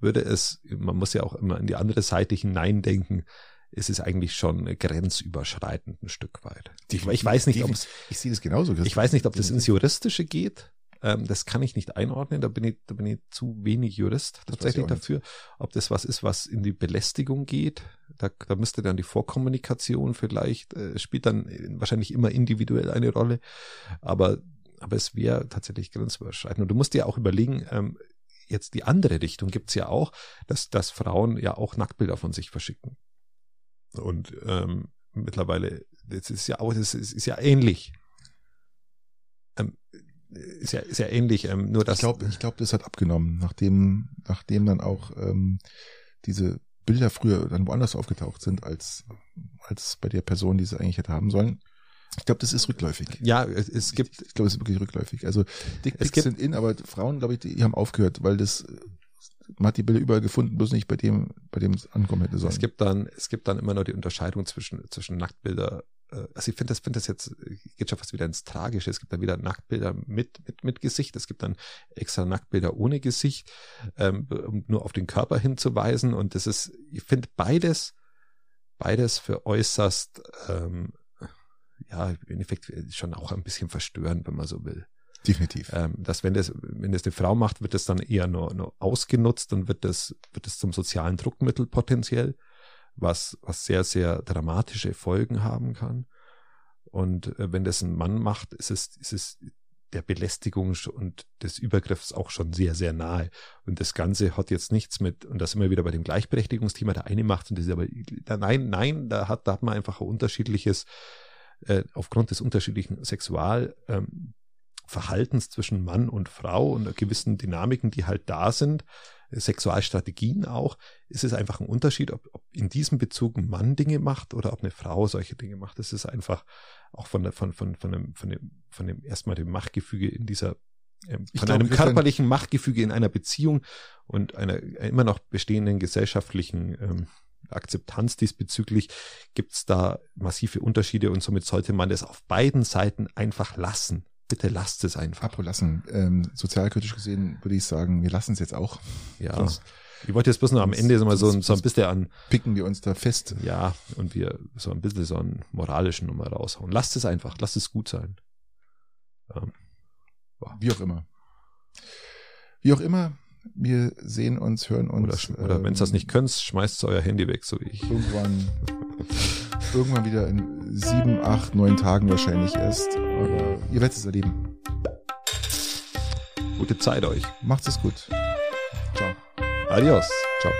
würde es, man muss ja auch immer in die andere Seite hineindenken, es ist eigentlich schon grenzüberschreitend ein Stück weit. Ich, ich weiß nicht, ob es, Ich sehe das genauso. Ich weiß nicht, ob das ins Juristische geht. Ähm, das kann ich nicht einordnen. Da bin ich, da bin ich zu wenig Jurist tatsächlich nicht. dafür. Ob das was ist, was in die Belästigung geht. Da, da müsste dann die Vorkommunikation vielleicht, äh, spielt dann wahrscheinlich immer individuell eine Rolle. Aber, aber es wäre tatsächlich grenzüberschreitend. Und du musst dir auch überlegen, ähm, jetzt die andere Richtung gibt's ja auch, dass, dass Frauen ja auch Nacktbilder von sich verschicken. Und ähm, mittlerweile, das ist ja auch, das ist, ist ja ähnlich. Ist ja, ist ja ähnlich, ähm, nur dass ich glaube, ich glaub, das hat abgenommen, nachdem, nachdem dann auch ähm, diese Bilder früher dann woanders aufgetaucht sind, als, als bei der Person, die sie eigentlich hätte haben sollen. Ich glaube, das ist rückläufig. ja, es, es gibt ich, ich glaube, es ist wirklich rückläufig. Also Dickpics Es gibt- sind in, aber Frauen, glaube ich, die, die haben aufgehört, weil das man hat die Bilder überall gefunden, bloß nicht bei dem, bei dem es ankommen hätte sollen. Es gibt dann, es gibt dann immer noch die Unterscheidung zwischen, zwischen Nacktbilder. Äh, Also ich finde das, finde das jetzt, äh, geht schon fast wieder ins Tragische. Es gibt dann wieder Nacktbilder mit, mit, mit Gesicht. Es gibt dann extra Nacktbilder ohne Gesicht, ähm, um nur auf den Körper hinzuweisen. Und das ist, ich finde beides, beides für äußerst, ähm, ja, im Endeffekt schon auch ein bisschen verstörend, wenn man so will. Definitiv. ähm, dass wenn das, wenn das eine Frau macht, wird das dann eher nur, nur ausgenutzt und wird das, wird das zum sozialen Druckmittel potenziell, was, was sehr, sehr dramatische Folgen haben kann. Und äh, wenn das ein Mann macht, ist es, ist es der Belästigung und des Übergriffs auch schon sehr, sehr nahe. Und das Ganze hat jetzt nichts mit, und das sind wir wieder bei dem Gleichberechtigungsthema, der eine macht und das ist aber, da, nein, nein, da hat, da hat man einfach ein unterschiedliches, äh, aufgrund des unterschiedlichen Sexual, ähm, zwischen Mann und Frau und gewissen Dynamiken, die halt da sind, Sexualstrategien auch, ist es einfach ein Unterschied, ob, ob in diesem Bezug ein Mann Dinge macht oder ob eine Frau solche Dinge macht. Das ist einfach auch von der, von, von, von dem, von dem, von dem erstmal dem Machtgefüge in dieser, ähm, Ich von glaub, einem Christian- körperlichen Machtgefüge in einer Beziehung und einer immer noch bestehenden gesellschaftlichen ähm, Akzeptanz diesbezüglich gibt's da massive Unterschiede und somit sollte man das auf beiden Seiten einfach lassen. Bitte lasst es einfach. Apro lassen. Ähm, sozialkritisch gesehen würde ich sagen, wir lassen es jetzt auch. Ja. Sonst Ich wollte jetzt bloß noch am Ende so mal so, so ein bisschen an, picken wir uns da fest. ja, und wir so ein bisschen so einen moralischen Nummer raushauen. Lasst es einfach, lasst es gut sein. Ähm, Wie auch immer. Wie auch immer, wir sehen uns, hören oder uns. oder wenn ihr das ähm, nicht könnt, schmeißt euer Handy weg, so wie ich. Irgendwann, irgendwann wieder in sieben, acht, neun Tagen wahrscheinlich erst. Aber ihr werdet es erleben. Gute Zeit euch. Macht's es gut. Ciao. Adios. Ciao.